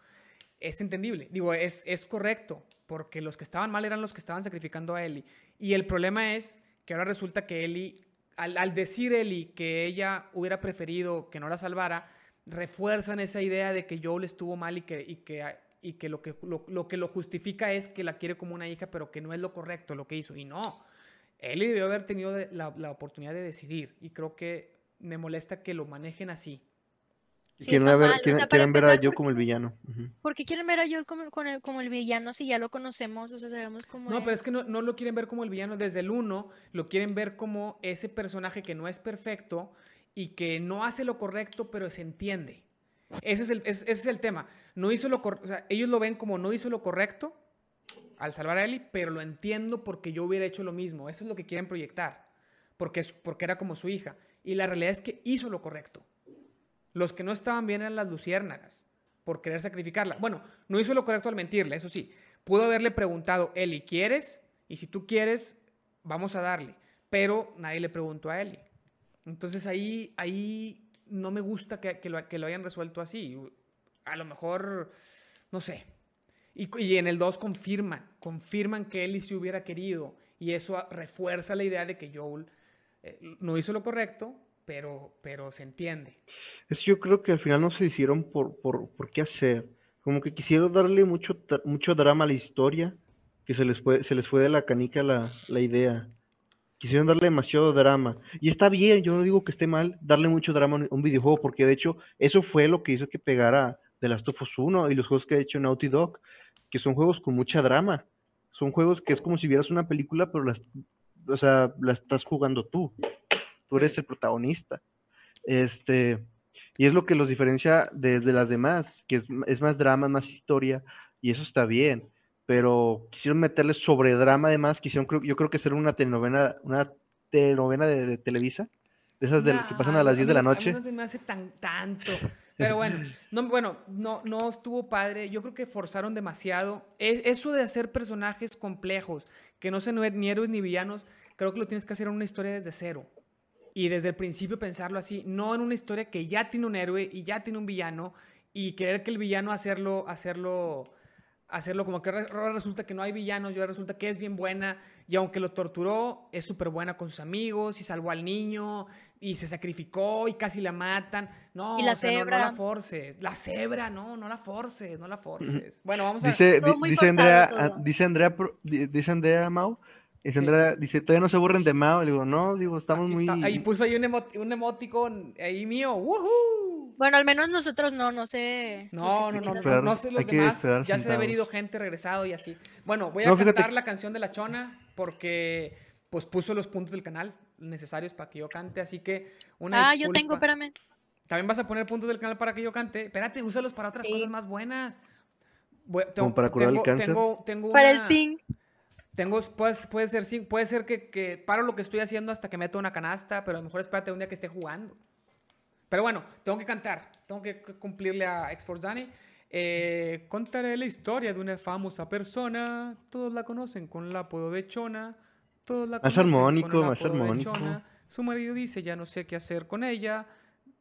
Es entendible. Digo, es, es correcto, porque los que estaban mal eran los que estaban sacrificando a Ellie. Y el problema es que ahora resulta que Ellie, al, al decir Ellie que ella hubiera preferido que no la salvara, refuerzan esa idea de que Joel estuvo mal y que, y que y que lo que lo, que lo justifica es que la quiere como una hija, pero que no es lo correcto lo que hizo. Y no, él debió haber tenido la, la oportunidad de decidir y creo que me molesta que lo manejen así. Quieren, ver, quieren, ver a Joel como el villano. ¿Por qué quieren ver a Joel como, el, como el villano si ya lo conocemos? O sea, sabemos cómo. No, pero es que no, no, lo quieren ver como el villano desde el uno, lo quieren ver como ese personaje que no es perfecto y que no hace lo correcto, pero se entiende. Ese es el, ese es el tema. No hizo lo o sea, ellos lo ven como no hizo lo correcto al salvar a Ellie, pero lo entiendo porque yo hubiera hecho lo mismo. Eso es lo que quieren proyectar. Porque, es, porque era como su hija. Y la realidad es que hizo lo correcto. Los que no estaban bien eran las luciérnagas por querer sacrificarla. Bueno, no hizo lo correcto al mentirle, eso sí. Pudo haberle preguntado, Eli, ¿quieres? Y si tú quieres, vamos a darle. Pero nadie le preguntó a Eli. Entonces ahí, ahí no me gusta que, lo, hayan resuelto así a lo mejor, no sé. Y, en el 2 confirman, confirman que Ellie sí hubiera querido. Y eso refuerza la idea de que Joel eh, no hizo lo correcto, pero, pero se entiende. Es yo creo que al final no se hicieron por, por, por qué hacer. Como que quisieron darle mucho, mucho drama a la historia, que se les fue, se les fue de la canica la, la idea. Quisieron darle demasiado drama. Y está bien, yo no digo que esté mal darle mucho drama a un videojuego, porque de hecho eso fue lo que hizo que pegara The Last of Us 1 y los juegos que ha hecho Naughty Dog, que son juegos con mucha drama. Son juegos que es como si vieras una película, pero las, o sea, la estás jugando tú. Tú eres el protagonista. Este, y es lo que los diferencia de, las demás, que es, más drama, más historia, y eso está bien. Pero quisieron meterle sobre drama además, quisieron, yo creo que ser una telenovela, una telenovela de, Televisa, de esas que pasan a las 10 de la noche. no se me hace tan tanto. [laughs] Pero bueno, no, bueno, no, no estuvo padre. Yo creo que forzaron demasiado. Es, eso de hacer personajes complejos, que no sean ni héroes ni villanos, creo que lo tienes que hacer en una historia desde cero y desde el principio pensarlo así, no en una historia que ya tiene un héroe y ya tiene un villano y querer que el villano hacerlo, hacerlo, hacerlo como que ahora resulta que no hay villanos y ahora resulta que es bien buena y aunque lo torturó, es súper buena con sus amigos y salvó al niño y se sacrificó y casi la matan. No, ¿Y la no, la forces. La cebra, no, no la forces, no la forces. Bueno, vamos a... Dice, dice Andrea, ah, dice Andrea, dice Andrea Mau y Sandra dice, ¿todavía no se aburren de Mao? Le digo, no, digo, estamos muy... Ahí puso ahí un, un emoticón ahí mío, ¡woohoo! Bueno, al menos nosotros no, no sé. No, no, no, no, no, sé los demás. Ya se debe ido gente regresado y así. Bueno, voy a cantar la canción de la chona porque pues puso los puntos del canal necesarios para que yo cante, así que una Ah, yo tengo, espérame. También vas a poner puntos del canal para que yo cante. Espérate, úsalos para otras cosas más buenas. tengo, para curar tengo, el cáncer. Tengo, tengo para el ping. Tengo, puede, puede ser, sí, puede ser que, que, paro lo que estoy haciendo hasta que meto una canasta, pero a lo mejor espérate un día que esté jugando. Pero bueno, tengo que cantar, tengo que cumplirle a X-Force Dani. Eh, contaré la historia de una famosa persona, todos la conocen con el apodo de Chona, todos la conocen armónico, con el apodo de Chona. Su marido dice, ya no sé qué hacer con ella,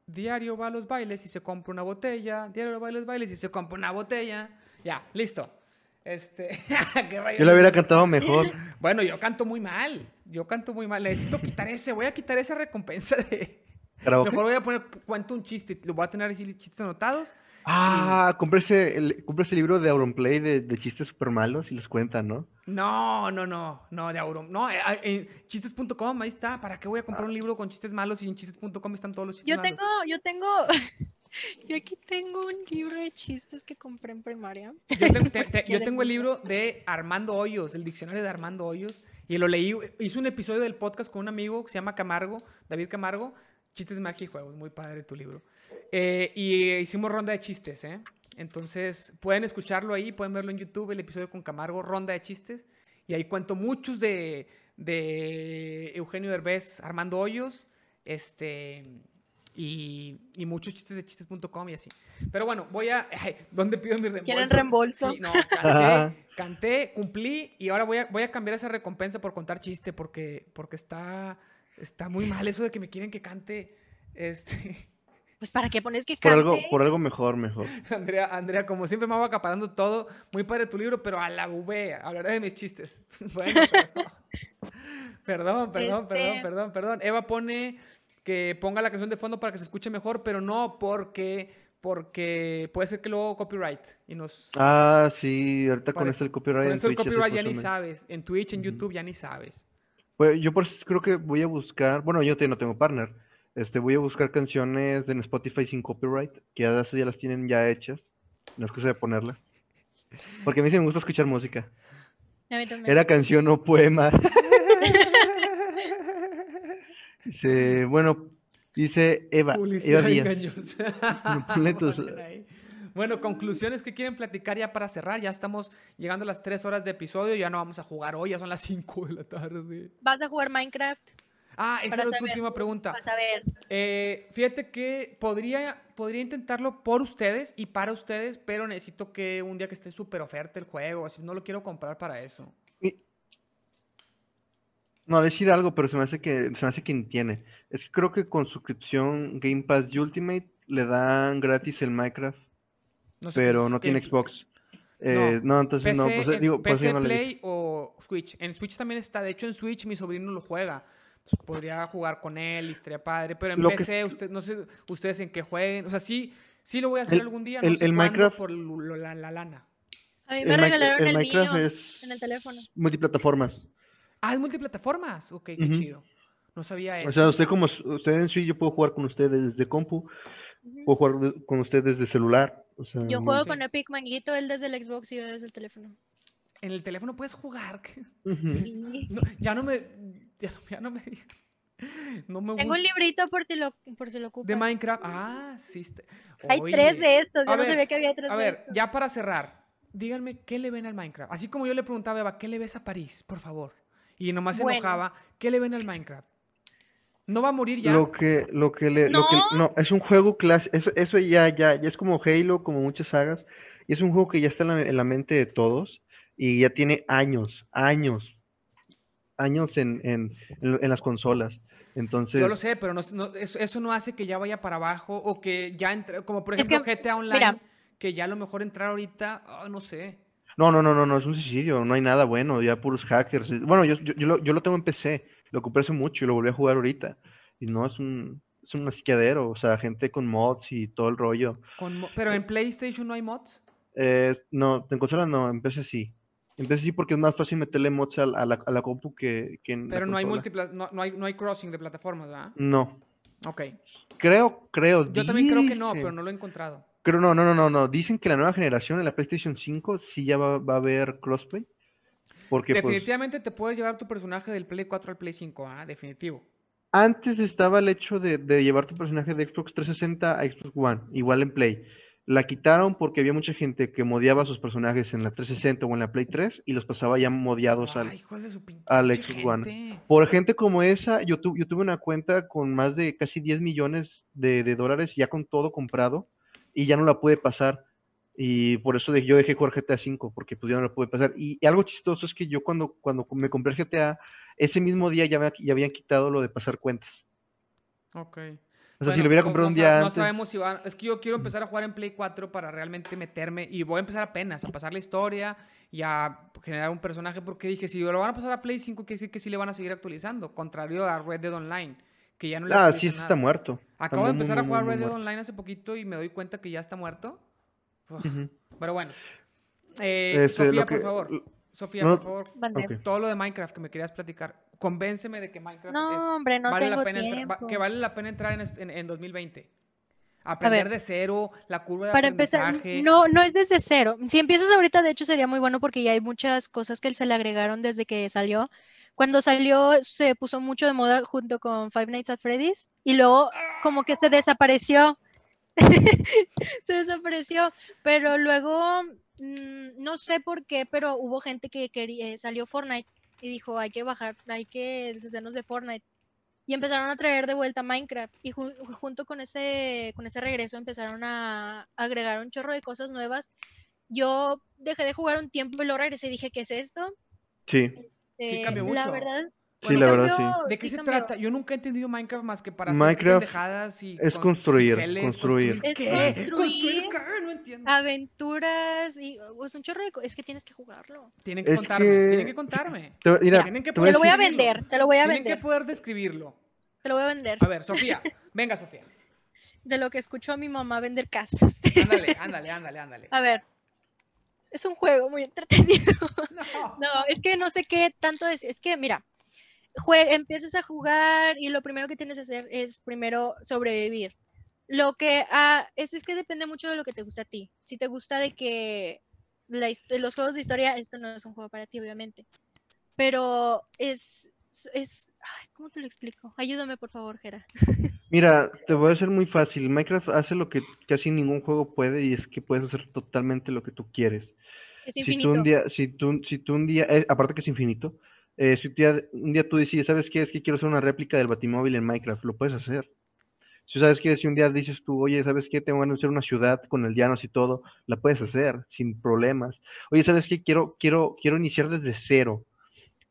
diario va a los bailes y se compra una botella, diario va a los bailes y se compra una botella. Ya, listo. Este, [laughs] yo lo hubiera cantado mejor. Bueno, yo canto muy mal. Yo canto muy mal. Necesito quitar ese. Voy a quitar esa recompensa de. Mejor voy a poner cuento un chiste. Lo voy a tener así chistes anotados. Ah, y... el, el libro de Auronplay de, de chistes super malos y los cuentan, ¿no? No, no, no, no, de Auron. No, eh, ah, en chistes.com, ahí está. ¿Para qué voy a comprar un libro con chistes malos y en chistes.com están todos los chistes yo Tengo, yo tengo, [laughs] [laughs] Yo aquí tengo un libro de chistes que compré en primaria. Yo [laughs] tengo, el libro de Armando Hoyos, el diccionario de Armando Hoyos, y lo leí. Hice un episodio del podcast con un amigo que se llama Camargo, David Camargo. Chistes, magia y juegos. Muy padre tu libro. Eh, y hicimos ronda de chistes, ¿eh? Entonces, pueden escucharlo ahí, pueden verlo en YouTube, el episodio con Camargo, ronda de chistes. Y ahí cuento muchos de, de Eugenio Derbez, Armando Hoyos, este, y, muchos chistes de chistes.com y así. Pero bueno, voy a... [laughs] ¿Dónde pido mi reembolso? ¿Quieren reembolso? Sí, no, canté, [laughs] canté, cumplí y ahora voy a, voy a cambiar esa recompensa por contar chiste porque, porque está, está muy mal eso de que me quieren que cante. Este... [laughs] Pues para qué pones que cante. Por algo, por algo mejor, mejor. Andrea, Andrea, como siempre me va acaparando todo. Muy padre tu libro, pero a la V, hablaré de mis chistes. bueno, perdón, perdón, perdón, este perdón, perdón. Eva pone que ponga la canción de fondo para que se escuche mejor, pero no porque porque puede ser que luego copyright y nos Ah, sí, ahorita con eso el copyright Con eso el copyright ya ni sabes, en Twitch, en YouTube ya ni sabes. Pues yo por creo que voy a buscar, bueno, yo no tengo partner. Este, voy a buscar canciones en Spotify sin copyright, que ya, ya las tienen ya hechas. No es cosa de ponerlas. Porque a mí sí me gusta escuchar música. Era canción o poema. [laughs] Dice, bueno, dice Eva. Eva [laughs] bueno, conclusiones que quieren platicar ya para cerrar. Ya estamos llegando a las tres horas de episodio. Ya no vamos a jugar hoy, ya son las 5 de la tarde. ¿Vas a jugar Minecraft? Ah, esa es tu última pregunta. a ver. Eh, fíjate que podría, podría intentarlo por ustedes y para ustedes, pero necesito que un día que esté súper oferta el juego, así no lo quiero comprar para eso. No, decir algo, pero se me hace que se me hace que tiene. Es que creo que con suscripción Game Pass Ultimate le dan gratis el Minecraft, pero no tiene Xbox. Eh, no, entonces no. Pues, digo, PC Play o Switch. En Switch también está. De hecho, en Switch mi sobrino lo juega. podría jugar con él y estaría padre. Pero en PC, usted, no sé ustedes en qué jueguen. O sea, sí, sí lo voy a hacer algún día. No sé el Minecraft por la, lana. A mí me regalaron el, Minecraft es en el teléfono. Multiplataformas. Ah, es multiplataformas. Ok, qué chido. No sabía eso. O sea, usted como usted en sí, yo puedo jugar con usted desde compu, puedo jugar con usted desde celular. yo juego con Epic Manguito, él desde el Xbox y yo desde el teléfono. En el teléfono puedes jugar. [laughs] ya no me. Ya no, me. No me Tengo un librito por si lo, por si lo ocupas. De Minecraft. Ah, sí. Hay tres de estos. Yo no sabía que había tres a ver, ya para cerrar, díganme qué le ven al Minecraft. Así como yo le preguntaba a Eva, ¿qué le ves a París? Por favor. Y nomás se enojaba, ¿qué le ven al Minecraft? No va a morir ya. Lo que, lo que le, ¿No? no, es un juego clásico, eso, eso, ya, ya, ya es como Halo, como muchas sagas, y es un juego que ya está en la, mente de todos, y ya tiene años, años, años en, en, en, las consolas. Entonces... Yo lo sé, pero no, eso, eso, no hace que ya vaya para abajo, o que ya entre, como por ejemplo GTA Online, que ya a lo mejor entrar ahorita, ah, no sé. No, no, no, no, no, es un suicidio, no hay nada bueno, ya puros hackers. Bueno, yo, yo, yo, lo, yo lo tengo en PC, lo compré hace mucho y lo volví a jugar ahorita. Y no, es un, es un asqueadero, o sea, gente con mods y todo el rollo. ¿Pero en PlayStation no hay mods? Eh, no, en consola no, en PC sí. En PC sí porque es más fácil meterle mods a, la, a la, compu que, que en Pero no hay, no, no, hay, no hay crossing de plataformas, ¿verdad? No. Ok. Creo, creo. Yo también creo que no, pero no lo he encontrado. Creo, no, no, no, no, no. Dicen que la nueva generación en la PlayStation 5 sí ya va, va a haber crossplay. Porque, pues, Definitivamente te puedes llevar tu personaje del Play 4 al Play 5, ah, definitivo. Antes estaba el hecho de, llevar tu personaje de Xbox 360 a Xbox One, igual en Play. La quitaron porque había mucha gente que modiaba sus personajes en la 360 o en la Play 3 y los pasaba ya modiados al, al Xbox One. Por gente como esa, yo, yo, tuve una cuenta con más de casi 10 millones de, de dólares ya con todo comprado y ya no la pude pasar y por eso yo dejé jugar GTA V, porque pues ya no lo pude pasar. Y, algo chistoso es que yo cuando, cuando me compré el GTA, ese mismo día ya, me, ya habían quitado lo de pasar cuentas. Ok. O sea, si lo hubiera comprado un día antes... No sabemos si va... Es que yo quiero empezar a jugar en Play 4 para realmente meterme... Y voy a empezar apenas a pasar la historia y a generar un personaje. Porque dije, si lo van a pasar a Play 5, quiere decir que sí le van a seguir actualizando. Contrario a Red Dead Online, que ya no le Ah, sí, está muerto. Acabo de empezar a jugar Red Dead Online hace poquito y me doy cuenta que ya está muerto. Pero bueno. Eh, este, Sofía, por favor. Sofía, por favor. Todo lo de Minecraft que me querías platicar. Convénceme de que Minecraft no, hombre, no vale la pena que vale la pena entrar en, en, 2020. Aprender de cero, la curva de para aprendizaje. Empezar, no, no es desde cero. Si empiezas ahorita, de hecho, sería muy bueno porque ya hay muchas cosas que se le agregaron desde que salió. Cuando salió, se puso mucho de moda junto con Five Nights at Freddy's y luego como que se desapareció. [laughs] se desapareció, pero luego mm, no sé por qué, pero hubo gente que quería, salió Fortnite y dijo, hay que bajar, hay que deshacernos de Fortnite. Y empezaron a traer de vuelta Minecraft. Y junto con ese, con ese regreso empezaron a agregar un chorro de cosas nuevas. Yo dejé de jugar un tiempo y luego regresé y dije, ¿qué es esto? Sí. Este, la verdad, sí, la verdad, sí. ¿De qué se trata? Yo nunca he entendido Minecraft más que para Minecraft hacer pendejadas y es construir, construir. ¿Qué? ¿Construir qué? No entiendo. Aventuras y es un chorro de Es que tienes que jugarlo. Tienen que contarme, tienen que contarme. Te, mira, tienen que te lo voy a vender, te lo voy a vender. Tienen que poder describirlo. Te lo voy a vender. A ver, Sofía, [laughs] venga Sofía. De lo que escuchó a mi mamá vender casas. Ándale, ándale, ándale, ándale. A ver, es un juego muy entretenido. [laughs] [laughs] No. es que no sé qué tanto decir. Es que, mira, empiezas a jugar y lo primero que tienes que hacer es primero sobrevivir. Lo que ah, es, es que depende mucho de lo que te gusta a ti. Si te gusta de que los juegos de historia, esto no es un juego para ti, obviamente. Pero es, es ¿cómo te lo explico? Ayúdame, por favor, Gera. [laughs] Mira, te voy a hacer muy fácil. Minecraft hace lo que casi ningún juego puede y es que puedes hacer totalmente lo que tú quieres. Es infinito. Si tú un día, si tú, si tú un día, eh, aparte que es infinito, eh, si un día, tú decides, ¿sabes qué? Es que quiero hacer una réplica del Batimóvil en Minecraft, lo puedes hacer. Si sabes que si un día dices tú, oye, ¿sabes qué? Tengo ganas de hacer una ciudad con el llanos y todo, la puedes hacer sin problemas. Oye, ¿sabes qué? Quiero, quiero, quiero iniciar desde cero.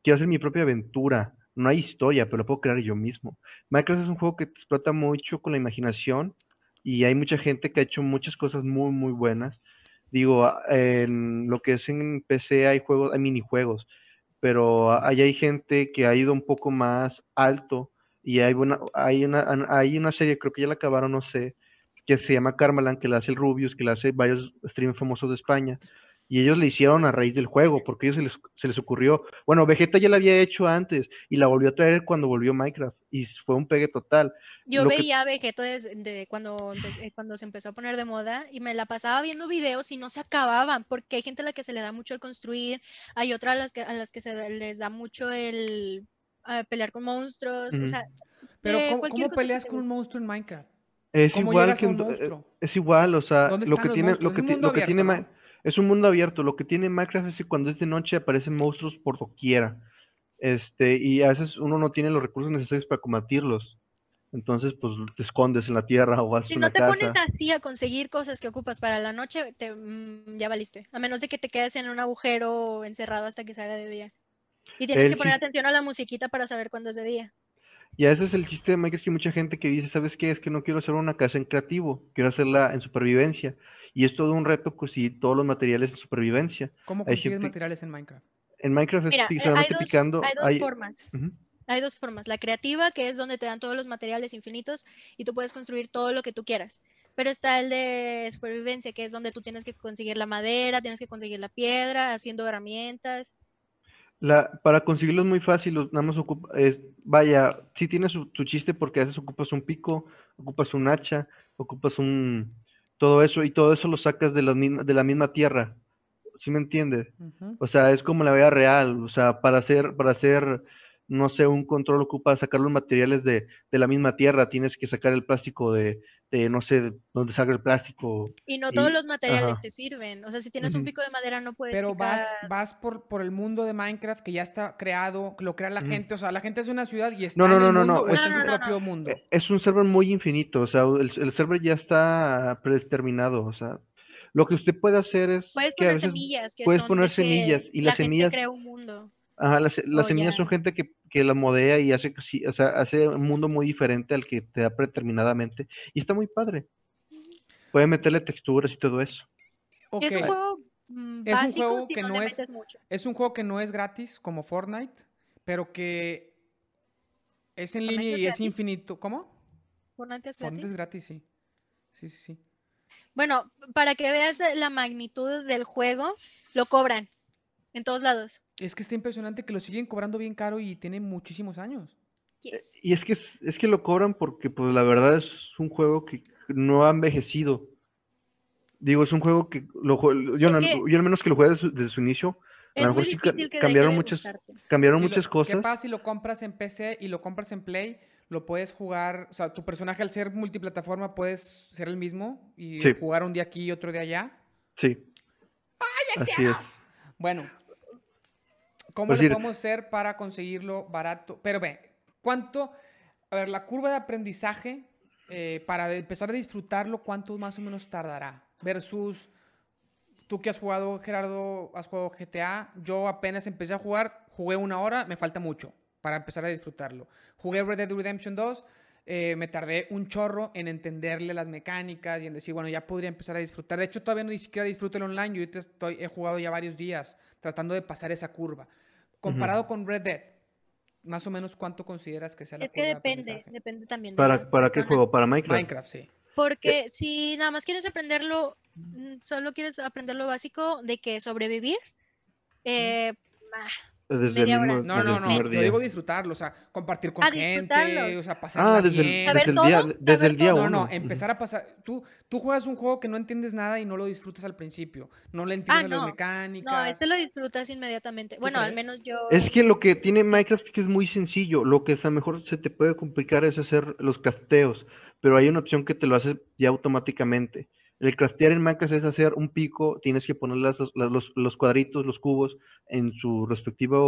Quiero hacer mi propia aventura. No hay historia, pero la puedo crear yo mismo. Minecraft es un juego que te explota mucho con la imaginación y hay mucha gente que ha hecho muchas cosas muy, muy buenas. Digo, en lo que es en PC hay juegos, hay minijuegos pero ahí hay gente que ha ido un poco más alto y hay una, hay una, hay una serie, creo que ya la acabaron, no sé, que se llama Carmelan, que la hace el Rubius, que la hace varios streamers famosos de España, Y ellos le hicieron a raíz del juego, porque ellos se les, se les ocurrió. Bueno, Vegeta ya la había hecho antes y la volvió a traer cuando volvió Minecraft y fue un pegue total. Yo veía Vegeta desde cuando, eh, cuando se empezó a poner de moda y me la pasaba viendo videos y no se acababan, porque hay gente a la que se le da mucho el construir, hay otras a las que, a las que se les da mucho el pelear con monstruos. o sea, Pero ¿cómo, peleas con un monstruo en Minecraft? Es igual que un, eh, es igual, o sea, lo que tiene, lo que, lo que tiene es un mundo abierto. Lo que tiene Minecraft es que cuando es de noche aparecen monstruos por doquiera. Este, y a veces uno no tiene los recursos necesarios para combatirlos. Entonces, pues te escondes en la tierra o vas si a una casa. Si no te pones así a conseguir cosas que ocupas para la noche, te, mm, ya valiste. A menos de que te quedes en un agujero encerrado hasta que se haga de día. Y tienes que poner atención a la musiquita para saber cuándo es de día. Y ese es el chiste de Minecraft que mucha gente que dice, ¿sabes qué? Es que no quiero hacer una casa en creativo, quiero hacerla en supervivencia. Y es todo un reto conseguir pues, todos los materiales de supervivencia. ¿Cómo consigues materiales en Minecraft? En Minecraft es solamente picando. Hay dos formas. Hay dos formas. La creativa, que es donde te dan todos los materiales infinitos y tú puedes construir todo lo que tú quieras. Pero está el de supervivencia, que es donde tú tienes que conseguir la madera, tienes que conseguir la piedra, haciendo herramientas. La, para conseguirlo es muy fácil, nada más ocupa, vaya, sí tiene su, chiste porque a veces ocupas un pico, ocupas un hacha, ocupas un, todo eso, y todo eso lo sacas de la, de la misma tierra, ¿sí me entiendes? O sea, es como la vida real, o sea, para hacer, para hacer no sé, un control ocupa sacar los materiales de, la misma tierra, tienes que sacar el plástico de, no sé, de dónde salga el plástico. Y no todos los materiales te sirven, o sea, si tienes un pico de madera no puedes Pero vas, vas por, por el mundo de Minecraft que ya está creado, lo crea la gente, o sea, la gente es una ciudad y está no, no, en, el no, mundo, no, está en su propio mundo. E, es un server muy infinito, o sea, el, server ya está predeterminado, o sea, lo que usted puede hacer es puedes poner semillas, que puedes poner semillas y las semillas crea un mundo. Ajá, las, oh, semillas son gente que, que la modea y hace, o sea, hace un mundo muy diferente al que te da predeterminadamente. Y está muy padre. Puede meterle texturas y todo eso. Es un juego mm, es un juego que no, es es un juego que no es gratis como Fortnite, pero que es en línea y es infinito. ¿Cómo? Fortnite es gratis. Fortnite es gratis, sí. Sí, sí, sí. Bueno, para que veas la magnitud del juego, lo cobran en todos lados. Es que está impresionante que lo siguen cobrando bien caro y tiene muchísimos años. Eh, y es que, es que lo cobran porque, pues, la verdad es un juego que no ha envejecido. Digo, es un juego que, lo, yo, yo al menos que lo juegue desde su, inicio, a lo mejor sí cambiaron muchas, cambiaron muchas cosas. ¿Qué pasa si lo compras en PC y lo compras en Play? Lo puedes jugar, o sea, tu personaje al ser multiplataforma puedes ser el mismo y jugar un día aquí y otro de allá. Sí. ¡Ay, Así es. Bueno, ¿Cómo le podemos hacer para conseguirlo barato? Pero ve, ¿cuánto? A ver, la curva de aprendizaje eh, para empezar a disfrutarlo, ¿cuánto más o menos tardará? Versus tú que has jugado, Gerardo, has jugado GTA. Yo apenas empecé a jugar, jugué una hora, me falta mucho para empezar a disfrutarlo. Jugué Red Dead Redemption 2, eh, me tardé un chorro en entenderle las mecánicas y en decir, bueno, ya podría empezar a disfrutar. De hecho, todavía no ni siquiera disfruto el online. Yo ahorita estoy, he jugado ya varios días tratando de pasar esa curva. Comparado con Red Dead, más o menos cuánto consideras que sea la es que depende, depende también. ¿Para, ¿para qué juego? ¿Para Minecraft? Minecraft, sí. Porque eh. si nada más quieres aprenderlo, mm, solo quieres aprender lo básico de que sobrevivir, eh, desde No, no, no, yo digo disfrutarlo, o sea, compartir con gente, o sea, pasar ah, desde, bien. desde el día, desde el día uno. No, no, empezar a pasar, tú, tú juegas un juego que no entiendes nada y no lo disfrutas al principio, no le entiendes ah, las mecánicas. No, este lo disfrutas inmediatamente, bueno, al menos yo... Es que lo que tiene Minecraft es que es muy sencillo, lo que a lo mejor se te puede complicar es hacer los crafteos, pero hay una opción que te lo hace ya automáticamente. El craftear en Minecraft es hacer un pico, tienes que poner los, cuadritos, los cubos en su respectiva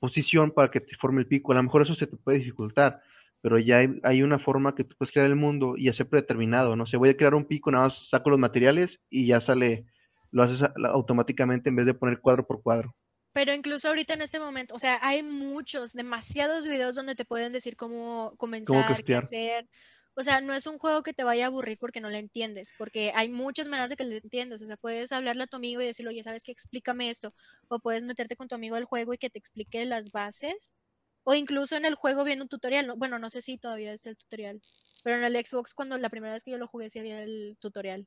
posición para que te forme el pico. A lo mejor eso se te puede dificultar, pero ya hay, una forma que tú puedes crear el mundo y ya ser predeterminado. No sé, voy a crear un pico, nada más saco los materiales y ya sale, lo haces automáticamente en vez de poner cuadro por cuadro. Pero incluso ahorita en este momento, o sea, hay muchos, demasiados videos donde te pueden decir cómo comenzar, qué hacer. O sea, no es un juego que te vaya a aburrir porque no lo entiendes, porque hay muchas maneras de que lo entiendas. O sea, puedes hablarle a tu amigo y decirle, oye, ¿sabes qué? Explícame esto. O puedes meterte con tu amigo al juego y que te explique las bases. O incluso en el juego viene un tutorial. Bueno, no sé si todavía es el tutorial. Pero en el Xbox, cuando la primera vez que yo lo jugué, sí había el tutorial.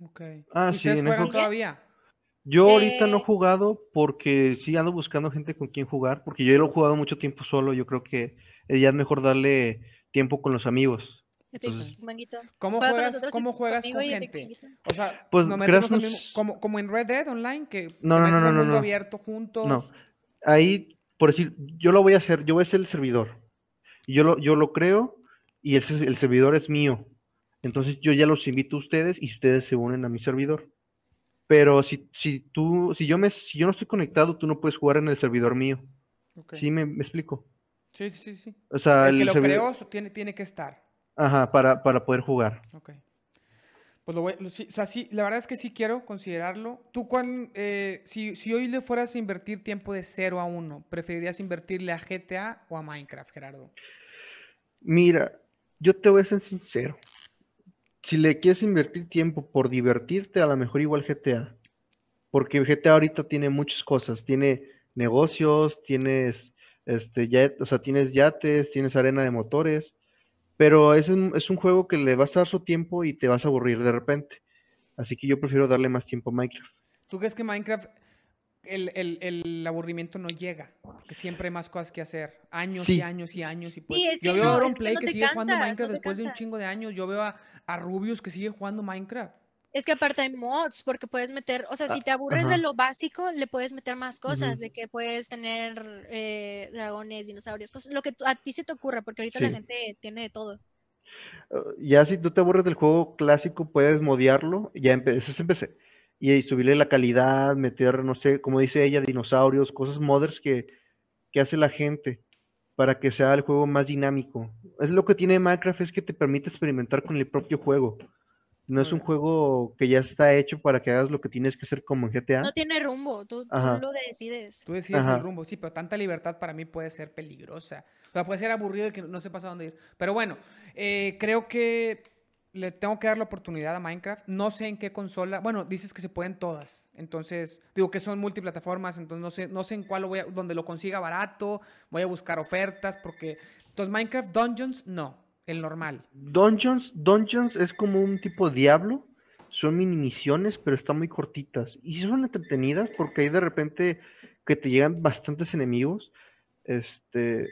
Ok. Ah, ¿Y ustedes juegan todavía? Yo ahorita no he jugado porque sí ando buscando gente con quien jugar, porque yo lo he jugado mucho tiempo solo, yo creo que ya es mejor darle tiempo con los amigos. ¿Cómo juegas, ¿cómo juegas con gente? O sea, pues, no metemos como, como en Red Dead Online, que no, no, no, no, mundo abierto juntos. No, ahí, por decir, yo lo voy a hacer, yo voy a ser el servidor. Y yo lo, yo lo creo y ese, el servidor es mío. Entonces yo ya los invito a ustedes y ustedes se unen a mi servidor. Pero si, si tú, si yo me, si yo no estoy conectado, tú no puedes jugar en el servidor mío. ¿Sí me, explico? Sí, sí, sí. O sea, el, que lo creó tiene, tiene que estar. Ajá, para, para poder jugar. Ok. Pues lo voy, o sea, sí, la verdad es que sí quiero considerarlo. ¿Tú cuál, eh, si, si hoy le fueras a invertir tiempo de 0 a 1, preferirías invertirle a GTA o a Minecraft, Gerardo? Mira, yo te voy a ser sincero. Si le quieres invertir tiempo por divertirte, a lo mejor igual GTA. Porque GTA ahorita tiene muchas cosas. Tiene negocios, tienes, este, o sea, tienes yates, tienes arena de motores pero es un, es un juego que le vas a dar su tiempo y te vas a aburrir de repente. Así que yo prefiero darle más tiempo a Minecraft. ¿Tú crees que Minecraft el, aburrimiento no llega? Porque siempre hay más cosas que hacer. Años y años y años. Y pues, yo veo a Aaron Play que, sigue jugando Minecraft después de un chingo de años. Yo veo a, a Rubius que sigue jugando Minecraft. Es que aparte hay mods, porque puedes meter, o sea, si ah, te aburres de lo básico, le puedes meter más cosas, de que puedes tener eh, dragones, dinosaurios, cosas, lo que a ti se te ocurra, porque ahorita la gente tiene de todo. Uh, ya si tú te aburres del juego clásico, puedes modiarlo, ya eso empecé. Y subirle la calidad, meter, no sé, como dice ella, dinosaurios, cosas modders que, que hace la gente para que sea el juego más dinámico. Es lo que tiene Minecraft, es que te permite experimentar con el propio juego. No es un juego que ya está hecho para que hagas lo que tienes que hacer como en GTA. No tiene rumbo, tú, lo decides. Tú decides el rumbo, sí, pero tanta libertad para mí puede ser peligrosa. O sea, puede ser aburrido y que no sepas a dónde ir. Pero bueno, eh, creo que le tengo que dar la oportunidad a Minecraft. No sé en qué consola. Bueno, dices que se pueden todas. Entonces, digo que son multiplataformas. Entonces, no sé, no sé en cuál lo voy a. Donde lo consiga barato. Voy a buscar ofertas. Porque. Entonces, Minecraft Dungeons, no. El normal. Dungeons, Dungeons es como un tipo diablo. Son mini misiones, pero están muy cortitas. Y sí son entretenidas porque hay de repente que te llegan bastantes enemigos. Este.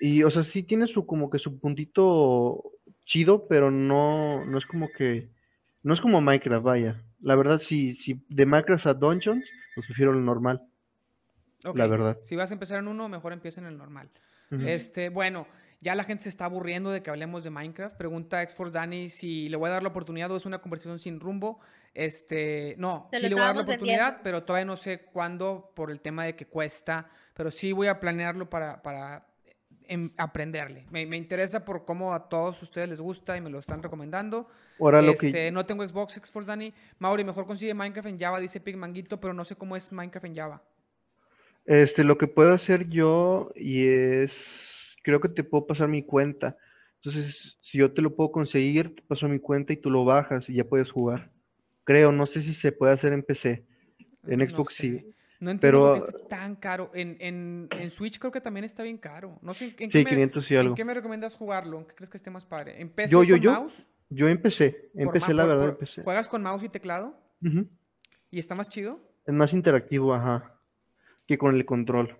Y, o sea, sí tiene su como que su puntito chido, pero no, no es como que. No es como Minecraft, vaya. La verdad, si, si de Minecraft a Dungeons, pues prefiero lo normal. La verdad. Si vas a empezar en uno, mejor empieza en el normal. Este, bueno, ya la gente se está aburriendo de que hablemos de Minecraft. Pregunta Xforce Dani si le voy a dar la oportunidad o es una conversación sin rumbo. Este, no, sí le voy a dar la oportunidad, pero todavía no sé cuándo por el tema de que cuesta. Pero sí voy a planearlo para, para em, aprenderle. Me, interesa por cómo a todos ustedes les gusta y me lo están recomendando. Ahora este, No tengo Xbox, Xforce Dani. Mauri, mejor consigue Minecraft en Java, dice Pigmanguito, pero no sé cómo es Minecraft en Java. Este, lo que puedo hacer yo y es creo que te puedo pasar mi cuenta. Entonces, si yo te lo puedo conseguir, te paso mi cuenta y tú lo bajas y ya puedes jugar. Creo, no sé si se puede hacer en PC. En Xbox sí. No entiendo pero, por qué tan caro. En, en, en, Switch creo que también está bien caro. No sé, ¿en, qué, sí, 500 y algo. ¿en qué me recomiendas jugarlo? ¿En qué crees que esté más padre? ¿En PC yo, yo, con yo, mouse? Yo empecé, empecé la verdad, empecé. ¿Juegas con mouse y teclado? ¿Y está más chido? Es más interactivo, ajá, que con el control.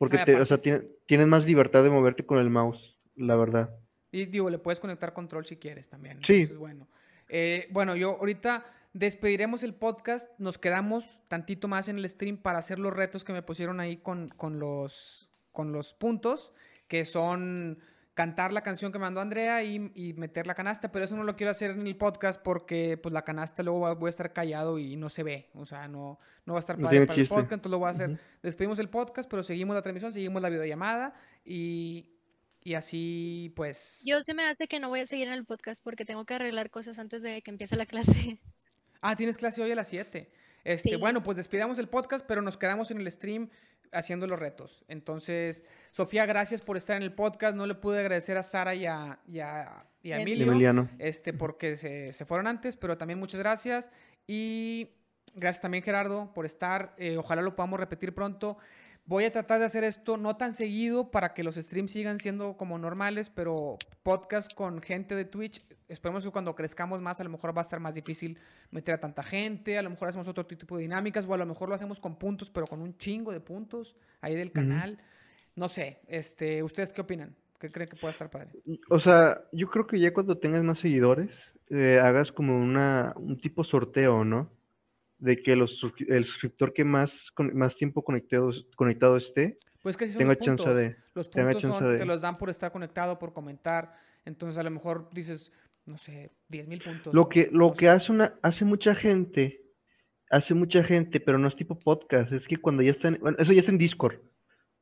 Porque, te, o sea, tienes más libertad de moverte con el mouse, la verdad. Y digo, le puedes conectar control si quieres también. Sí. bueno. Eh, bueno, yo ahorita despediremos el podcast. Nos quedamos tantito más en el stream para hacer los retos que me pusieron ahí con, con, los, con los puntos, que son cantar la canción que mandó Andrea y, meter la canasta, pero eso no lo quiero hacer en el podcast porque pues la canasta luego voy a estar callado y no se ve, o sea, no, no va a estar padre para el podcast, entonces lo voy a hacer. Despedimos el podcast, pero seguimos la transmisión, seguimos la videollamada y, y así pues... Yo se me hace que no voy a seguir en el podcast porque tengo que arreglar cosas antes de que empiece la clase. Ah, tienes clase hoy a las 7. Este, Bueno, pues despidamos el podcast, pero nos quedamos en el stream haciendo los retos. Entonces, Sofía, gracias por estar en el podcast. No le pude agradecer a Sara y a, y a, Emilio, este, porque se, se, fueron antes, pero también muchas gracias. Y gracias también, Gerardo, por estar. Eh, ojalá lo podamos repetir pronto. Voy a tratar de hacer esto no tan seguido para que los streams sigan siendo como normales, pero podcast con gente de Twitch esperemos que cuando crezcamos más, a lo mejor va a estar más difícil meter a tanta gente, a lo mejor hacemos otro tipo de dinámicas, o a lo mejor lo hacemos con puntos, pero con un chingo de puntos ahí del canal. No sé, este, ¿ustedes qué opinan? ¿Qué creen que pueda estar padre? O sea, yo creo que ya cuando tengas más seguidores, eh, hagas como una, un tipo sorteo, ¿no? De que los, el suscriptor que más, más tiempo conectado, conectado esté, pues que si son los puntos. Chance de, los puntos son, te los dan por estar conectado, por comentar. Entonces a lo mejor dices, no sé, 10 mil puntos. Lo que, lo que hace, una, hace mucha gente, hace mucha gente, pero no es tipo podcast, es que cuando ya están, bueno, eso ya está en Discord,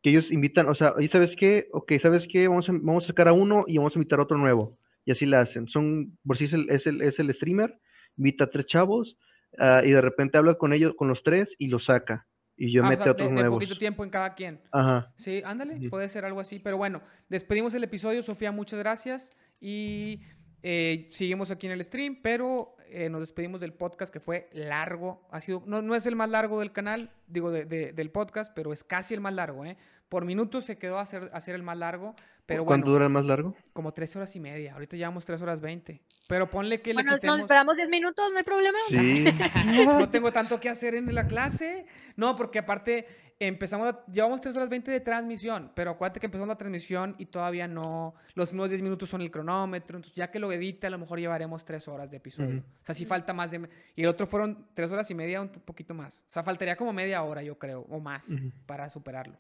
que ellos invitan, o sea, ¿y sabes qué? Ok, ¿sabes qué? Vamos a, vamos a sacar a uno y vamos a invitar a otro nuevo. Y así la hacen. Son, por si es el, es el, es el streamer, invita a tres chavos uh, y de repente habla con ellos, con los tres y los saca y yo mete otros nuevos. poquito tiempo en cada quien. Ajá. Sí, ándale, puede ser algo así. Pero bueno, despedimos el episodio. Sofía, muchas gracias. Y eh, seguimos aquí en el stream, pero eh, nos despedimos del podcast que fue largo. Ha sido, no, no es el más largo del canal, digo, de, del podcast, pero es casi el más largo, ¿eh? Por minutos se quedó a hacer, a el más largo. Pero ¿Cuánto dura el más largo? Como tres horas y media. Ahorita llevamos tres horas veinte. Pero ponle que bueno, le quitemos... Nos esperamos diez minutos, no hay problema. Sí. [laughs] no tengo tanto que hacer en la clase. No, porque aparte empezamos, llevamos tres horas veinte de transmisión, pero acuérdate que empezamos la transmisión y todavía no, los nuevos diez minutos son el cronómetro, entonces ya que lo edite a lo mejor llevaremos tres horas de episodio. O sea, si falta más de... Y el otro fueron tres horas y media, un poquito más. O sea, faltaría como media hora, yo creo, o más, para superarlo.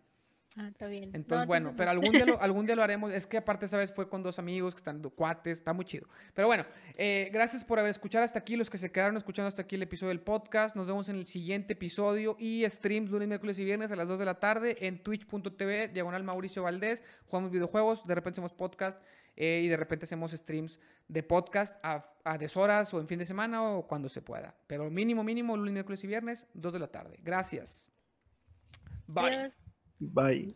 Ah, está bien. Entonces, bueno, pero algún día, lo, [laughs] algún día lo haremos. Es que aparte, esa vez fue con dos amigos que están cuates, está muy chido. Pero bueno, eh, gracias por haber escuchado hasta aquí, los que se quedaron escuchando hasta aquí el episodio del podcast. Nos vemos en el siguiente episodio y streams lunes, miércoles y viernes a las 2 de la tarde en twitch.tv, diagonal Mauricio Valdés. Jugamos videojuegos, de repente hacemos podcast eh, y de repente hacemos streams de podcast a, a deshoras o en fin de semana o cuando se pueda. Pero mínimo, mínimo, lunes, miércoles y viernes, 2 de la tarde. Gracias. Bye. Bye.